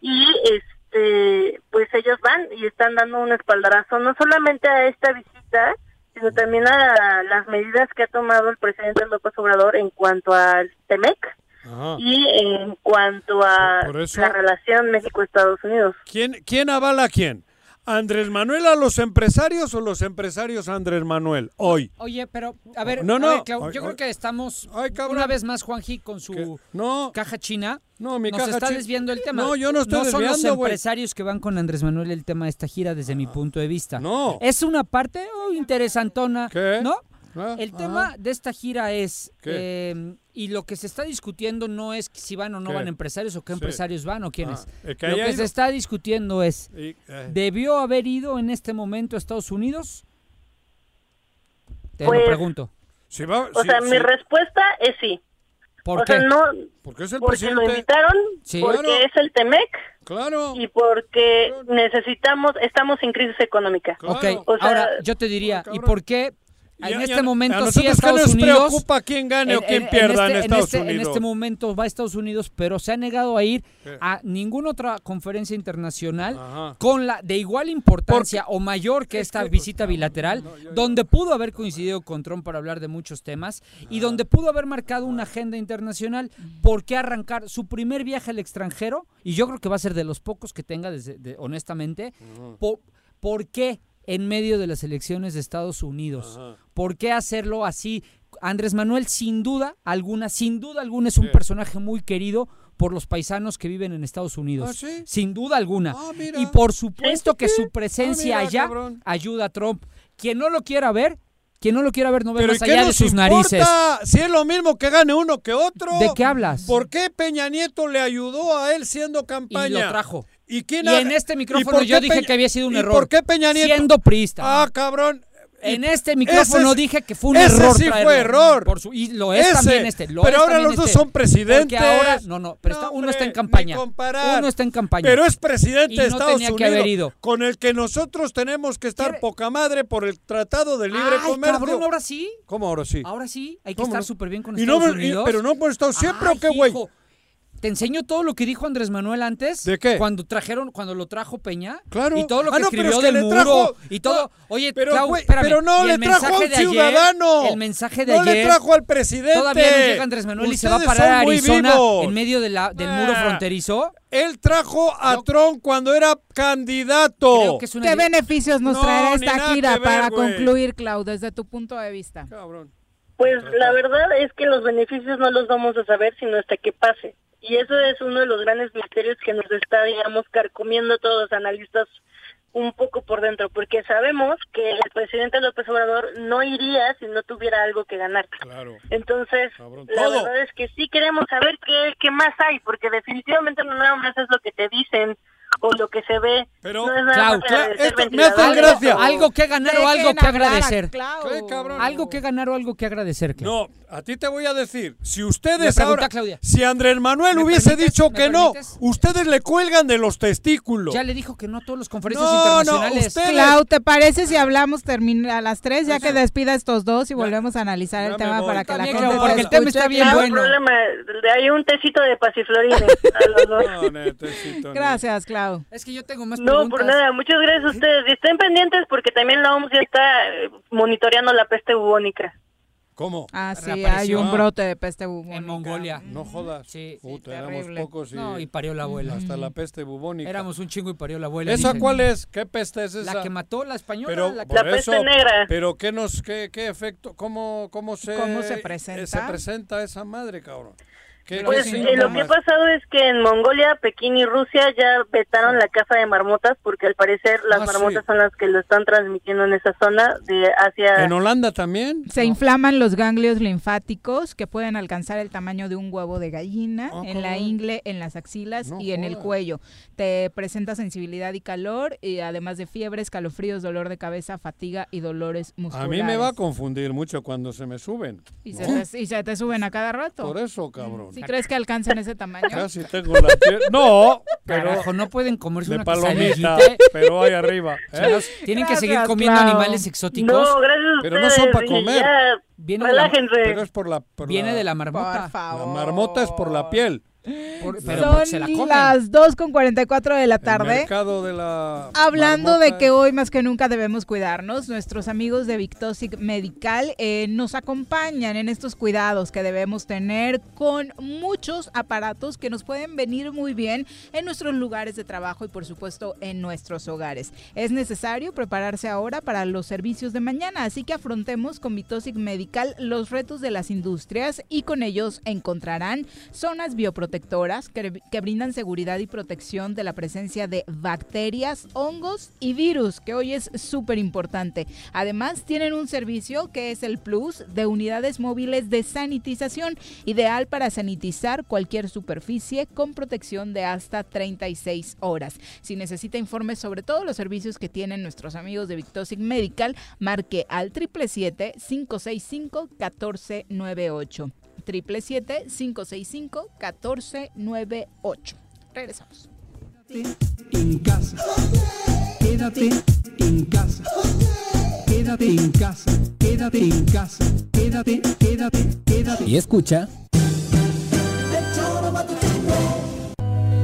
Y este pues ellos van y están dando un espaldarazo no solamente a esta visita, sino también a las medidas que ha tomado el presidente López Obrador en cuanto al TEMEC Ajá. y en cuanto a eso- la relación México-Estados Unidos. ¿Quién, ¿Quién avala a quién? ¿Andrés Manuel a los empresarios o los empresarios a Andrés Manuel hoy? Oye, pero, a ver, No, a no. ver, Clau, Ay, yo ay. creo que estamos una vez más, Juanji, con su caja china. No, mi Nos caja está desviando el tema. No, yo no estoy son los desviando, güey. empresarios que van con Andrés Manuel el tema de esta gira desde mi punto de vista. No. Es una parte oh, interesantona, ¿Qué? ¿no? Ah, el ajá. tema de esta gira es, ¿Qué? eh, y lo que se está discutiendo no es si van o no ¿Qué? van empresarios o qué Sí. empresarios van o quiénes. Ah, que lo que ido. se está discutiendo es, Y, eh, ¿debió haber ido en este momento a Estados Unidos? Te Pues, lo pregunto. si va- O si- sea, si- mi respuesta es sí. ¿Por o qué? sea, no, Porque es el porque presidente. lo invitaron, Sí. porque Claro. es el TEMEC Claro. y porque necesitamos, estamos en crisis económica. Ok, O sea, ahora yo te diría, ¿y por qué en este momento a sí Estados nos Unidos preocupa quién gane o quién pierda en este- Estados este- Unidos? En este momento va a Estados Unidos, pero se ha negado a ir a ninguna otra conferencia internacional Ajá. con la de igual importancia o mayor que esta visita bilateral, donde pudo haber coincidido con Trump para hablar de muchos temas y donde pudo haber marcado una agenda internacional. ¿Por qué arrancar su primer viaje al extranjero? Y yo creo que va a ser de los pocos que tenga, desde, de- honestamente. po- ¿Por qué en medio de las elecciones de Estados Unidos? ¿Por qué hacerlo así? Andrés Manuel, sin duda alguna, sin duda alguna, es un Sí. personaje muy querido por los paisanos que viven en Estados Unidos. ¿Ah, sí? Sin duda alguna. Ah, y por supuesto que su presencia Ah, mira, allá cabrón. ayuda a Trump. Quien no lo quiera ver, quien no lo quiera ver no ve Pero ¿y más allá de sus narices. Si es lo mismo que gane uno que otro. ¿De qué hablas? ¿Por qué Peña Nieto le ayudó a él siendo campaña? Y lo trajo. ¿Y quién Y ha- en este ¿Y micrófono yo dije Peña- que había sido un ¿Y error. por qué Peña Nieto? Siendo priista. Ah, cabrón. En este micrófono Ese- dije que fue un ese error. sí fue error. Por su- y lo es Ese. también este. lo Pero es ahora los dos este. son presidentes. Ahora, no, no, pero está- uno está en campaña. Uno está en campaña. Pero es presidente Y de no Estados tenía Unidos. que haber ido. Con el que nosotros tenemos que estar poca madre por el Tratado de Libre Ay, Comercio. cabrón, ahora sí. ¿Cómo ahora sí? Ahora sí, hay que ¿Cómo estar no? súper bien con Y no, Estados y- Unidos. pero no por Estados siempre o qué, güey. Te enseño todo lo que dijo Andrés Manuel antes. ¿De qué? Cuando trajeron, cuando lo trajo Peña. Claro. Y todo lo que Ah, no, pero escribió es que del le muro. trajo- y todo. no, Oye, pero, Clau, güey, espérame, pero no le el trajo a mensaje un de ayer- ciudadano. el mensaje de no ayer. le trajo al presidente. Todavía no llega Andrés Manuel y se va a parar a Arizona vivos. en medio de la, del muro Ah. fronterizo. Él trajo a Trump cuando era candidato. Creo que es una ¿Qué beneficios nos No, traerá esta gira ver, para concluir, Clau, desde tu punto de vista? Pues la verdad es que los beneficios no los vamos a saber sino hasta que pase. Y eso es uno de los grandes misterios que nos está, digamos, carcomiendo a todos los analistas un poco por dentro, porque sabemos que el presidente López Obrador no iría si no tuviera algo que ganar. Claro. Entonces, la verdad es que sí queremos saber qué, qué más hay, porque definitivamente no nada más es lo que te dicen o lo que se ve. Pero, no es nada Clau, más Clau, me gracia. Algo que ganar o algo que agradecer. Clau. ¿Qué, cabrón? Algo que ganar o algo que agradecer. No, a ti te voy a decir, si ustedes pregunté ahora, Claudia. si Andrés Manuel ¿Me hubiese permites? dicho ¿Me que no, permites? ustedes le cuelgan de los testículos. Ya le dijo que no a todas las conferencias No, no, internacionales. Clau, ¿te parece si hablamos termina a las 3 ya que despida estos dos y volvemos a analizar el tema voy. para que la gente porque el tema está bien No hay bueno. problema, ahí un tecito de pasiflorines a los dos. No, netecito, Gracias, Clau. Es que yo tengo más No, preguntas. por nada. Muchas gracias a ustedes. Y estén pendientes porque también la OMS ya está eh, monitoreando la peste bubónica. ¿Cómo? Ah, sí, hay un brote de peste bubónica. En Mongolia. No jodas. Sí. Puta, éramos pocos y, No, y parió la abuela. hasta la peste bubónica. Éramos un chingo y parió la abuela. ¿Esa dicen. cuál es? ¿Qué peste es esa? La que mató la española. Pero la que- La peste eso, negra. Pero qué nos, qué, qué efecto, cómo, cómo se, ¿Cómo se presenta? se presenta esa madre, cabrón. ¿Qué- Pues qué eh, lo que ha pasado es que en Mongolia, Pekín y Rusia ya vetaron la caza de marmotas porque al parecer las Ah, marmotas sí. son las que lo están transmitiendo en esa zona de Asia. ¿En Holanda también? Se inflaman los ganglios linfáticos que pueden alcanzar el tamaño de un huevo de gallina Ah, en la ingle, en las axilas No y en el cuello. Te presenta sensibilidad y calor, y además de fiebre, escalofríos, dolor de cabeza, fatiga y dolores A musculares. mí me va a confundir mucho cuando se me suben. y se, te, y se te suben a cada rato. Por eso, cabrón. ¿Sí crees que alcanzan ese tamaño? Casi tengo la piel. No, pero Carajo, no pueden comerse de una palomita, pero ahí arriba. ¿eh? tienen que seguir Gracias, comiendo Clau. animales exóticos. No, gracias a Pero no son para comer. ya, Viene de la- relájense. Pero es por la. por Viene la- de la marmota. Por favor. La marmota es por la piel. Por- pero Son se la comen. las 2 con 44 de la tarde. mercado de la. Hablando marmota de que hoy más que nunca debemos cuidarnos, nuestros amigos de Victosic Medical eh, nos acompañan en estos cuidados que debemos tener con muchos aparatos que nos pueden venir muy bien en nuestros lugares de trabajo y por supuesto en nuestros hogares. Es necesario prepararse ahora para los servicios de mañana, así que afrontemos con Victosic Medical los retos de las industrias y con ellos encontrarán zonas bioprotectoras que, brindan seguridad y protección de la presencia de bacterias, hongos y virus, que hoy es súper importante. Además, tienen un servicio que es el Plus de unidades móviles de sanitización, ideal para sanitizar cualquier superficie con protección de hasta 36 horas. Si necesita informes sobre todos los servicios que tienen nuestros amigos de Victosic Medical, marque al 777-565-1498. 777-565-1498. Regresamos. en casa. Quédate en casa. Quédate en casa. Quédate en casa. Quédate, quédate, quédate. Y escucha.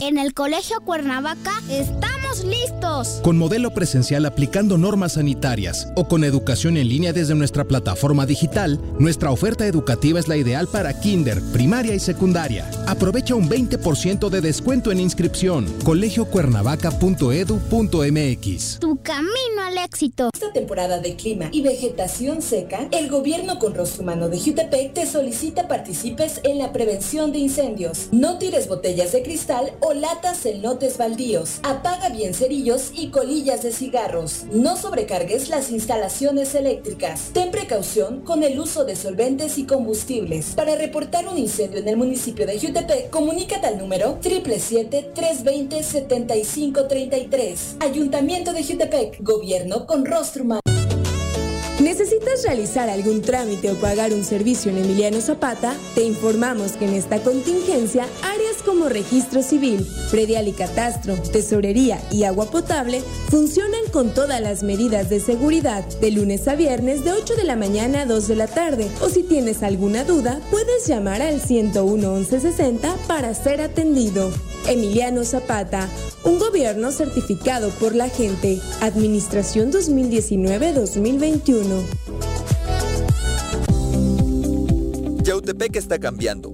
En el Colegio Cuernavaca estamos listos. Con modelo presencial aplicando normas sanitarias o con educación en línea desde nuestra plataforma digital, nuestra oferta educativa es la ideal para kinder, primaria y secundaria. Aprovecha un 20% de descuento en inscripción. colegiocuernavaca.edu.mx Tu camino al éxito. Esta temporada de clima y vegetación seca, el gobierno con rostro humano de Jutepec te solicita participes en la prevención de incendios. No tires botellas de cristal o latas en lotes baldíos. Apaga bien cerillos y colillas de cigarros. No sobrecargues las instalaciones eléctricas. Ten precaución con el uso de solventes y combustibles. Para reportar un incendio en el municipio de Jutepec, comunícate al número 777-320-7533. Ayuntamiento de Jutepec, gobierno con rostro humano. ¿Necesitas realizar algún trámite o pagar un servicio en Emiliano Zapata? Te informamos que en esta contingencia, áreas registro civil, predial y catastro, tesorería y agua potable funcionan con todas las medidas de seguridad de lunes a viernes de 8 de la mañana a 2 de la tarde. O si tienes alguna duda, puedes llamar al 101 1160 para ser atendido. Emiliano Zapata, un gobierno certificado por la gente. Administración 2019-2021. Yautepec está cambiando.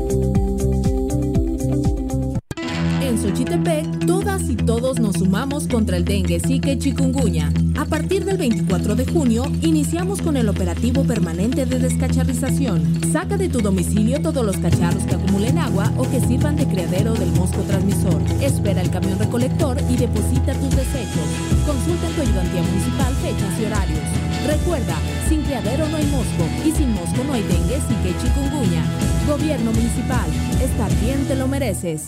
Xochitepec, todas y todos nos sumamos contra el dengue, zika y chikungunya. A partir del 24 de junio, iniciamos con el operativo permanente de descacharrización. Saca de tu domicilio todos los cacharros que acumulen agua o que sirvan de criadero del mosco transmisor. Espera el camión recolector y deposita tus desechos. Consulta en tu ayudantía municipal fechas y horarios. Recuerda, sin criadero no hay mosco y sin mosco no hay dengue, zika y chikungunya. Gobierno municipal, estar bien te lo mereces.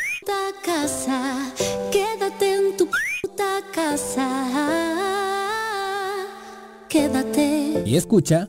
puta casa, quédate en tu puta casa, quédate. Y escucha...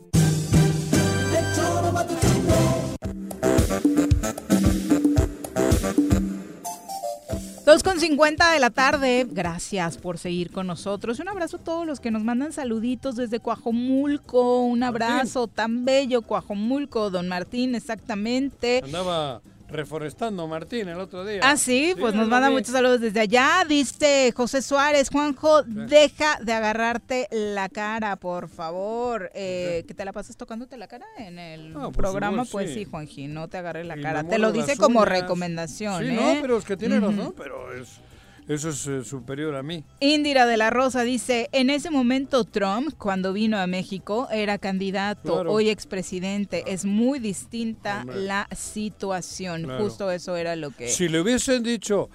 Dos con 50 de la tarde. Gracias por seguir con nosotros. Un abrazo a todos los que nos mandan saluditos desde Coajomulco. Un abrazo tan bello, Coajomulco, don Martín, exactamente. Andaba reforestando Martín el otro día. Ah, sí, pues nos manda vi. muchos saludos desde allá. Dice José Suárez, Juanjo, deja de agarrarte la cara, por favor. Eh, que te la pases tocándote la cara en el Ah, programa, pues sí. sí, Juanji, no te agarres la Y cara. Te lo dice como recomendación, Sí, ¿eh? no, pero es que tiene razón, pero es, eso es eh, superior a mí. Indira de la Rosa dice, en ese momento Trump, cuando vino a México, era candidato, Claro. hoy expresidente. Es muy distinta Hombre. la situación. Claro. Justo eso era lo que... Si le hubiesen dicho,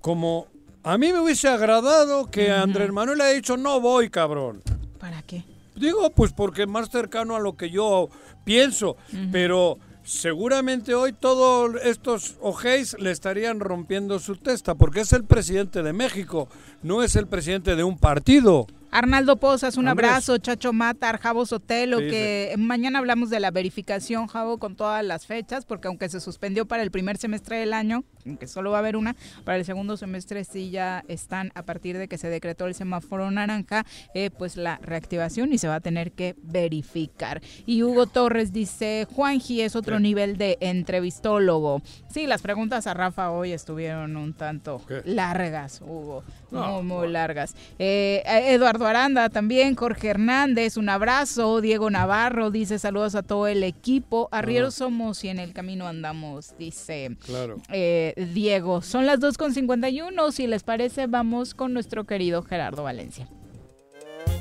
como a mí me hubiese agradado que Andrés Manuel haya dicho, no voy, cabrón. ¿Para qué? Digo, pues porque más cercano a lo que yo pienso, pero seguramente hoy todos estos ojéis le estarían rompiendo su testa, porque es el presidente de México, no es el presidente de un partido. Arnaldo Pozas, un Andrés. abrazo, Chacho Matar, Javo Sotelo, Sí, que mañana hablamos de la verificación, Javo, con todas las fechas, porque aunque se suspendió para el primer semestre del año, que solo va a haber una, para el segundo semestre sí ya están, a partir de que se decretó el semáforo naranja, eh, pues la reactivación y se va a tener que verificar. Y Hugo Torres dice, Juanji es otro nivel de entrevistólogo. Sí, las preguntas a Rafa hoy estuvieron un tanto largas, Hugo, No, muy, muy largas. Eh, Eduardo Aranda también, Jorge Hernández, un abrazo. Diego Navarro dice saludos a todo el equipo. Arrieros somos y en el camino andamos, dice Claro. eh, Diego. Son las 2.51. Si les parece, vamos con nuestro querido Gerardo Valencia.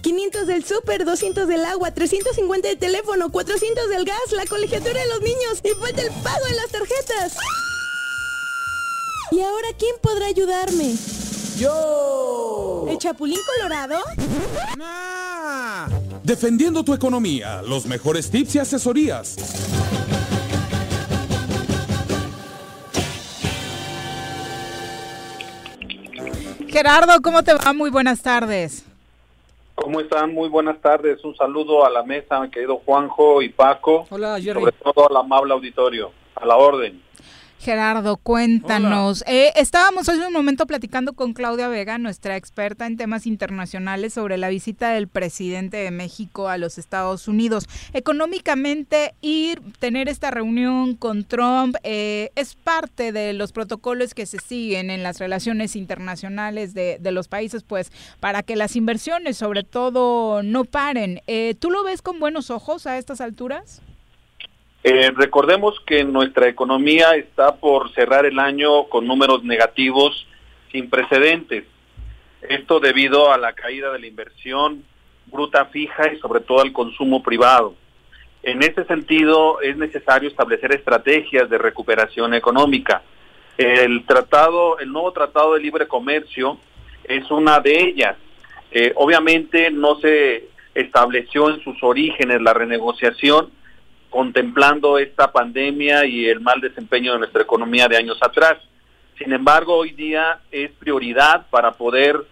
500 del súper, 200 del agua, 350 de teléfono, 400 del gas, la colegiatura de los niños y falta el pago de las tarjetas. ¿Y ahora quién podrá ayudarme? ¡Yo! ¿El Chapulín Colorado? Defendiendo tu economía, los mejores tips y asesorías. Gerardo, ¿cómo te va? Muy buenas tardes. ¿Cómo están? Muy buenas tardes. Un saludo a la mesa, mi querido Juanjo y Paco. Hola, Jerry. Sobre todo al amable auditorio. A la orden. Gerardo, cuéntanos. Eh, estábamos hace un momento platicando con Claudia Vega, nuestra experta en temas internacionales, sobre la visita del presidente de México a los Estados Unidos. Económicamente, ir, tener esta reunión con Trump eh, es parte de los protocolos que se siguen en las relaciones internacionales de, de los países, pues para que las inversiones, sobre todo, no paren. Eh, ¿Tú lo ves con buenos ojos a estas alturas? Eh, recordemos que nuestra economía está por cerrar el año con números negativos sin precedentes. Esto debido a la caída de la inversión bruta fija y sobre todo al consumo privado. En ese sentido, es necesario establecer estrategias de recuperación económica. El tratado, el nuevo tratado de libre comercio es una de ellas. Eh, obviamente no se estableció en sus orígenes la renegociación contemplando esta pandemia y el mal desempeño de nuestra economía de años atrás. Sin embargo, hoy día es prioridad para poder,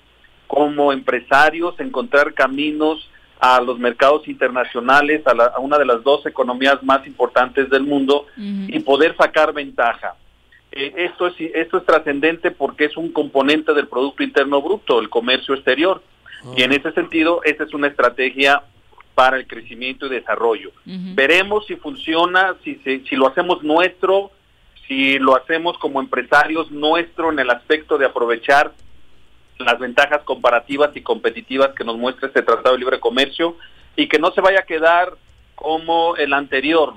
como empresarios, encontrar caminos a los mercados internacionales, a, la- a una de las dos economías más importantes del mundo y poder sacar ventaja. Eh, esto es esto es trascendente porque es un componente del Producto Interno Bruto, el comercio exterior. Y en ese sentido, esta es una estrategia para el crecimiento y desarrollo. Veremos si funciona, si, se- si lo hacemos nuestro, si lo hacemos como empresarios nuestro en el aspecto de aprovechar las ventajas comparativas y competitivas que nos muestra este Tratado de Libre Comercio y que no se vaya a quedar como el anterior,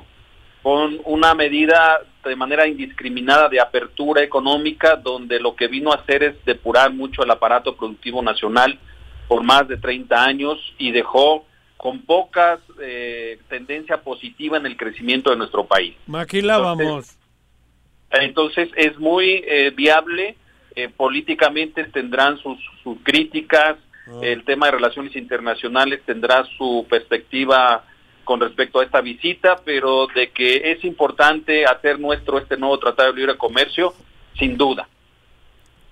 con una medida de manera indiscriminada de apertura económica, donde lo que vino a hacer es depurar mucho el aparato productivo nacional por más de 30 años y dejó con pocas eh, tendencia positiva en el crecimiento de nuestro país. Maquilábamos. Entonces es muy eh, viable, eh, políticamente tendrán sus, sus críticas, el tema de relaciones internacionales tendrá su perspectiva con respecto a esta visita, pero de que es importante hacer nuestro este nuevo Tratado de Libre Comercio, sin duda.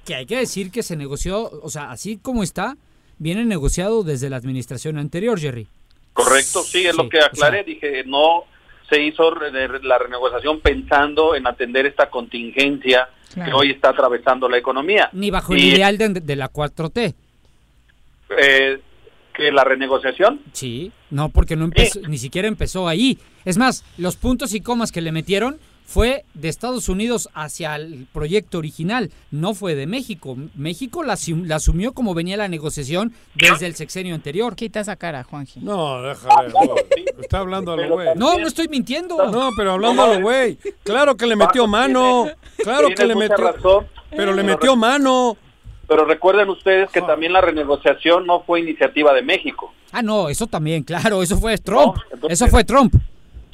Que hay que decir que se negoció, o sea, así como está, viene negociado desde la administración anterior, Jerry. Correcto, sí, es lo que aclaré, dije, no se hizo la renegociación pensando en atender esta contingencia que hoy está atravesando la economía. Ni bajo el Y, ideal de, de la 4T. eh, que la renegociación Sí, no, porque no empezó, ni siquiera empezó ahí. Es más, los puntos y comas que le metieron fue de Estados Unidos hacia el proyecto original, no fue de México. México la, asum- la asumió como venía la negociación desde el sexenio anterior. Quita esa cara, Juanji. No, déjale. no. Está hablando a lo güey. No, no estoy mintiendo. No, pero hablando a lo güey. Claro que le metió mano. Claro que le metió. razón. Pero le metió mano. Pero recuerden ustedes que también la renegociación no fue iniciativa de México. Ah, no, eso también, claro, eso fue Trump. entonces- eso fue Trump.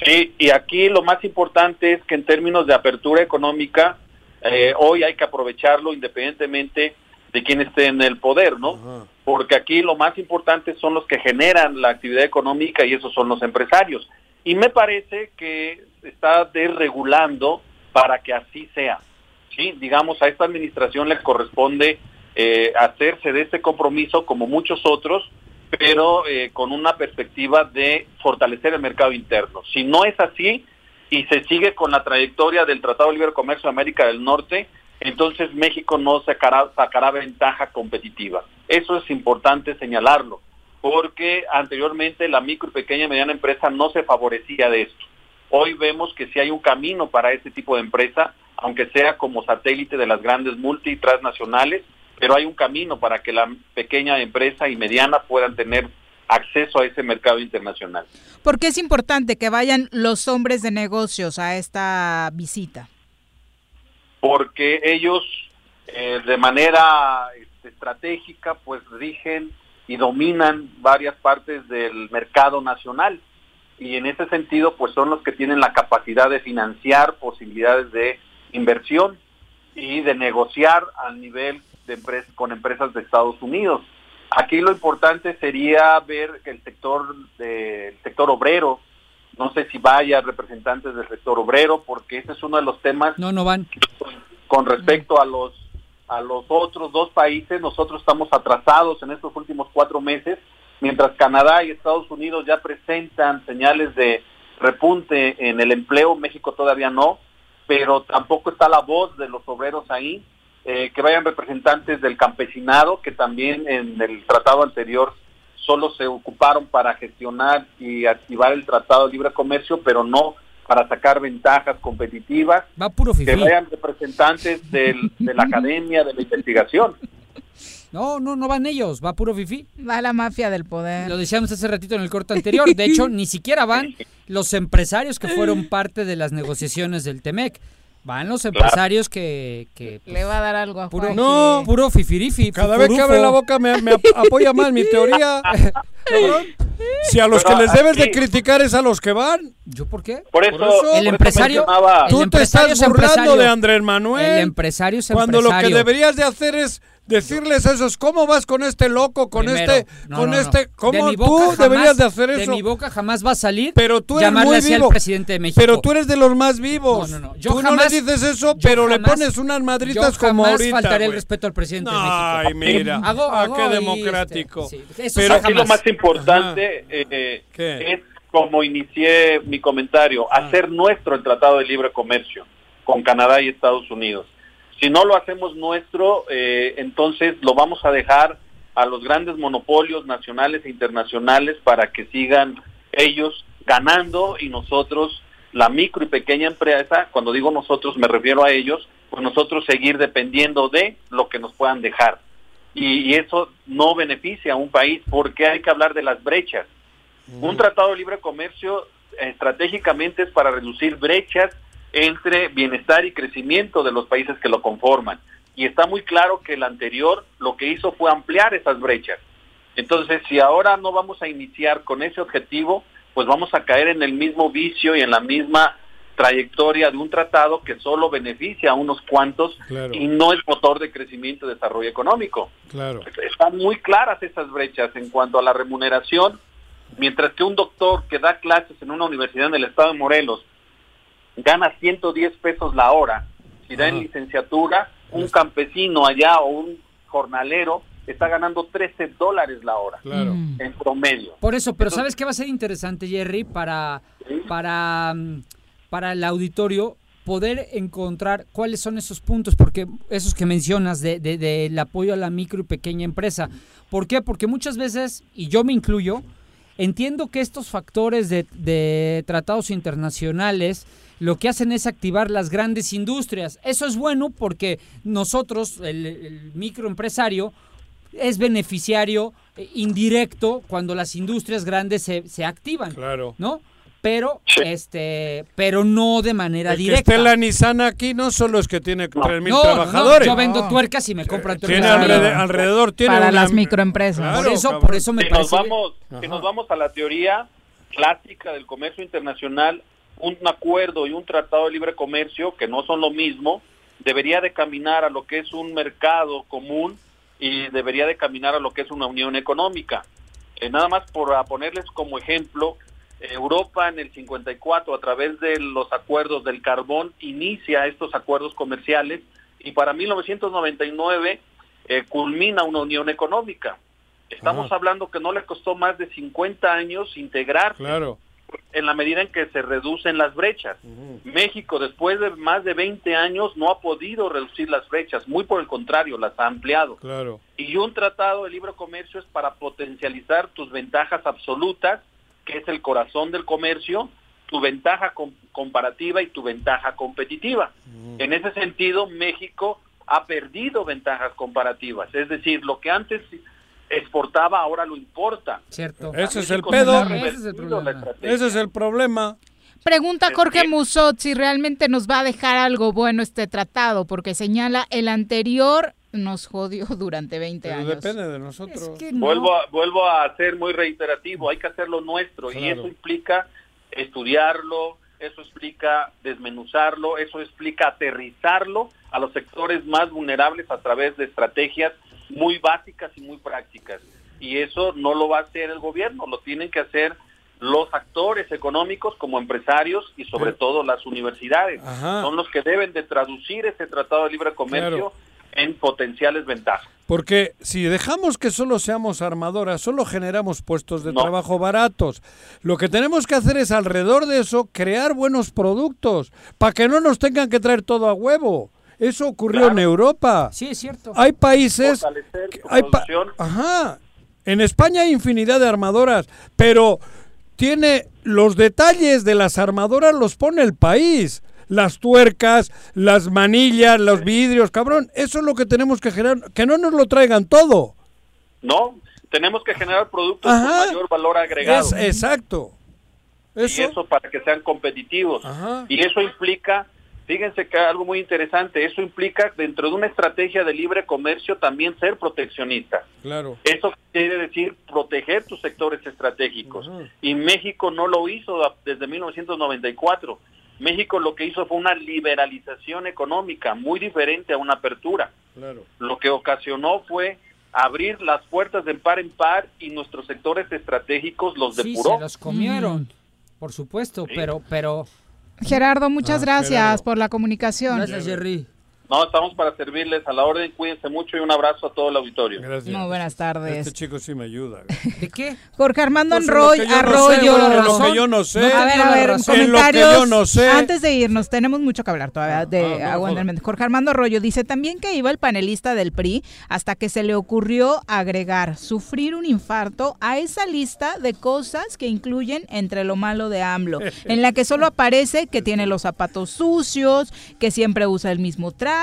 Sí, y aquí lo más importante es que en términos de apertura económica, eh, hoy hay que aprovecharlo independientemente de quién esté en el poder, ¿no? Porque aquí lo más importante son los que generan la actividad económica y esos son los empresarios. Y me parece que está desregulando para que así sea. Sí, digamos, a esta administración le corresponde eh, hacerse de este compromiso como muchos otros, pero eh, con una perspectiva de fortalecer el mercado interno. Si no es así y se sigue con la trayectoria del Tratado de Libre Comercio de América del Norte, entonces México no sacará, sacará ventaja competitiva. Eso es importante señalarlo, porque anteriormente la micro y pequeña y mediana empresa no se favorecía de esto. Hoy vemos que sí hay un camino para este tipo de empresa, aunque sea como satélite de las grandes multi y transnacionales, pero hay un camino para que la pequeña empresa y mediana puedan tener acceso a ese mercado internacional. ¿Por qué es importante que vayan los hombres de negocios a esta visita? Porque ellos eh, de manera este, estratégica pues rigen y dominan varias partes del mercado nacional y en ese sentido pues son los que tienen la capacidad de financiar posibilidades de inversión y de negociar al nivel de empresas con empresas de Estados Unidos. Aquí lo importante sería ver el sector del sector obrero, no sé si vaya representantes del sector obrero, porque ese es uno de los temas No, no van. con respecto a los a los otros dos países. Nosotros estamos atrasados en estos últimos cuatro meses, mientras Canadá y Estados Unidos ya presentan señales de repunte en el empleo, México todavía no, pero tampoco está la voz de los obreros ahí. Eh, que vayan representantes del campesinado, que también en el tratado anterior solo se ocuparon para gestionar y activar el tratado de libre comercio, pero no para sacar ventajas competitivas. Va puro Que vayan representantes del- de la academia, de la investigación. No, no, no van ellos, va puro fifí. Va la mafia del poder. Lo decíamos hace ratito en el corte anterior. De hecho, ni siquiera van los empresarios que fueron parte de las negociaciones del TEMEC. Van los empresarios que, que Le va a dar algo a puro, no, puro fifirifi. Cada vez que abre la boca me, me ap- apoya más mi teoría. Si a los Pero que les debes de criticar es a los que van. ¿Yo por qué? Por eso, Por eso- por El eso empresario- el Tú te empresario estás es burlando empresario. de Andrés Manuel. El empresario es Cuando lo que empresario. deberías de hacer es decirles a esos, ¿cómo vas con este loco, con Primero, este, no, con no, no. este, De cómo mi tú jamás- deberías de hacer eso? De mi boca jamás va a salir pero tú eres llamarle muy vivo. presidente de México. Pero tú eres de los más vivos. No, no, no. Yo tú jamás- no le dices eso, pero le pones unas madritas yo como ahorita. faltaré el güey. respeto al presidente de Ay, México. mira. Hago- Ah, hago qué democrático. este, sí, eso Pero- Aquí lo más importante eh, es como inicié mi comentario, hacer nuestro el Tratado de Libre Comercio con Canadá y Estados Unidos. Si no lo hacemos nuestro, eh, entonces lo vamos a dejar a los grandes monopolios nacionales e internacionales para que sigan ellos ganando y nosotros, la micro y pequeña empresa, cuando digo nosotros me refiero a ellos, pues nosotros seguir dependiendo de lo que nos puedan dejar. Y, y eso no beneficia a un país porque hay que hablar de las brechas. Un tratado de libre comercio estratégicamente es para reducir brechas entre bienestar y crecimiento de los países que lo conforman. Y está muy claro que el anterior lo que hizo fue ampliar esas brechas. Entonces, si ahora no vamos a iniciar con ese objetivo, pues vamos a caer en el mismo vicio y en la misma trayectoria de un tratado que solo beneficia a unos cuantos Claro. y no es motor de crecimiento y desarrollo económico. Claro. Están muy claras esas brechas en cuanto a la remuneración, mientras que un doctor que da clases en una universidad en el estado de Morelos gana 110 pesos la hora, si da en licenciatura, un campesino allá o un jornalero está ganando 13 dólares la hora Claro. en promedio. Por eso, pero ¿sabes qué va a ser interesante, Jerry? Para, para, mm, para el auditorio poder encontrar cuáles son esos puntos, porque esos que mencionas de, de- del apoyo a la micro y pequeña empresa. ¿Por qué? Porque muchas veces, y yo me incluyo, entiendo que estos factores de, de tratados internacionales lo que hacen es activar las grandes industrias. Eso es bueno porque nosotros, el, el microempresario, es beneficiario eh, indirecto cuando las industrias grandes se, se activan. Claro. ¿No? Pero, este, pero no de manera El que directa. esté la Nissan aquí no solo es que tiene 3.000 No, no, trabajadores. yo vendo tuercas y me compran Tiene tuercas. alrede- alrededor, tiene Para una- las microempresas. Claro, por eso, cabrón. por eso me si parece. nos vamos si nos vamos a la teoría clásica del comercio internacional un acuerdo y un tratado de libre comercio que no son lo mismo debería de caminar a lo que es un mercado común y debería de caminar a lo que es una unión económica Eh, nada más por a ponerles como ejemplo Europa en el 54 a través de los acuerdos del carbón inicia estos acuerdos comerciales y para 1999 eh, culmina una unión económica. Estamos Ajá. hablando que no le costó más de 50 años integrar Claro. en la medida en que se reducen las brechas. México, después de más de 20 años, no ha podido reducir las brechas, muy por el contrario, las ha ampliado. Claro. Y un tratado de libre comercio es para potencializar tus ventajas absolutas, que es el corazón del comercio, tu ventaja com- comparativa y tu ventaja competitiva. En ese sentido, México ha perdido ventajas comparativas, es decir, lo que antes exportaba ahora lo importa. Cierto. Ese es el pedo. Ese es el problema. la estrategia. Ese es el problema. Pregunta Jorge Musot si realmente nos va a dejar algo bueno este tratado, porque señala el anterior nos jodió durante 20 Pero años. depende de nosotros. que no. Vuelvo a, vuelvo a ser muy reiterativo, hay que hacerlo nuestro y eso implica estudiarlo, eso explica desmenuzarlo, eso explica aterrizarlo a los sectores más vulnerables a través de estrategias muy básicas y muy prácticas. Y eso no lo va a hacer el gobierno, lo tienen que hacer los actores económicos como empresarios y sobre todo las universidades. Ajá. Son los que deben de traducir ese tratado de libre comercio Claro. En potenciales ventajas. Porque si dejamos que solo seamos armadoras, solo generamos puestos de No. trabajo baratos. Lo que tenemos que hacer es alrededor de eso crear buenos productos para que no nos tengan que traer todo a huevo. Eso ocurrió en Europa. Sí, es cierto. Hay países hay pa-. Ajá. En España hay infinidad de armadoras, pero tiene los detalles de las armadoras los pone el país. Las tuercas, las manillas, los vidrios, cabrón. Eso es lo que tenemos que generar. Que no nos lo traigan todo. No, tenemos que generar productos Ajá. con mayor valor agregado. Es, exacto. Y eso para que sean competitivos. Y eso implica, fíjense que algo muy interesante, eso implica dentro de una estrategia de libre comercio también ser proteccionista. Claro. Eso quiere decir proteger tus sectores estratégicos. Y México no lo hizo desde 1994. México lo que hizo fue una liberalización económica muy diferente a una apertura. Claro. Lo que ocasionó fue abrir las puertas del par en par y nuestros sectores estratégicos los Sí, depuró. se los comieron, por supuesto, pero, pero... Gerardo, muchas Ah, gracias Gerardo. por la comunicación. Gracias, Jerry. No, estamos para servirles a la orden. Cuídense mucho y un abrazo a todo el auditorio. Gracias. Muy buenas tardes. Este chico sí me ayuda. ¿De qué? Jorge Armando Pues en Arroyo. lo que yo no Arroyo. sé, bueno, en lo que yo no sé. a ver, a ver, En lo que comentarios. yo no sé. Antes de irnos, tenemos mucho que hablar todavía de ah, no, el Mente. Jorge Armando Arroyo dice también que iba el panelista del PRI hasta que se le ocurrió agregar sufrir un infarto a esa lista de cosas que incluyen entre lo malo de AMLO, en la que solo aparece que tiene los zapatos sucios, que siempre usa el mismo traje,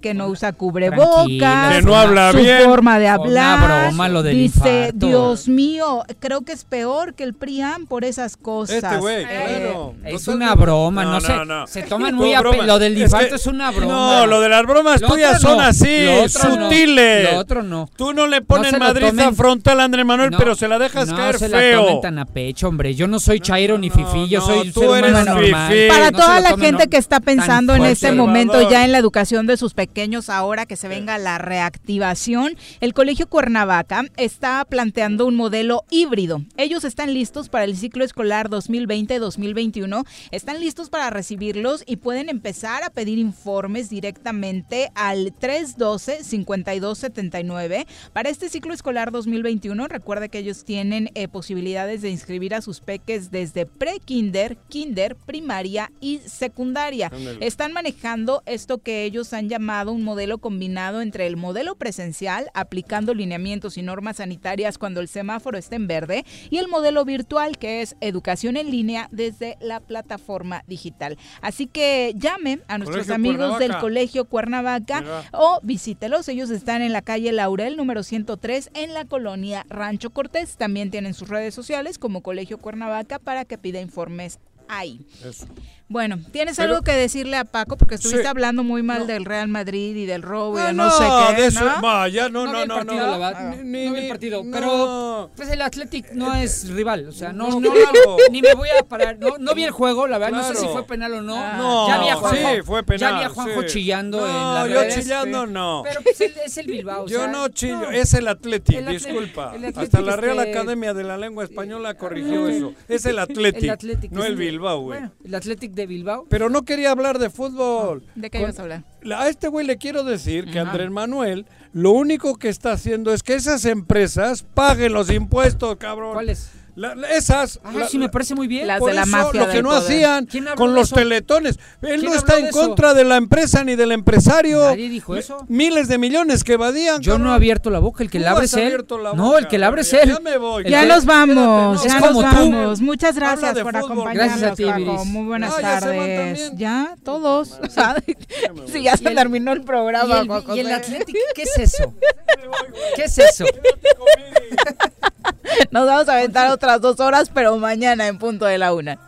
que no usa cubrebocas, Tranquilo, Que no habla su bien. forma de Una hablar. broma lo del Dice, infarto. Dios mío, creo que es peor que el PRIAM por esas cosas. Este güey, Eh, claro. Es Totalmente. una broma, no, No, sé. no. Se toman muy a pe-. Lo del Es infarto que- es una broma. No, lo de las bromas Lo tuyas son así, Lo otro no. sutiles. Lo otro no. Tú no le pones se madriza tomen- frontal a Andrés Manuel, No, pero se la dejas no caer se la feo. tomen tan a pecho, hombre. Yo no soy chairo ni fifí, yo no, soy un tú ser humano eres normal. fifí. Para se toda la gente que está pensando en este momento ya en la educación de sus pequeños ahora que se venga la reactivación, el Colegio Cuernavaca está planteando un modelo híbrido. Ellos están listos para el ciclo escolar 2020-2021, están listos para recibirlos y pueden empezar a pedir informes directamente al 312-5279. Para este ciclo escolar 2021, recuerda que ellos tienen eh, posibilidades de inscribir a sus peques desde pre-kinder, kinder, primaria y secundaria. Están manejando esto que ellos han llamado un modelo combinado entre el modelo presencial, aplicando lineamientos y normas sanitarias cuando el semáforo está en verde, y el modelo virtual, que es educación en línea desde la plataforma digital. Así que llame a nuestros Colegio amigos del. Colegio Cuernavaca Mira. o visítelos. Ellos están en la calle Laurel número 103 en la colonia Rancho Cortés. También tienen sus redes sociales como Colegio Cuernavaca para que pida informes ahí. Eso. Bueno, ¿tienes Pero- algo que decirle a Paco? Porque estuviste Sí. hablando muy mal del Real Madrid y del robo y Ah, de no, sé qué. de eso, ¿no? va, ya no, No no, no, partido, no. Ni- ni- no vi el ni- partido, no. pero pues el Athletic no es rival, o sea, no, No, no, claro. ni me voy a parar, no, no vi el juego, la verdad, no sé si fue penal o no. No, ya vi a Juanjo, sí, fue penal, ya vi a Juanjo sí. chillando No, en yo redes. chillando no. Pero pues el- es el Bilbao, o Yo sea, no chillo, es el Athletic, El disculpa. el Athletic, Hasta la Real Academia de la Lengua Española corrigió eso. Es el Athletic, no el Bilbao, güey. El Athletic de Bilbao. Pero no quería hablar de fútbol. ¿De qué ibas a hablar? La- A este güey le quiero decir que Ajá. Andrés Manuel lo único que está haciendo es que esas empresas paguen los impuestos, cabrón. ¿Cuáles? La- la- esas. Ah, la- sí me parece muy bien. Las por de la mafia lo que no poder. hacían ¿Quién habló con los teletones. Él ¿Quién no está en eso? contra de la empresa ni del empresario. Nadie dijo eso. Miles de millones que evadían. Yo no he abierto la boca, el que la abre es él. No, el que la abre es Ya- él. ya me voy. Ya que- nos vamos, Espérate, ya Es nos como tú. vamos. Muchas gracias por fútbol. acompañarnos, Gracias a ti, Paco. Muy buenas ¿ya tardes. Ya, todos. sí, ya se terminó el ¿Y programa. y el. Athletic qué es eso? ¿Qué es eso? Nos vamos a aventar otras dos horas, pero mañana en punto de la una.